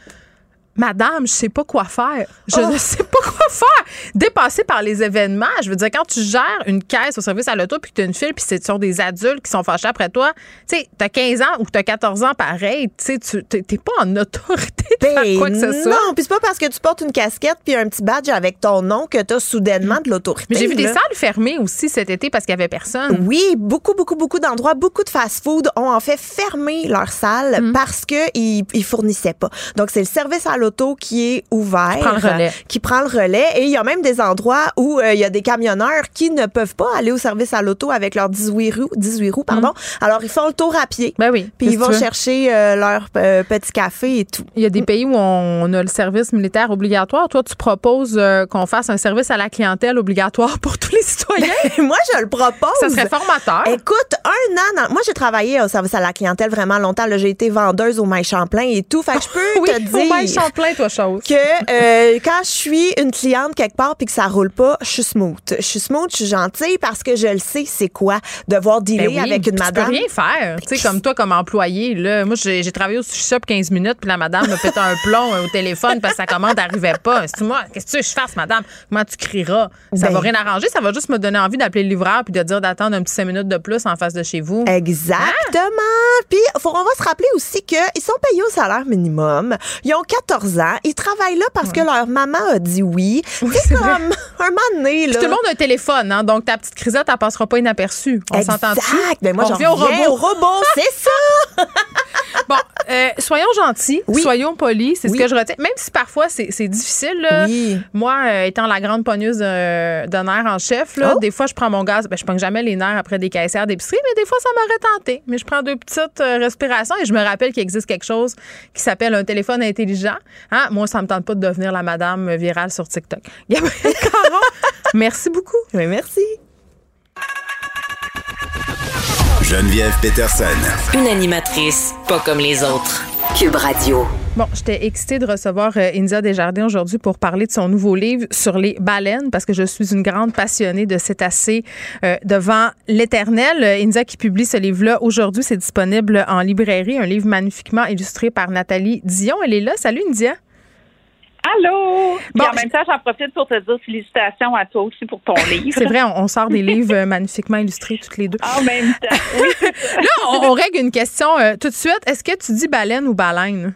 Madame, je sais pas quoi faire. Je Oh. ne sais pas quoi faire. Dépassé par les événements. Je veux dire, quand tu gères une caisse au service à l'auto puis que tu as une file puis ce sont des adultes qui sont fâchés après toi, tu sais, t'as 15 ans ou t'as 14 ans pareil, tu sais, tu t'es pas en autorité de faire Ben quoi que ce soit. Non, puis c'est pas parce que tu portes une casquette puis un petit badge avec ton nom que tu as soudainement de l'autorité. Mais j'ai vu des salles fermées aussi cet été parce qu'il y avait personne. Oui, beaucoup, beaucoup, beaucoup d'endroits, beaucoup de fast-food ont en fait fermé leurs salles Mm. parce qu'ils ils fournissaient pas. Donc, c'est le service à l'auto qui est ouvert. Qui prend le relais. Et il y a même des endroits où euh, il y a des camionneurs qui ne peuvent pas aller au service à l'auto avec leurs 18 roues, 18 roues pardon. Alors, ils font le tour à pied. Mm. Ben oui. Puis ils vont chercher euh, leur euh, petit café et tout. Il y a des pays où on a le service militaire obligatoire. Toi, tu proposes qu'on fasse un service à la clientèle obligatoire pour tous les citoyens? Moi, je le propose. Ça serait formateur. Écoute, un an, dans- moi j'ai travaillé au service à la clientèle vraiment longtemps. J'ai été vendeuse au Maï Champlain et tout. Fait que je peux oui, te dire Toi, chose. que euh, quand je suis une cliente quelque part puis que ça roule pas, je suis smooth. Je suis smooth, je suis gentille parce que je le sais c'est quoi devoir dealer Ben oui, avec une puis madame. Tu peux rien faire. Tu sais, comme toi, comme employé, là. Moi, j'ai travaillé au sushi shop 15 minutes, puis la madame me pète un plomb euh, au téléphone parce que sa commande n'arrivait pas. C'est moi, qu'est-ce que tu veux que je fasse, madame? Comment tu crieras? Ça Ben- va rien arranger. Ça va juste me donner envie d'appeler le livreur puis de dire d'attendre un petit 5 minutes de plus en face de chez vous. Exactement. Puis faut- on va se rappeler aussi qu'ils sont payés au salaire minimum. Ils ont 14 ans. Ils travaillent là parce que leur maman a dit oui. c'est comme un moment donné. Puis tout le monde a un téléphone, hein, donc ta petite crisette, elle passera pas inaperçue. On s'entend Exact. Ben moi, j'en revient au reviens robot. au robot, c'est ça. Bon, euh, soyons gentils, soyons polis, c'est Oui. ce que je retiens. Même si parfois c'est difficile. là. Oui. Moi, euh, étant la grande pogneuse de, de nerfs en chef, là, Oh. des fois je prends mon gaz. Ben, je pogne jamais les nerfs après des caissières d'épicerie, mais des fois ça m'aurait tenté. Mais je prends deux petites euh, respirations et je me rappelle qu'il existe quelque chose qui s'appelle un téléphone intelligent. Hein? Moi, ça me tente pas de devenir la madame virale sur TikTok. Gabrielle Caron, merci beaucoup. Oui, merci. Geneviève Peterson. Une animatrice pas comme les autres. Cube Radio. Bon, j'étais excitée de recevoir euh, India Desjardins aujourd'hui pour parler de son nouveau livre sur les baleines parce que je suis une grande passionnée de cétacés euh, devant l'éternel. Euh, India qui publie ce livre-là aujourd'hui, c'est disponible en librairie, un livre magnifiquement illustré par Nathalie Dion. Elle est là. Salut India. Allô! Bon, en même temps, j'en profite pour te dire félicitations à toi aussi pour ton livre. C'est vrai, on, on sort des livres euh, magnifiquement illustrés toutes les deux. En même temps. Oui, Là, on, on règle une question euh, tout de suite. Est-ce que tu dis baleine ou baleine?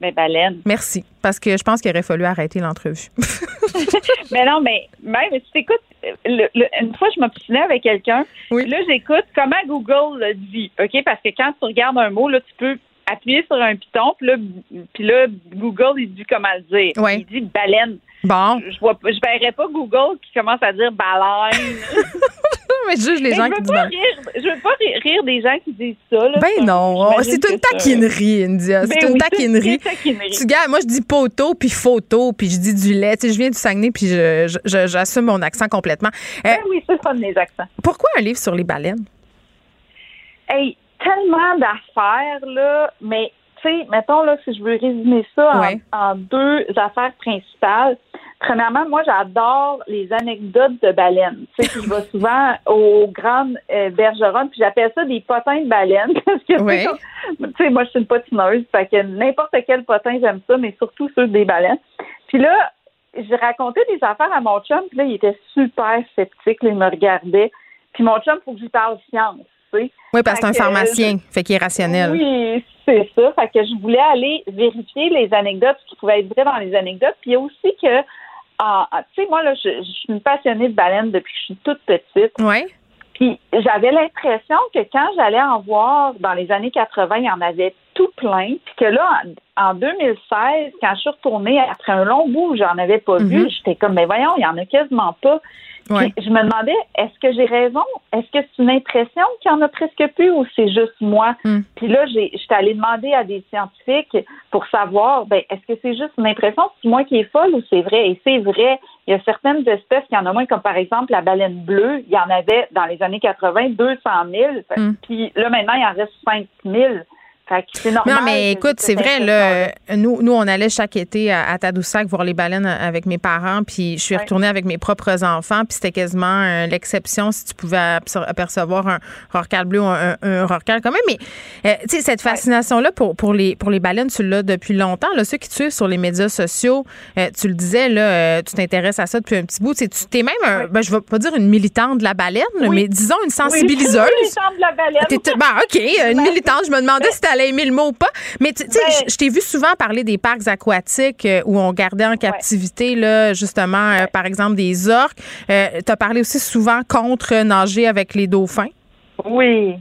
Mais baleine. Merci, parce que je pense qu'il aurait fallu arrêter l'entrevue. mais non, mais même si tu écoutes, le- le- une fois, je m'obstinais avec quelqu'un. Puis Là, j'écoute comment Google le dit. OK? Parce que quand tu regardes un mot, là, tu peux appuyer sur un piton, puis là, puis là Google, il dit comment le dire. Il dit baleine. Bon. Je vois pas- je verrais pas Google qui commence à dire baleine. mais je juge les gens qui disent Je veux pas rire des gens qui disent ça. Là, ben non, c'est une taquinerie, India. C'est Ben une oui, taquinerie. c'est une taquinerie. Tu gars, moi je dis poteau puis photo puis je dis du lait. Tu sais, je viens du Saguenay puis je- je- je- j'assume mon accent complètement. Euh, Ben oui, c'est ça mes accents. pourquoi un livre sur les baleines? Hey, tellement d'affaires, là, mais tu sais, mettons, là, si je veux résumer ça en- Ouais. en, deux affaires principales. Premièrement, moi, j'adore les anecdotes de baleines. Tu sais, je vais souvent aux grandes euh, bergeronnes, puis j'appelle ça des potins de baleines, parce que, tu sais, Ouais. comme- tu sais, moi, je suis une patineuse, fait que n'importe quel potin, j'aime ça, mais surtout ceux des baleines. Puis là, j'ai raconté des affaires à mon chum, puis là, il était super sceptique, là, il me regardait. Puis mon chum, faut que j'y parle science, sais. Oui, parce que c'est un pharmacien, fait qu'il est rationnel. Oui, c'est ça. Fait que je voulais aller vérifier les anecdotes, ce qui pouvait être vrai dans les anecdotes. Puis il y a aussi que, ah, tu sais, moi, là, je, je suis une passionnée de baleines depuis que je suis toute petite. Oui. Puis j'avais l'impression que quand j'allais en voir dans les années 80, il y en avait tout plein. Puis que là, en, en 2016, quand je suis retournée après un long bout où j'en avais pas vu, Mhm. j'étais comme, mais voyons, il y en a quasiment pas. Ouais. Je me demandais, est-ce que j'ai raison? Est-ce que c'est une impression qu'il y en a presque plus ou c'est juste moi? Mm. Puis là, j'ai- j'étais allée demander à des scientifiques pour savoir, ben, est-ce que c'est juste une impression, c'est moi qui est folle ou c'est vrai? Et c'est vrai. Il y a certaines espèces qui en ont moins, comme par exemple la baleine bleue. Il y en avait dans les années 80 200 000. Fait- Mm. Puis là, maintenant, il en reste 5 000. Fait que c'est normal. Non, mais écoute, c'est vrai, là. euh, Nous, nous, on allait chaque été à, à Tadoussac voir les baleines avec mes parents, puis je suis Ouais. retournée avec mes propres enfants, puis c'était quasiment euh, l'exception si tu pouvais apercevoir un rorqual bleu ou un, un quand même. Mais, euh, tu sais, cette fascination-là pour, pour, les, pour les baleines, tu l'as depuis longtemps. Là, ceux qui te suivent sur les médias sociaux, euh, tu le disais, là, euh, tu t'intéresses à ça depuis un petit bout. Tu t'es même, un- ben, je vais pas dire une militante de la baleine, mais disons une sensibiliseuse. Oui, les chambres de la baleine. Ben, OK, une militante. Je me demandais si tu aimer le mot ou pas. Mais tu sais, Ben- je- t'ai vu souvent parler des parcs aquatiques euh, où on gardait en captivité, là, justement, euh, par exemple, des orques. tu as parlé aussi souvent contre nager avec les dauphins? Oui.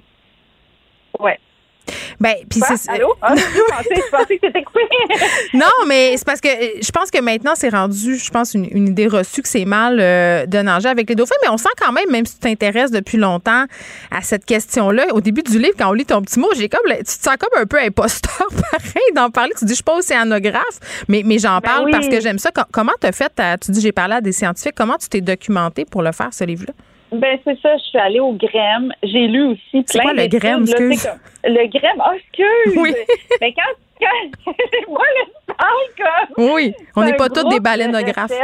Ben, puis c'est. Allô? Ah, je pensais, je pensais que c'était coupé. Non, mais c'est parce que euh, je pense que maintenant, c'est rendu, je pense, une, une idée reçue que c'est mal euh, de nager avec les dauphins. Mais on sent quand même, même si tu t'intéresses depuis longtemps à cette question-là, au début du livre, quand on lit ton petit mot, j'ai comme, tu te sens comme un peu imposteur, pareil, d'en parler. Tu dis, je suis pas océanographe, mais, mais j'en parle oui. parce que j'aime ça. Com- comment t'as fait, ta- tu dis, j'ai parlé à des scientifiques, comment tu t'es documenté pour le faire, ce livre-là? Ben, c'est ça, je suis allée au GREM. J'ai lu aussi C'est plein quoi le GREM, là, excuse? comme- Le GREM, oh, excuse! Oui. Mais quand, quand moi, là, je parle comme... Oui, on n'est pas tous des de balénographes.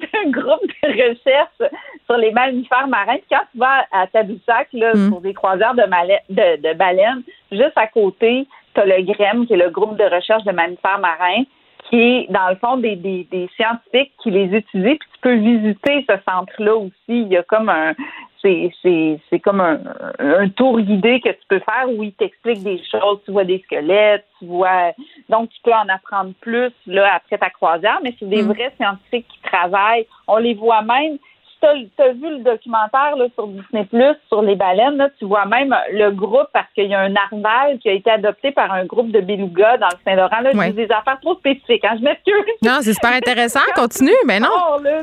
C'est un groupe de recherche sur les mammifères marins. Puis quand tu vas à Tadoussac, là, Mm. pour des croisières de, de, de baleines, juste à côté, tu as le GREM, qui est le groupe de recherche de mammifères marins, qui est, dans le fond, des, des, des scientifiques qui les étudient. Puis tu peux visiter ce centre-là aussi. Il y a comme un... C'est, c'est, c'est comme un, un tour guidé que tu peux faire où ils t'expliquent des choses. Tu vois des squelettes, tu vois... Donc, tu peux en apprendre plus là après ta croisière, mais c'est des Mm. vrais scientifiques qui travaillent. On les voit même. Tu as, vu le documentaire là, sur Disney Plus sur les baleines, là, tu vois même le groupe parce qu'il y a un narval qui a été adopté par un groupe de belugas dans le Saint-Laurent. Là, Ouais. des affaires trop spécifiques. Hein, je m'excuse. Non, c'est super intéressant. Continue, mais non. Oh, là.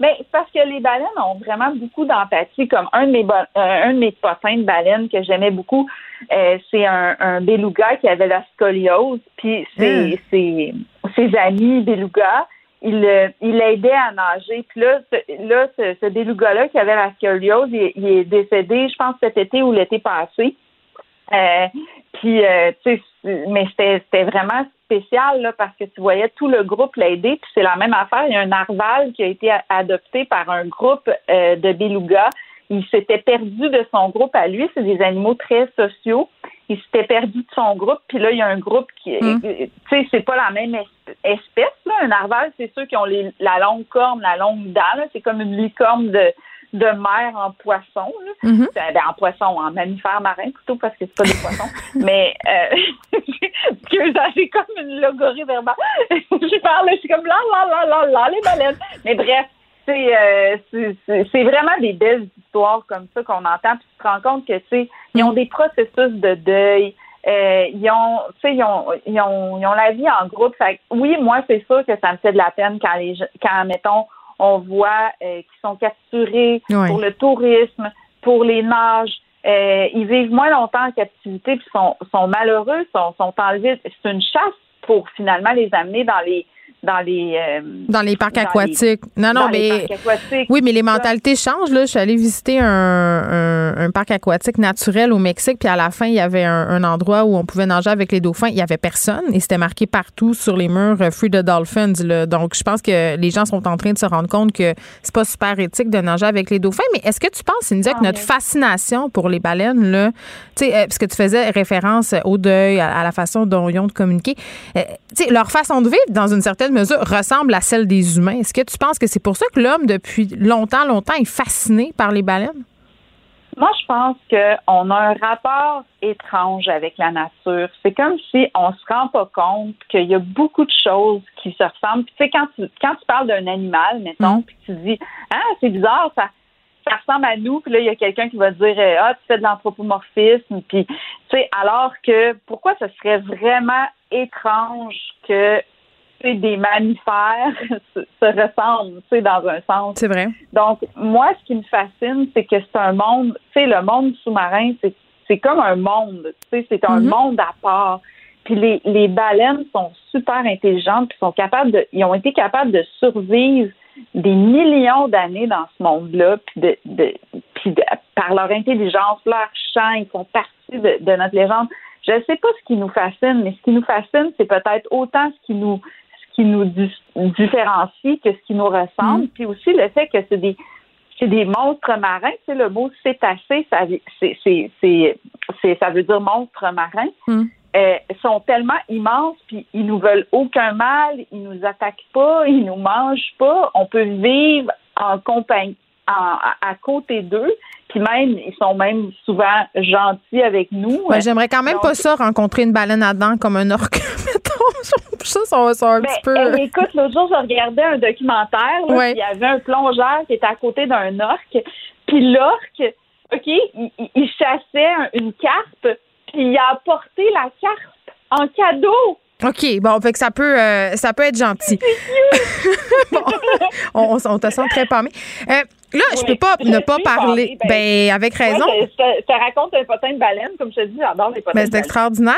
Mais c'est parce que les baleines ont vraiment beaucoup d'empathie. Comme un de mes euh, un de mes potins de baleines que j'aimais beaucoup, euh, c'est un, un beluga qui avait la scoliose. Puis ses, ses, ses amis belugas, il le- il l'aidait à nager. Puis là, ce, là, ce, beluga-là qui avait la scoliose, il, il est décédé, je pense, cet été ou l'été passé. Euh, puis, euh, tu sais, mais c'était vraiment spécial là, parce que tu voyais tout le groupe l'aider. Puis c'est la même affaire. Il y a un narval qui a été adopté par un groupe euh, de belugas. Il s'était perdu de son groupe à lui. C'est des animaux très sociaux. Il s'était perdu de son groupe. Puis là, il y a un groupe qui, Mm. tu sais, c'est pas la même es- espèce. Là. Un narval, c'est ceux qui ont les, la longue corne, la longue dent. C'est comme une licorne de de mer en poisson. là. Mhm. Ben, ben, en poisson, en mammifère marin plutôt, parce que c'est pas des poissons. Mais euh, j'ai comme une logorie verbale. je parle, je suis comme là, là, là, là, là, les baleines. Mais bref, c'est euh, c'est- vraiment des belles histoires comme ça qu'on entend. Puis tu te rends compte que, tu sais, ils ont des processus de deuil. Euh, ils ont, tu sais, ils ont, ils ont, ils ont la vie en groupe. Fait oui, moi, c'est sûr que ça me fait de la peine quand les, quand, mettons, on voit euh, qu'ils sont capturés pour le tourisme, pour les nages. Euh, ils vivent moins longtemps en captivité, puis sont, sont malheureux, sont, sont enlevés. C'est une chasse pour finalement les amener dans les dans les euh, dans les parcs aquatiques. non, non, mais oui, mais les mentalités changent. Là, je suis allée visiter un, un, parc aquatique naturel au Mexique, puis à la fin, il y avait un, endroit où on pouvait nager avec les dauphins. Il y avait personne et c'était marqué partout sur les murs euh, "Free the Dolphins". Là. Donc, je pense que les gens sont en train de se rendre compte que c'est pas super éthique de nager avec les dauphins. Mais est-ce que tu penses, Cynthia, que ah, notre fascination pour les baleines, là, tu sais, euh, parce que tu faisais référence au deuil, à, la façon dont ils ont de communiquer, tu sais, leur façon de vivre, dans une certaine mesure, ressemble à celle des humains. Est-ce que tu penses que c'est pour ça que l'homme, depuis longtemps, longtemps, est fasciné par les baleines? Moi, je pense qu'on a un rapport étrange avec la nature. C'est comme si on se rend pas compte qu'il y a beaucoup de choses qui se ressemblent. tu sais, quand tu, quand tu parles d'un animal, mettons, mm. puis tu dis, ah, c'est bizarre, ça, ça ressemble à nous, puis là, il y a quelqu'un qui va dire Ah, tu fais de l'anthropomorphisme, puis tu sais, alors que pourquoi ce serait vraiment étrange que des mammifères se, ressemblent, tu sais, dans un sens. C'est vrai. Donc, moi, ce qui me fascine, c'est que c'est un monde, tu sais, le monde sous-marin, c'est comme un monde, tu sais, c'est un mm-hmm. monde à part. Puis les, les baleines sont super intelligentes, puis sont capables de, ils ont été capables de survivre des millions d'années dans ce monde-là, puis de, de, puis par leur intelligence, leur chant, ils font partie de, de notre légende. Je ne sais pas ce qui nous fascine, mais ce qui nous fascine, c'est peut-être autant ce qui nous qui nous différencie que ce qui nous ressemble. Mm. Puis aussi le fait que c'est des c'est des monstres marins. Tu sais, le mot cétacé, ça, c'est, c'est, c'est, ça veut dire monstre marin. Mm. Euh, sont tellement immenses, puis ils nous veulent aucun mal, ils nous attaquent pas, ils nous mangent pas. On peut vivre en compagnie, à, côté d'eux. Puis même, ils sont même souvent gentils avec nous. j'aimerais quand même pas ça, rencontrer une baleine à dents comme un orque, ça, ça, ça un ben, petit peu. Eh, écoute, l'autre jour, je regardais un documentaire. Il y avait un plongeur qui était à côté d'un orque. Puis l'orque, OK, il, chassait une carpe, puis il a apporté la carpe en cadeau. OK, bon, fait que ça peut, euh, ça peut être gentil. bon, on, on, te sent très palmé. Euh, Là, je peux pas ne pas parler. Ben, ben, avec raison. ça, raconte un potin de baleine, comme je te dis, j'adore les potins. Ben, c'est extraordinaire.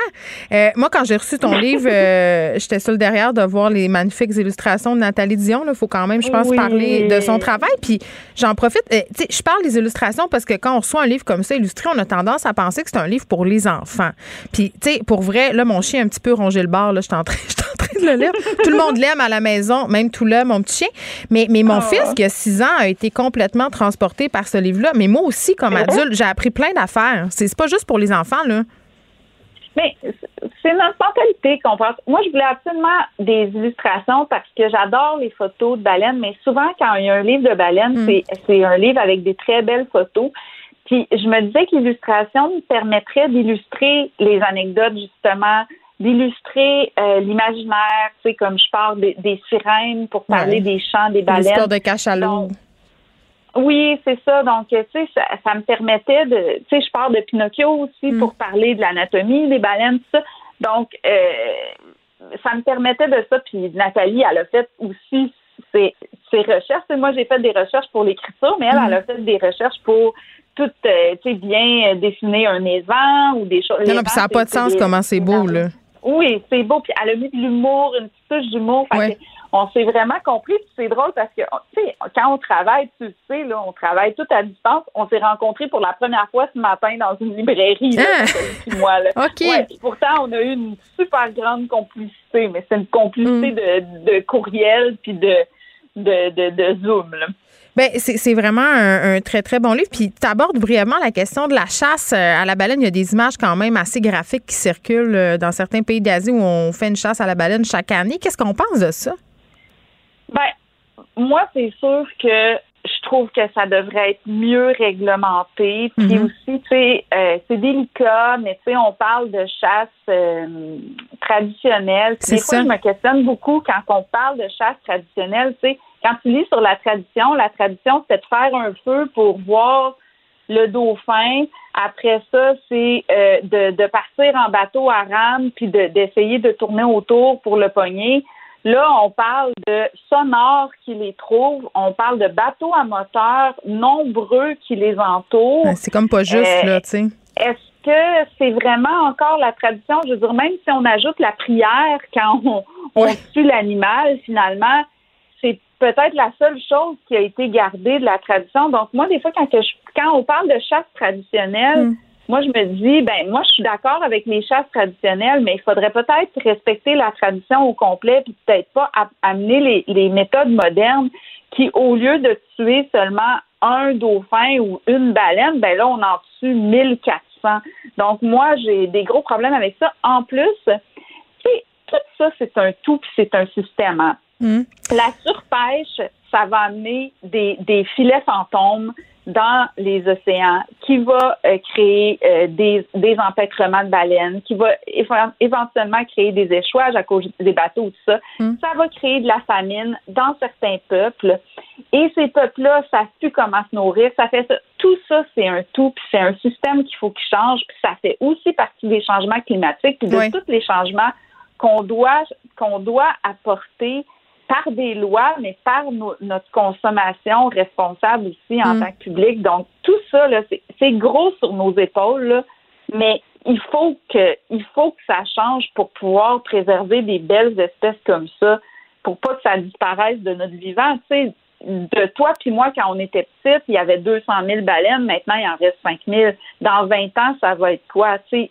Euh, moi, quand j'ai reçu ton livre, euh, j'étais seule derrière de voir les magnifiques illustrations de Nathalie Dion. Il faut quand même, je pense, parler de son travail. Puis j'en profite. Euh, tu sais, je parle des illustrations parce que quand on reçoit un livre comme ça illustré, on a tendance à penser que c'est un livre pour les enfants. Puis, tu sais, pour vrai, là, mon chien a un petit peu rongé le bord. Là, je suis en train, en train de le lire. Tout le monde l'aime à la maison, même tout là, mon petit chien. Mais, mais mon ah. fils, qui a 6 ans, a été complètement transporté par ce livre-là. Mais moi aussi, comme adulte, j'ai appris plein d'affaires. C'est pas juste pour les enfants, là. Mais c'est notre mentalité qu'on pense. Moi, je voulais absolument des illustrations parce que j'adore les photos de baleines, mais souvent, quand il y a un livre de baleines, mm. c'est un livre avec des très belles photos. Puis je me disais que l'illustration me permettrait d'illustrer les anecdotes, justement, d'illustrer euh, l'imaginaire, tu sais, comme je parle des, sirènes pour parler des chants des baleines. L'histoire de cachalot. Oui, c'est ça. Donc, tu sais, ça, me permettait de, tu sais, je parle de Pinocchio aussi mm. pour parler de l'anatomie des baleines, tout ça. Donc, euh, ça me permettait de ça. Puis Nathalie, elle a fait aussi ses, ses recherches. moi, j'ai fait des recherches pour l'écriture, mais elle, elle a mm. fait des recherches pour tout, euh, tu sais, bien dessiner un évent ou des choses. Non, non, puis ça n'a pas de sens comment c'est beau, là. Oui, c'est beau. Puis elle a mis de l'humour, une petite touche d'humour. Ouais on s'est vraiment compris. C'est drôle parce que, tu sais, quand on travaille, tu sais, là, on travaille tout à distance. On s'est rencontrés pour la première fois ce matin dans une librairie, là, ah! moi, là. OK. pourtant, on a eu une super grande complicité, mais c'est une complicité mm. de, de, courriel puis de, de, de, de Zoom, là. Ben, c'est vraiment un, très, très bon livre. Puis tu abordes brièvement la question de la chasse euh, à la baleine. Il y a des images quand même assez graphiques qui circulent euh, dans certains pays d'Asie où on fait une chasse à la baleine chaque année. Qu'est-ce qu'on pense de ça? Ben, moi, c'est sûr que je trouve que ça devrait être mieux réglementé. Puis mhm. aussi, tu sais, euh, c'est délicat, mais tu sais, on parle de chasse euh, traditionnelle. des fois, je me questionne beaucoup quand on parle de chasse traditionnelle. Tu sais, quand tu lis sur la tradition, la tradition, c'est de faire un feu pour voir le dauphin. Après ça, c'est euh, de, de, partir en bateau à rame puis d'essayer de, tourner autour pour le pogner. Là, on parle de sonores qui les trouvent, on parle de bateaux à moteur nombreux qui les entourent. Ben, c'est comme pas juste, Euh, là, tu sais. Est-ce que c'est vraiment encore la tradition? Je veux dire, même si on ajoute la prière quand on, on tue l'animal, finalement, c'est peut-être la seule chose qui a été gardée de la tradition. Donc, moi, des fois, quand, que je- quand on parle de chasse traditionnelle, moi, je me dis, ben, moi, je suis d'accord avec les chasses traditionnelles, mais il faudrait peut-être respecter la tradition au complet, puis peut-être pas amener les, les méthodes modernes qui, au lieu de tuer seulement un dauphin ou une baleine, ben là, on en tue 1400. Donc, moi, j'ai des gros problèmes avec ça. En plus, tu sais, tout ça, c'est un tout, puis c'est un système. hein. La surpêche, ça va amener des, des filets fantômes dans les océans, qui va euh, créer euh, des, des empêtrements de baleines, qui va éve- éventuellement créer des échouages à cause des bateaux, tout ça. Ça va créer de la famine dans certains peuples. Et ces peuples-là savent plus comment se nourrir. Ça fait ça. Tout ça, c'est un tout, puis c'est un système qu'il faut qu'il change, puis ça fait aussi partie des changements climatiques, puis de Oui. tous les changements qu'on doit qu'on doit apporter par des lois, mais par no- notre consommation responsable aussi en Mm. tant que public. Donc, tout ça, là, c'est- c'est gros sur nos épaules, là, mais il faut que il faut que ça change pour pouvoir préserver des belles espèces comme ça, pour pas que ça disparaisse de notre vivant. Tu sais, de toi puis moi, quand on était petite, il y avait 200 000 baleines. Maintenant, il en reste 5 000. Dans 20 ans, ça va être quoi? Tu sais,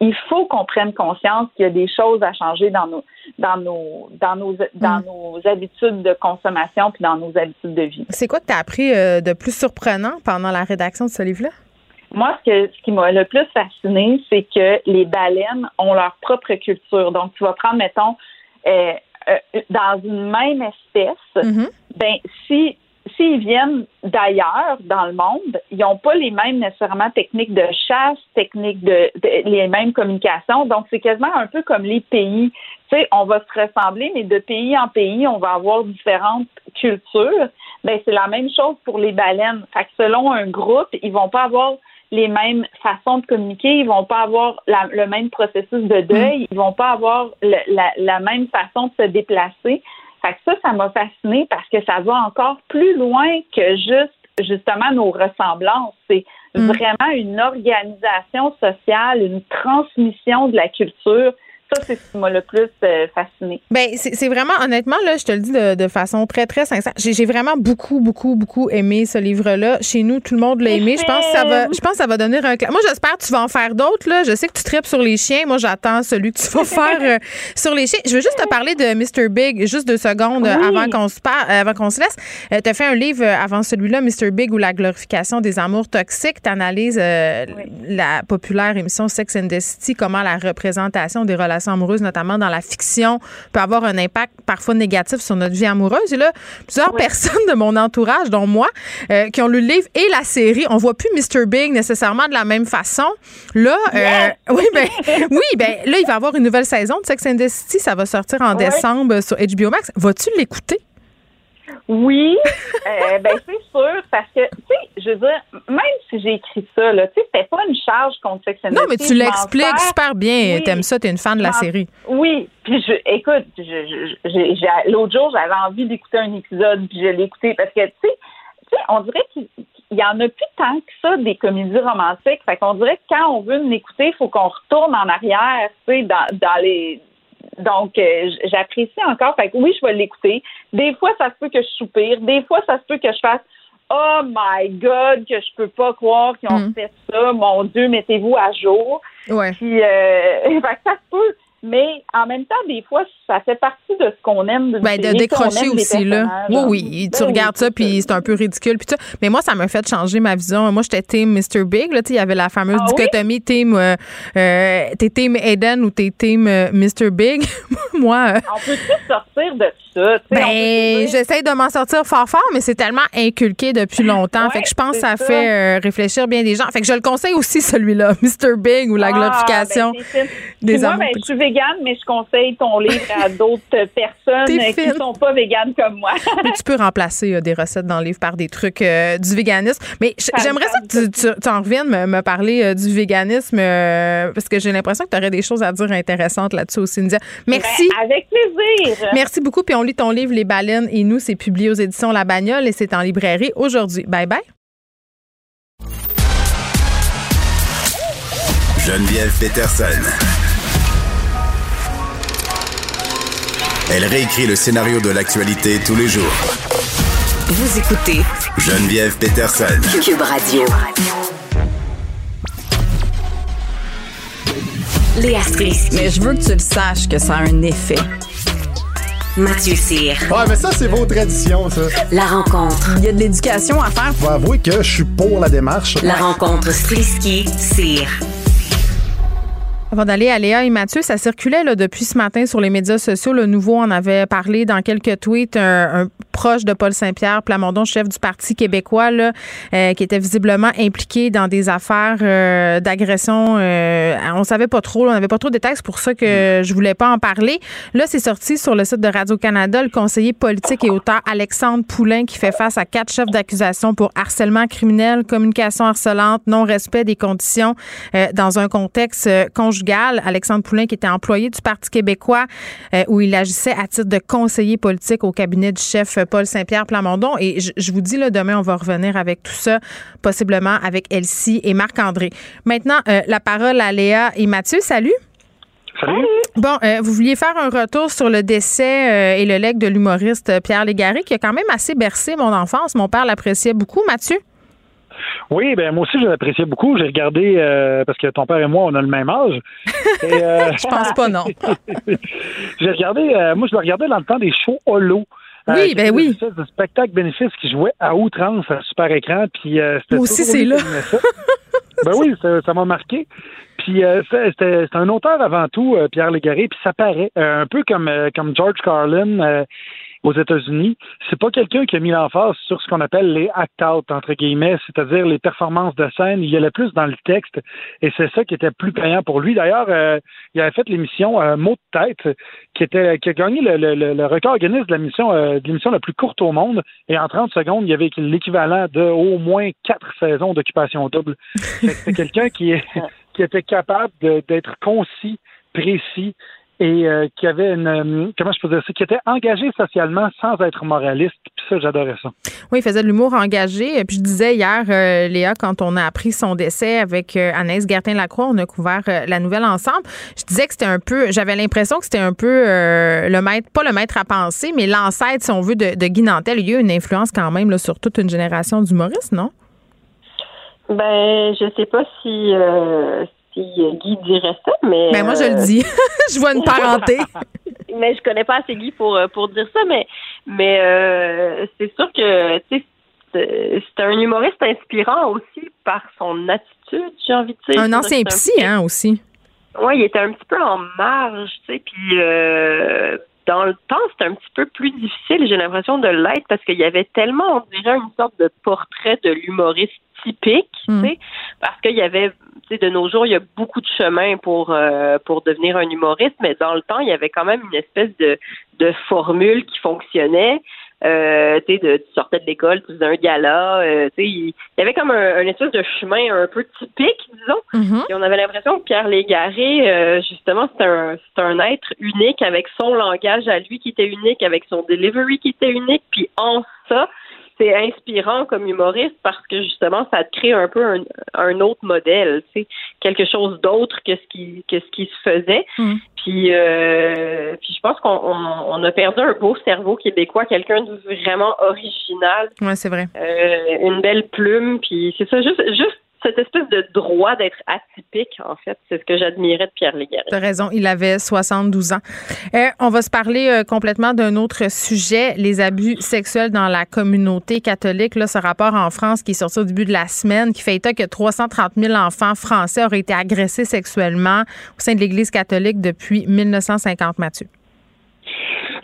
il, faut qu'on prenne conscience qu'il y a des choses à changer dans nos, dans nos, dans nos, dans nos habitudes de consommation puis dans nos habitudes de vie. C'est quoi que tu as appris euh, de plus surprenant pendant la rédaction de ce livre-là? Moi, ce, que, ce qui m'a le plus fasciné, c'est que les baleines ont leur propre culture. Donc, tu vas prendre, mettons, euh, euh, dans une même espèce, ben si s'ils viennent d'ailleurs dans le monde, ils n'ont pas les mêmes nécessairement techniques de chasse, techniques de, de- les mêmes communications. Donc c'est quasiment un peu comme les pays. Tu sais, on va se ressembler, mais de pays en pays, on va avoir différentes cultures. Ben c'est la même chose pour les baleines. Fait que selon un groupe, ils vont pas avoir les mêmes façons de communiquer, ils vont pas avoir la- le même processus de deuil, ils vont pas avoir le- la, la même façon de se déplacer. Fait que ça, ça m'a fasciné parce que ça va encore plus loin que juste justement nos ressemblances. C'est vraiment une organisation sociale, une transmission de la culture. Ça, c'est ce qui m'a le plus euh, fasciné. Ben, c'est vraiment, honnêtement, là, je te le dis de, de façon très, très sincère. J'ai vraiment beaucoup, beaucoup, beaucoup aimé ce livre-là. Chez nous, tout le monde l'a aimé. Je pense que ça va, je pense que ça va donner un Moi, j'espère que tu vas en faire d'autres, là. Je sais que tu tripes sur les chiens. Moi, j'attends celui que tu vas faire euh, sur les chiens. Je veux juste te parler de Mr. Big, juste deux secondes euh, Oui. avant qu'on se parle, avant qu'on se laisse. tu as fait un livre euh, avant celui-là, Mr. Big ou la glorification des amours toxiques. Tu analyses la populaire émission Sex and the City, comment la représentation des relations amoureuses, notamment dans la fiction, peut avoir un impact parfois négatif sur notre vie amoureuse. Et là, plusieurs personnes de mon entourage, dont moi, euh, qui ont lu le livre et la série, on voit plus Mr. Big nécessairement de la même façon. Là, euh, oui, ben, oui, ben, là, il va y avoir une nouvelle saison de Sex and the City. Ça va sortir en décembre sur HBO Max. Vas-tu l'écouter? Oui, euh, ben c'est sûr, parce que, tu sais, je veux dire, même si j'ai écrit ça, là, tu sais, c'était pas une charge contre the Non, mais tu l'expliques super bien. Oui. T'aimes ça, t'es une fan de la série. Oui, puis je, écoute, je, je- l'autre jour, j'avais envie d'écouter un épisode, puis je l'ai écouté, parce que, tu sais, tu sais, on dirait qu'il il y en a plus tant que ça des comédies romantiques. Fait qu'on dirait que quand on veut l'écouter, il faut qu'on retourne en arrière, tu sais, dans, dans les donc, euh, j'apprécie encore. Fait que oui, je vais l'écouter. Des fois, ça se peut que je soupire. Des fois, ça se peut que je fasse Oh my God, que je peux pas croire qu'ils ont Mm. fait ça. Mon Dieu, mettez-vous à jour. Ouais. Puis, euh, fait que ça se peut. Mais en même temps, des fois, ça fait partie de ce qu'on aime. d'une Ben, de décrocher aussi, là. Oui, oui. Tu Ben regardes ça, puis c'est un peu ridicule, puis. Mais moi, ça m'a fait changer ma vision. Moi, j'étais team Mr. Big, là. Il y avait la fameuse Ah oui? dichotomie team, euh, euh, t'es team Eden ou t'es team euh, Mr. Big? moi, euh, On peut tous sortir de ça. ben, j'essaie de m'en sortir fort fort, mais c'est tellement inculqué depuis longtemps. fait que je pense que ça fait réfléchir bien des gens. Fait que je le conseille aussi, celui-là, Mr. Big ou la Ah, glorification ben, ça. des Puis végane, mais je conseille ton livre à d'autres personnes qui ne sont pas véganes comme moi. mais tu peux remplacer euh, des recettes dans le livre par des trucs euh, du véganisme. Mais j'aimerais ça que tu, en reviennes me, parler euh, du véganisme parce que j'ai l'impression que tu aurais des choses à dire intéressantes là-dessus aussi, Cynthia. Merci. Ben, avec plaisir. Merci beaucoup. Puis on lit ton livre Les baleines et nous. C'est publié aux éditions La Bagnole et c'est en librairie aujourd'hui. Bye bye. Geneviève Peterson. Elle réécrit le scénario de l'actualité tous les jours. Vous écoutez Geneviève Peterson. Cube Radio. Léa Strisky. Mais je veux que tu le saches que ça a un effet. Mathieu Cyr. Ouais, mais ça, c'est vos traditions, ça. La rencontre. Il y a de l'éducation à faire. Faut avouer que je suis pour la démarche. La rencontre Strisky-Cyr. Avant d'aller à Léa et Mathieu, ça circulait là, depuis ce matin sur les médias sociaux. Le nouveau en avait parlé dans quelques tweets. Un, proche de Paul Saint-Pierre Plamondon, chef du Parti québécois, là, euh, qui était visiblement impliqué dans des affaires euh, d'agression. Euh, on savait pas trop, on n'avait pas trop de détails, pour ça que je voulais pas en parler. Là, c'est sorti sur le site de Radio-Canada, le conseiller politique et auteur Alexandre Poulain qui fait face à quatre chefs d'accusation pour harcèlement criminel, communication harcelante, non-respect des conditions dans un contexte conjugal Alexandre Poulain, qui était employé du Parti québécois, euh, où il agissait à titre de conseiller politique au cabinet du chef Paul Saint-Pierre Plamondon. Et je, vous dis, là, demain, on va revenir avec tout ça, possiblement avec Elsie et Marc-André. Maintenant, euh, la parole à Léa et Mathieu. Salut. Salut. Bon, euh, vous vouliez faire un retour sur le décès et le legs de l'humoriste Pierre Légaré, qui a quand même assez bercé mon enfance. Mon père l'appréciait beaucoup. Mathieu? Oui, ben moi aussi je l'appréciais beaucoup. J'ai regardé euh, parce que ton père et moi on a le même âge. Et, euh, je pense pas non. j'ai regardé, euh, moi je le regardais dans le temps des shows holo. Oui, ben oui. C'est un spectacle bénéfice qui jouait à outrance à super écran. Puis moi aussi c'est là. ben oui, ça m'a marqué. Puis c'était un auteur avant tout, Pierre Légaré, puis ça paraît un peu comme comme George Carlin aux États-Unis, c'est pas quelqu'un qui a mis l'emphase sur ce qu'on appelle les act-out, entre guillemets, c'est-à-dire les performances de scène. Il y allait plus dans le texte et c'est ça qui était plus payant pour lui. D'ailleurs, euh, il avait fait l'émission euh, Mot de tête qui était qui a gagné le, le, le record Guinness de l'émission euh, de l'émission la plus courte au monde et en 30 secondes, il y avait l'équivalent de au moins quatre saisons d'occupation double. C'est quelqu'un qui, qui était capable d'être concis, précis et euh, qui avait une euh, comment je peux dire ça, qui était engagé socialement sans être moraliste. Puis ça, j'adorais ça. Oui, il faisait de l'humour engagé. Et puis je disais hier, euh, Léa, quand on a appris son décès avec Anaïs Gertin-Lacroix, on a couvert la nouvelle ensemble. Je disais que c'était un peu, j'avais l'impression que c'était un peu le maître, pas le maître à penser, mais l'ancêtre, si on veut, de, de Guy Nantel. Il y a eu une influence quand même là, sur toute une génération d'humoristes, non? Ben, je sais pas si, Guy dirait ça, mais. Ben moi, je le dis. je vois une parenté. mais je connais pas assez Guy pour, euh, pour dire ça, mais, mais euh, c'est sûr que, tu sais, c'est un humoriste inspirant aussi par son attitude, j'ai envie de dire. Un ancien psy, hein, aussi. Oui, il était un petit peu en marge, tu sais, puis euh, dans le temps, c'était un petit peu plus difficile, j'ai l'impression de l'être, parce qu'il y avait tellement, on dirait, une sorte de portrait de l'humoriste typique, tu hmm. sais, parce qu'il y avait de nos jours, il y a beaucoup de chemin pour euh, pour devenir un humoriste, mais dans le temps, il y avait quand même une espèce de, de formule qui fonctionnait. Euh, tu sortais de l'école, tu faisais un gala, euh, tu sais, il, y avait comme un, espèce de chemin un peu typique, disons. Mm-hmm. Et on avait l'impression que Pierre Légaré, euh, justement, c'est un, un être unique avec son langage à lui qui était unique, avec son delivery qui était unique, puis en ça, c'est inspirant comme humoriste parce que justement ça te crée un peu un, un autre modèle, tu quelque chose d'autre que ce qui que ce qui se faisait. Mm. Puis euh, puis je pense qu'on on, a perdu un beau cerveau québécois, quelqu'un de vraiment original. Ouais, c'est vrai. Euh, une belle plume, puis c'est ça juste juste cette espèce de droit d'être atypique, en fait. C'est ce que j'admirais de Pierre Légaré. Tu as raison, il avait 72 ans. Euh, on va se parler euh, complètement d'un autre sujet, les abus sexuels dans la communauté catholique. Là, ce rapport en France qui est sorti au début de la semaine, qui fait état que 330 000 enfants français auraient été agressés sexuellement au sein de l'Église catholique depuis 1950, Mathieu.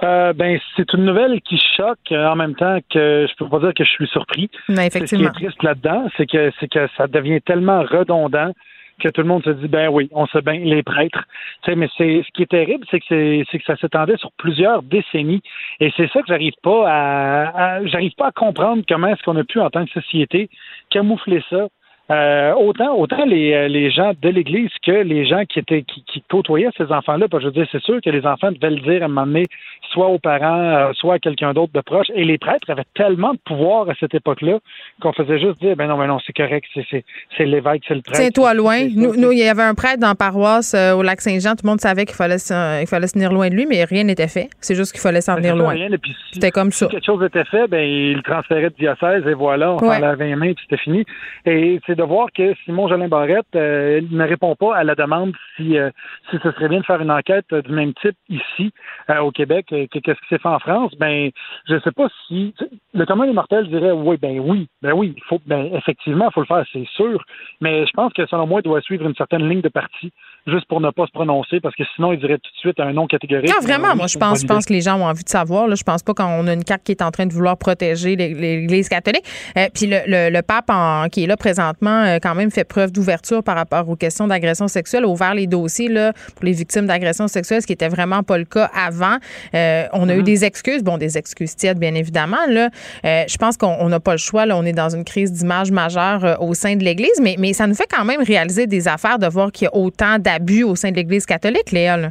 Euh, ben, c'est une nouvelle qui choque euh, en même temps que je peux pas dire que je suis surpris. Mais effectivement. Ce qui est triste là-dedans, c'est que c'est que ça devient tellement redondant que tout le monde se dit ben oui, on sait bien les prêtres. Tu sais, mais c'est ce qui est terrible, c'est que c'est, c'est que ça s'étendait sur plusieurs décennies. Et c'est ça que j'arrive pas à, à j'arrive pas à comprendre comment est-ce qu'on a pu en tant que société camoufler ça euh, autant autant les, euh, les gens de l'Église que les gens qui étaient qui, qui côtoyaient ces enfants-là. Parce que je veux dire, c'est sûr que les enfants devaient le dire à un moment donné, soit aux parents, euh, soit à quelqu'un d'autre de proche. Et les prêtres avaient tellement de pouvoir à cette époque-là qu'on faisait juste dire, ben non, ben non, c'est correct, c'est, l'évêque, c'est le prêtre. Tiens-toi loin. Nous, nous, il y avait un prêtre dans la paroisse au lac Saint-Jean. Tout le monde savait qu'il fallait, il fallait se tenir loin de lui, mais rien n'était fait. C'est juste qu'il fallait s'en tenir loin. rien. Et puis, si- C'était comme ça. Si quelque chose était fait, ben il le transférait de diocèse et voilà, on Ouais. s'en lavait les mains puis c'était fini. Et de voir que Simon Jolin Barrette euh, ne répond pas à la demande si euh, si ce serait bien de faire une enquête euh, du même type ici au Québec que qu'est-ce qui s'est fait en France. Ben je sais pas si le commun des mortels dirait oui ben oui ben oui faut ben effectivement il faut le faire c'est sûr. Mais je pense que selon moi il doit suivre une certaine ligne de parti juste pour ne pas se prononcer parce que sinon il dirait tout de suite un nom catégorique. Non, vraiment, Oui, moi, je pense, je pense que les gens ont envie de savoir. Là. Je pense pas qu'on a une carte qui est en train de vouloir protéger l'É- l'Église catholique. Euh, puis le, le- le pape en- qui est là présentement, euh, quand même, fait preuve d'ouverture par rapport aux questions d'agression sexuelle, a ouvert les dossiers là, pour les victimes d'agression sexuelle, ce qui était vraiment pas le cas avant. Euh, on a eu des excuses, bon, des excuses tièdes, bien évidemment. Là. Euh, je pense qu'on on n'a pas le choix. Là. On est dans une crise d'image majeure euh, au sein de l'Église, mais, mais ça nous fait quand même réaliser des affaires de voir qu'il y a autant d'abus au sein de l'Église catholique, Léa. là?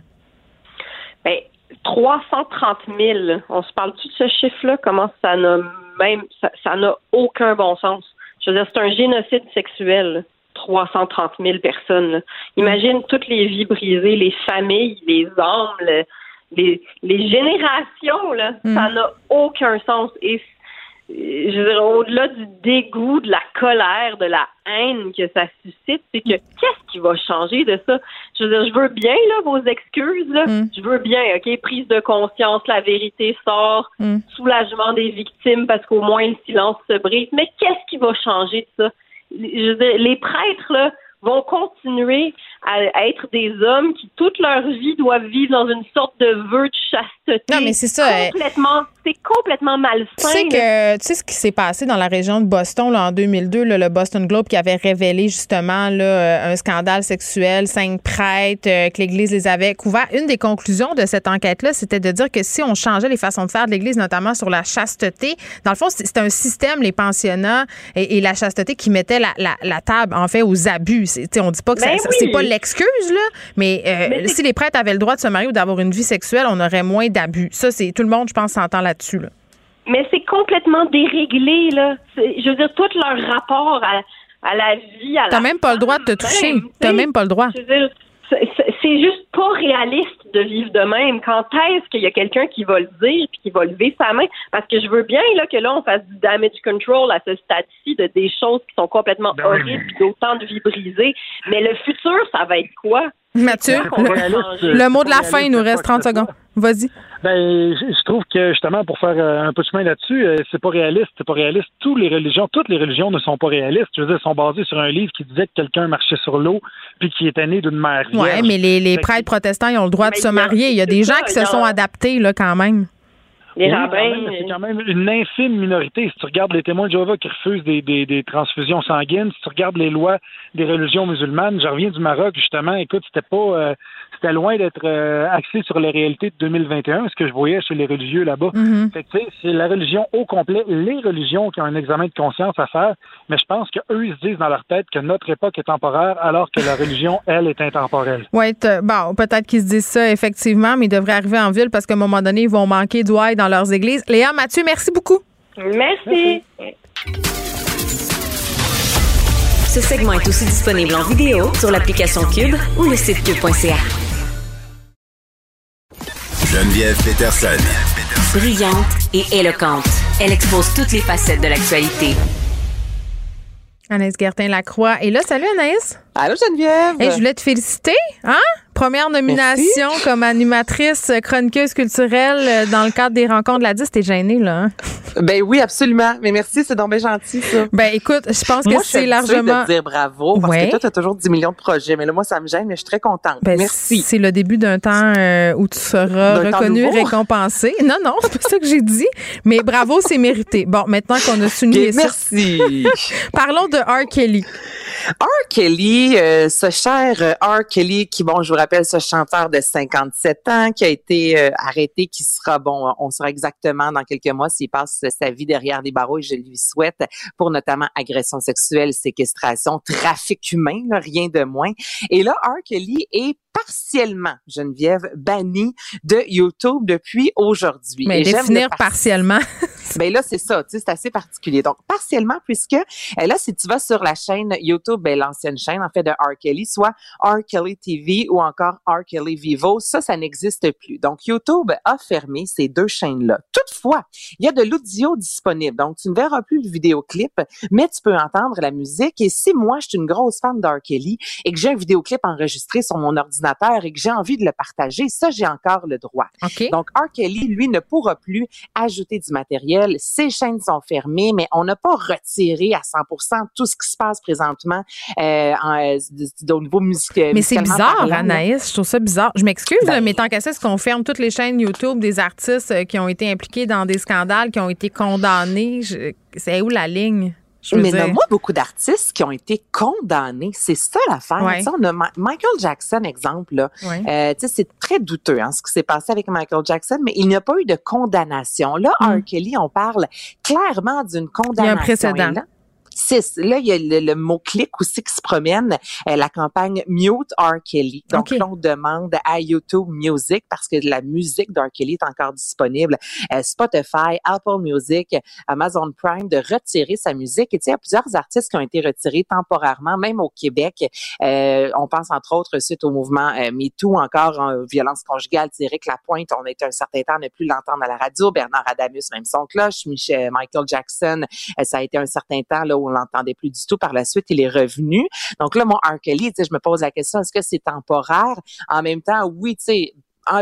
Ben, 330 000. On se parle-tu de ce chiffre-là? Comment ça n'a même, ça n'a aucun bon sens. Je veux dire, c'est un génocide sexuel. 330 000 personnes. là. Imagine toutes les vies brisées, les familles, les le- les, les générations, là. Ça n'a aucun sens. Et je veux dire, au-delà du dégoût, de la colère, de la haine que ça suscite, c'est que qu'est-ce qui va changer de ça? Je veux dire, je veux bien là, vos excuses, là. Je veux bien, OK, prise de conscience, la vérité sort, soulagement des victimes parce qu'au moins le silence se brise. Mais qu'est-ce qui va changer de ça? Je veux dire, les prêtres, là, vont continuer à être des hommes qui toute leur vie doivent vivre dans une sorte de vœu de chasteté. Non, mais c'est ça, Complètement, c'est complètement malsain. Tu sais que tu sais ce qui s'est passé dans la région de Boston là, en 2002, là, le Boston Globe qui avait révélé justement là, euh, un scandale sexuel, cinq prêtres, euh, que l'Église les avait couverts. Une des conclusions de cette enquête-là, c'était de dire que si on changeait les façons de faire de l'Église, notamment sur la chasteté, dans le fond, c'est un système, les pensionnats et, et la chasteté qui mettait la, la- la table en fait aux abus. C'est- tu sais, on dit pas que Ben oui. c'est pas l'excuse là, mais, euh, Mais si les prêtres avaient le droit de se marier ou d'avoir une vie sexuelle, on aurait moins d'abus. Ça, c'est tout le monde, je pense, s'entend là-dessus. Là. Mais c'est complètement déréglé, là. Je veux dire, tout leur rapport à, à la vie, à T'as même pas le droit de te toucher. même, T'as même pas le droit. Je veux dire, c'est- juste pas réaliste de vivre de même. Quand est-ce qu'il y a quelqu'un qui va le dire puis qui va lever sa main? Parce que je veux bien là, que là, on fasse du damage control à ce stade-ci de des choses qui sont complètement Ben oui, horribles puis d'autant de vies brisées. Mais le futur, ça va être quoi? Mathieu, quoi le, le mot de la fin, il nous reste pas 30 que ce secondes. Vas-y. Ben, je, trouve que justement pour faire euh, un peu de chemin là-dessus, euh, c'est pas réaliste, c'est pas réaliste. Toutes les religions, toutes les religions ne sont pas réalistes. Je veux dire, elles sont basées sur un livre qui disait que quelqu'un marchait sur l'eau puis qui était né d'une mère vierge. Ouais, mais les, que- prêtres protestants, ils ont le droit de se marier. Il y a des gens ça, qui se sont adaptés, là, quand même. Oui, c'est quand même une infime minorité. Si tu regardes les témoins de Jéhovah qui refusent des, des, des transfusions sanguines, si tu regardes les lois des religions musulmanes, je reviens du Maroc justement. Écoute, c'était pas, euh, c'était loin d'être euh, axé sur les réalités de 2021, ce que je voyais chez les religieux là-bas. Mhm. C'est la religion au complet, les religions qui ont un examen de conscience à faire, mais je pense qu'eux, ils se disent dans leur tête que notre époque est temporaire, alors que la religion, elle, est intemporelle. Oui, bon, peut-être qu'ils se disent ça, effectivement, mais ils devraient arriver en ville parce qu'à un moment donné, ils vont manquer d'ouailles dans leurs églises. Léa, Mathieu, merci beaucoup. Merci. Ce segment est aussi disponible en vidéo sur l'application Cube ou le site cube.ca. Geneviève Peterson. Brillante et éloquente, elle expose toutes les facettes de l'actualité. Anaïs Gertin-Lacroix. Et là, salut Anaïs. Allô Geneviève. Hey, je voulais te féliciter. Hein? Première nomination comme animatrice chroniqueuse culturelle euh, dans le cadre des rencontres de la 10. T'es gênée, là. Hein? Ben oui, absolument. Mais merci, c'est donc bien gentil, ça. Ben écoute, je pense que c'est largement. de dire bravo parce Ouais. que toi, tu as toujours 10 millions de projets. Mais là, moi, ça me gêne, mais je suis très contente. Ben, merci. C'est le début d'un temps euh, où tu seras reconnu, récompensé. Non, non, c'est pas ça que j'ai dit. Mais bravo, c'est mérité. Bon, maintenant qu'on a souligné Bien, ça. merci. Parlons de R. Kelly. R. Kelly, euh, ce cher euh, R. Kelly, qui, bon, je vous rappelle, ce chanteur de 57 ans, qui a été euh, arrêté, qui sera, bon, on saura exactement dans quelques mois s'il passe sa vie derrière les barreaux, je lui souhaite, pour notamment agression sexuelle, séquestration, trafic humain, rien de moins. Et là, R. Kelly est partiellement, Geneviève, banni de YouTube depuis aujourd'hui. Mais définir partiellement. ben là, c'est ça, tu sais, c'est assez particulier. Donc, partiellement, puisque euh, là, si tu vas sur la chaîne YouTube, ben, l'ancienne chaîne, en fait, de R. Kelly, soit R. Kelly TV ou encore R. Kelly Vivo, ça, ça n'existe plus. Donc, YouTube a fermé ces deux chaînes-là. Toutefois, il y a de l'audio disponible. Donc, tu ne verras plus le vidéoclip, mais tu peux entendre la musique. Et si moi, je suis une grosse fan d'R. Kelly et que j'ai un vidéoclip enregistré sur mon ordinateur et que j'ai envie de le partager, ça, j'ai encore le droit. Donc, R. Kelly, lui, ne pourra plus ajouter du matériel. Ses chaînes sont fermées, mais on n'a pas retiré à 100% tout ce qui se passe présentement euh, en, euh, au niveau musical. Mais c'est bizarre, Anaïs. Je trouve ça bizarre. Je m'excuse, ben, mais tant qu'à ça, est-ce qu'on ferme toutes les chaînes YouTube des artistes euh, qui ont été impliqués dans des scandales, qui ont été condamnés? C'est où la ligne? Mais a moi beaucoup d'artistes qui ont été condamnés. C'est ça l'affaire. Ouais. On a Michael Jackson, exemple. Là. Euh, c'est très douteux hein, ce qui s'est passé avec Michael Jackson, mais il n'y a pas eu de condamnation. Là, mm. R. Kelly, on parle clairement d'une condamnation. Il y a un précédent. Là, il y a le, mot-clic aussi qui se promène, euh, la campagne Mute R. Kelly. Donc, on demande à YouTube Music, parce que la musique d'R. Kelly est encore disponible, euh, Spotify, Apple Music, Amazon Prime, de retirer sa musique. Et tu sais, il y a plusieurs artistes qui ont été retirés temporairement, même au Québec. Euh, on pense entre autres suite au mouvement MeToo, encore en violence conjugale, Eric Lapointe, on a été un certain temps à ne plus l'entendre à la radio, Bernard Adamus, même son cloche, Michel, Michael Jackson, ça a été un certain temps là on l'entendait plus du tout. Par la suite, il est revenu. Donc là, mon R. Kelly, je me pose la question, est-ce que c'est temporaire? En même temps, oui, tu sais,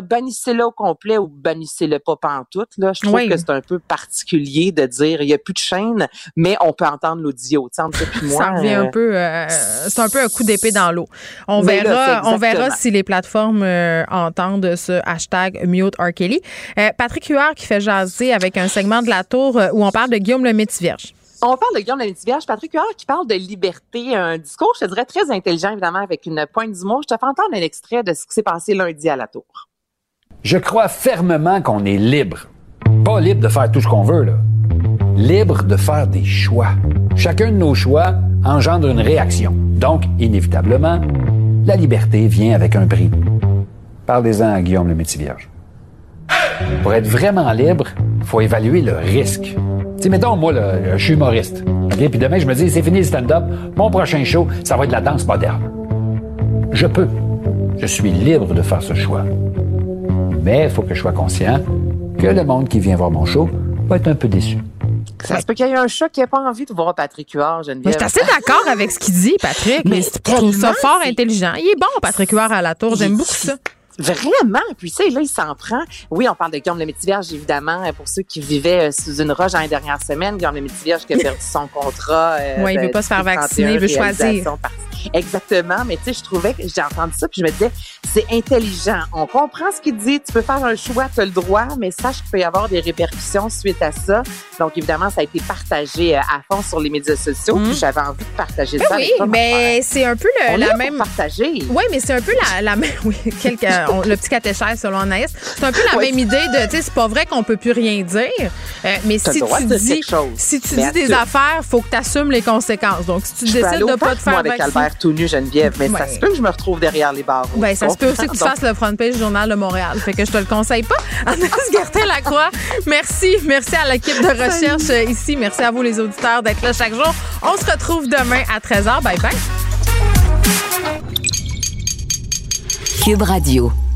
bannissez-le au complet ou bannissez-le pas tout. Là. Je trouve que c'est un peu particulier de dire il n'y a plus de chaîne, mais on peut entendre l'audio. Ça revient un euh, peu, euh, c'est un peu un coup d'épée dans l'eau. On verra, on verra si les plateformes euh, entendent ce hashtag Mute R. Kelly. Patrick Huard qui fait jaser avec un segment de la tour où on parle de Guillaume le Métis-Vierge. On parle de Guillaume Vierge, Patrick Huard qui parle de liberté, un discours, je dirais, très intelligent, évidemment, avec une pointe d'humour. Je te fais entendre un extrait de ce qui s'est passé lundi à la Tour. Je crois fermement qu'on est libre. Pas libre de faire tout ce qu'on veut, là. Libre de faire des choix. Chacun de nos choix engendre une réaction. Donc, inévitablement, la liberté vient avec un prix. Parlez-en à Guillaume le. Pour être vraiment libre, il faut évaluer le risque. Tu sais, mettons, moi, là, je suis humoriste. Puis demain, je me dis, c'est fini le stand-up. Mon prochain show, ça va être de la danse moderne. Je peux. Je suis libre de faire ce choix. Mais il faut que je sois conscient que le monde qui vient voir mon show va être un peu déçu. Ça se peut qu'il y ait un chat qui n'a pas envie de voir Patrick Huard, Geneviève. je suis assez d'accord avec ce qu'il dit, Patrick. mais je trouve ça fort intelligent. Il est bon, Patrick Huard, à la tour. J'aime beaucoup ça. Vraiment? Puis, tu sais, là, il s'en prend. Oui, on parle de Guillaume le Métivierge, évidemment, pour ceux qui vivaient euh, sous une roche dans les dernières semaines. Guillaume le Métivierge qui a perdu son contrat. Euh, oui, il veut pas se faire vacciner, il veut choisir. Exactement. Mais tu sais, je trouvais que j'ai entendu ça, puis je me disais, c'est intelligent. On comprend ce qu'il dit. Tu peux faire un choix, tu as le droit, mais sache qu'il peut y avoir des répercussions suite à ça. Donc, évidemment, ça a été partagé euh, à fond sur les médias sociaux. Puis mm. j'avais envie de partager ben ça. Oui, mais c'est un peu le, la même. Partager. Oui, mais c'est un peu la, la même. Oui, le petit catéchèse selon Anaïs. C'est un peu la même idée de, tu sais, c'est pas vrai qu'on peut plus rien dire. Euh, mais si tu, dis, si tu dis des affaires, faut que tu assumes les conséquences. Donc, si tu décides de pas te faire avec Albert tout nu, Geneviève, mais ça se peut que je me retrouve derrière les barreaux. Ben, ça se peut aussi que tu fasses le front page du Journal de Montréal. Fait que je te le conseille pas. Anaïs Gertin-Lacroix, merci. Merci à l'équipe de recherche euh, ici. Merci à vous, les auditeurs, d'être là chaque jour. On se retrouve demain à 13h. Bye bye. Cube Radio.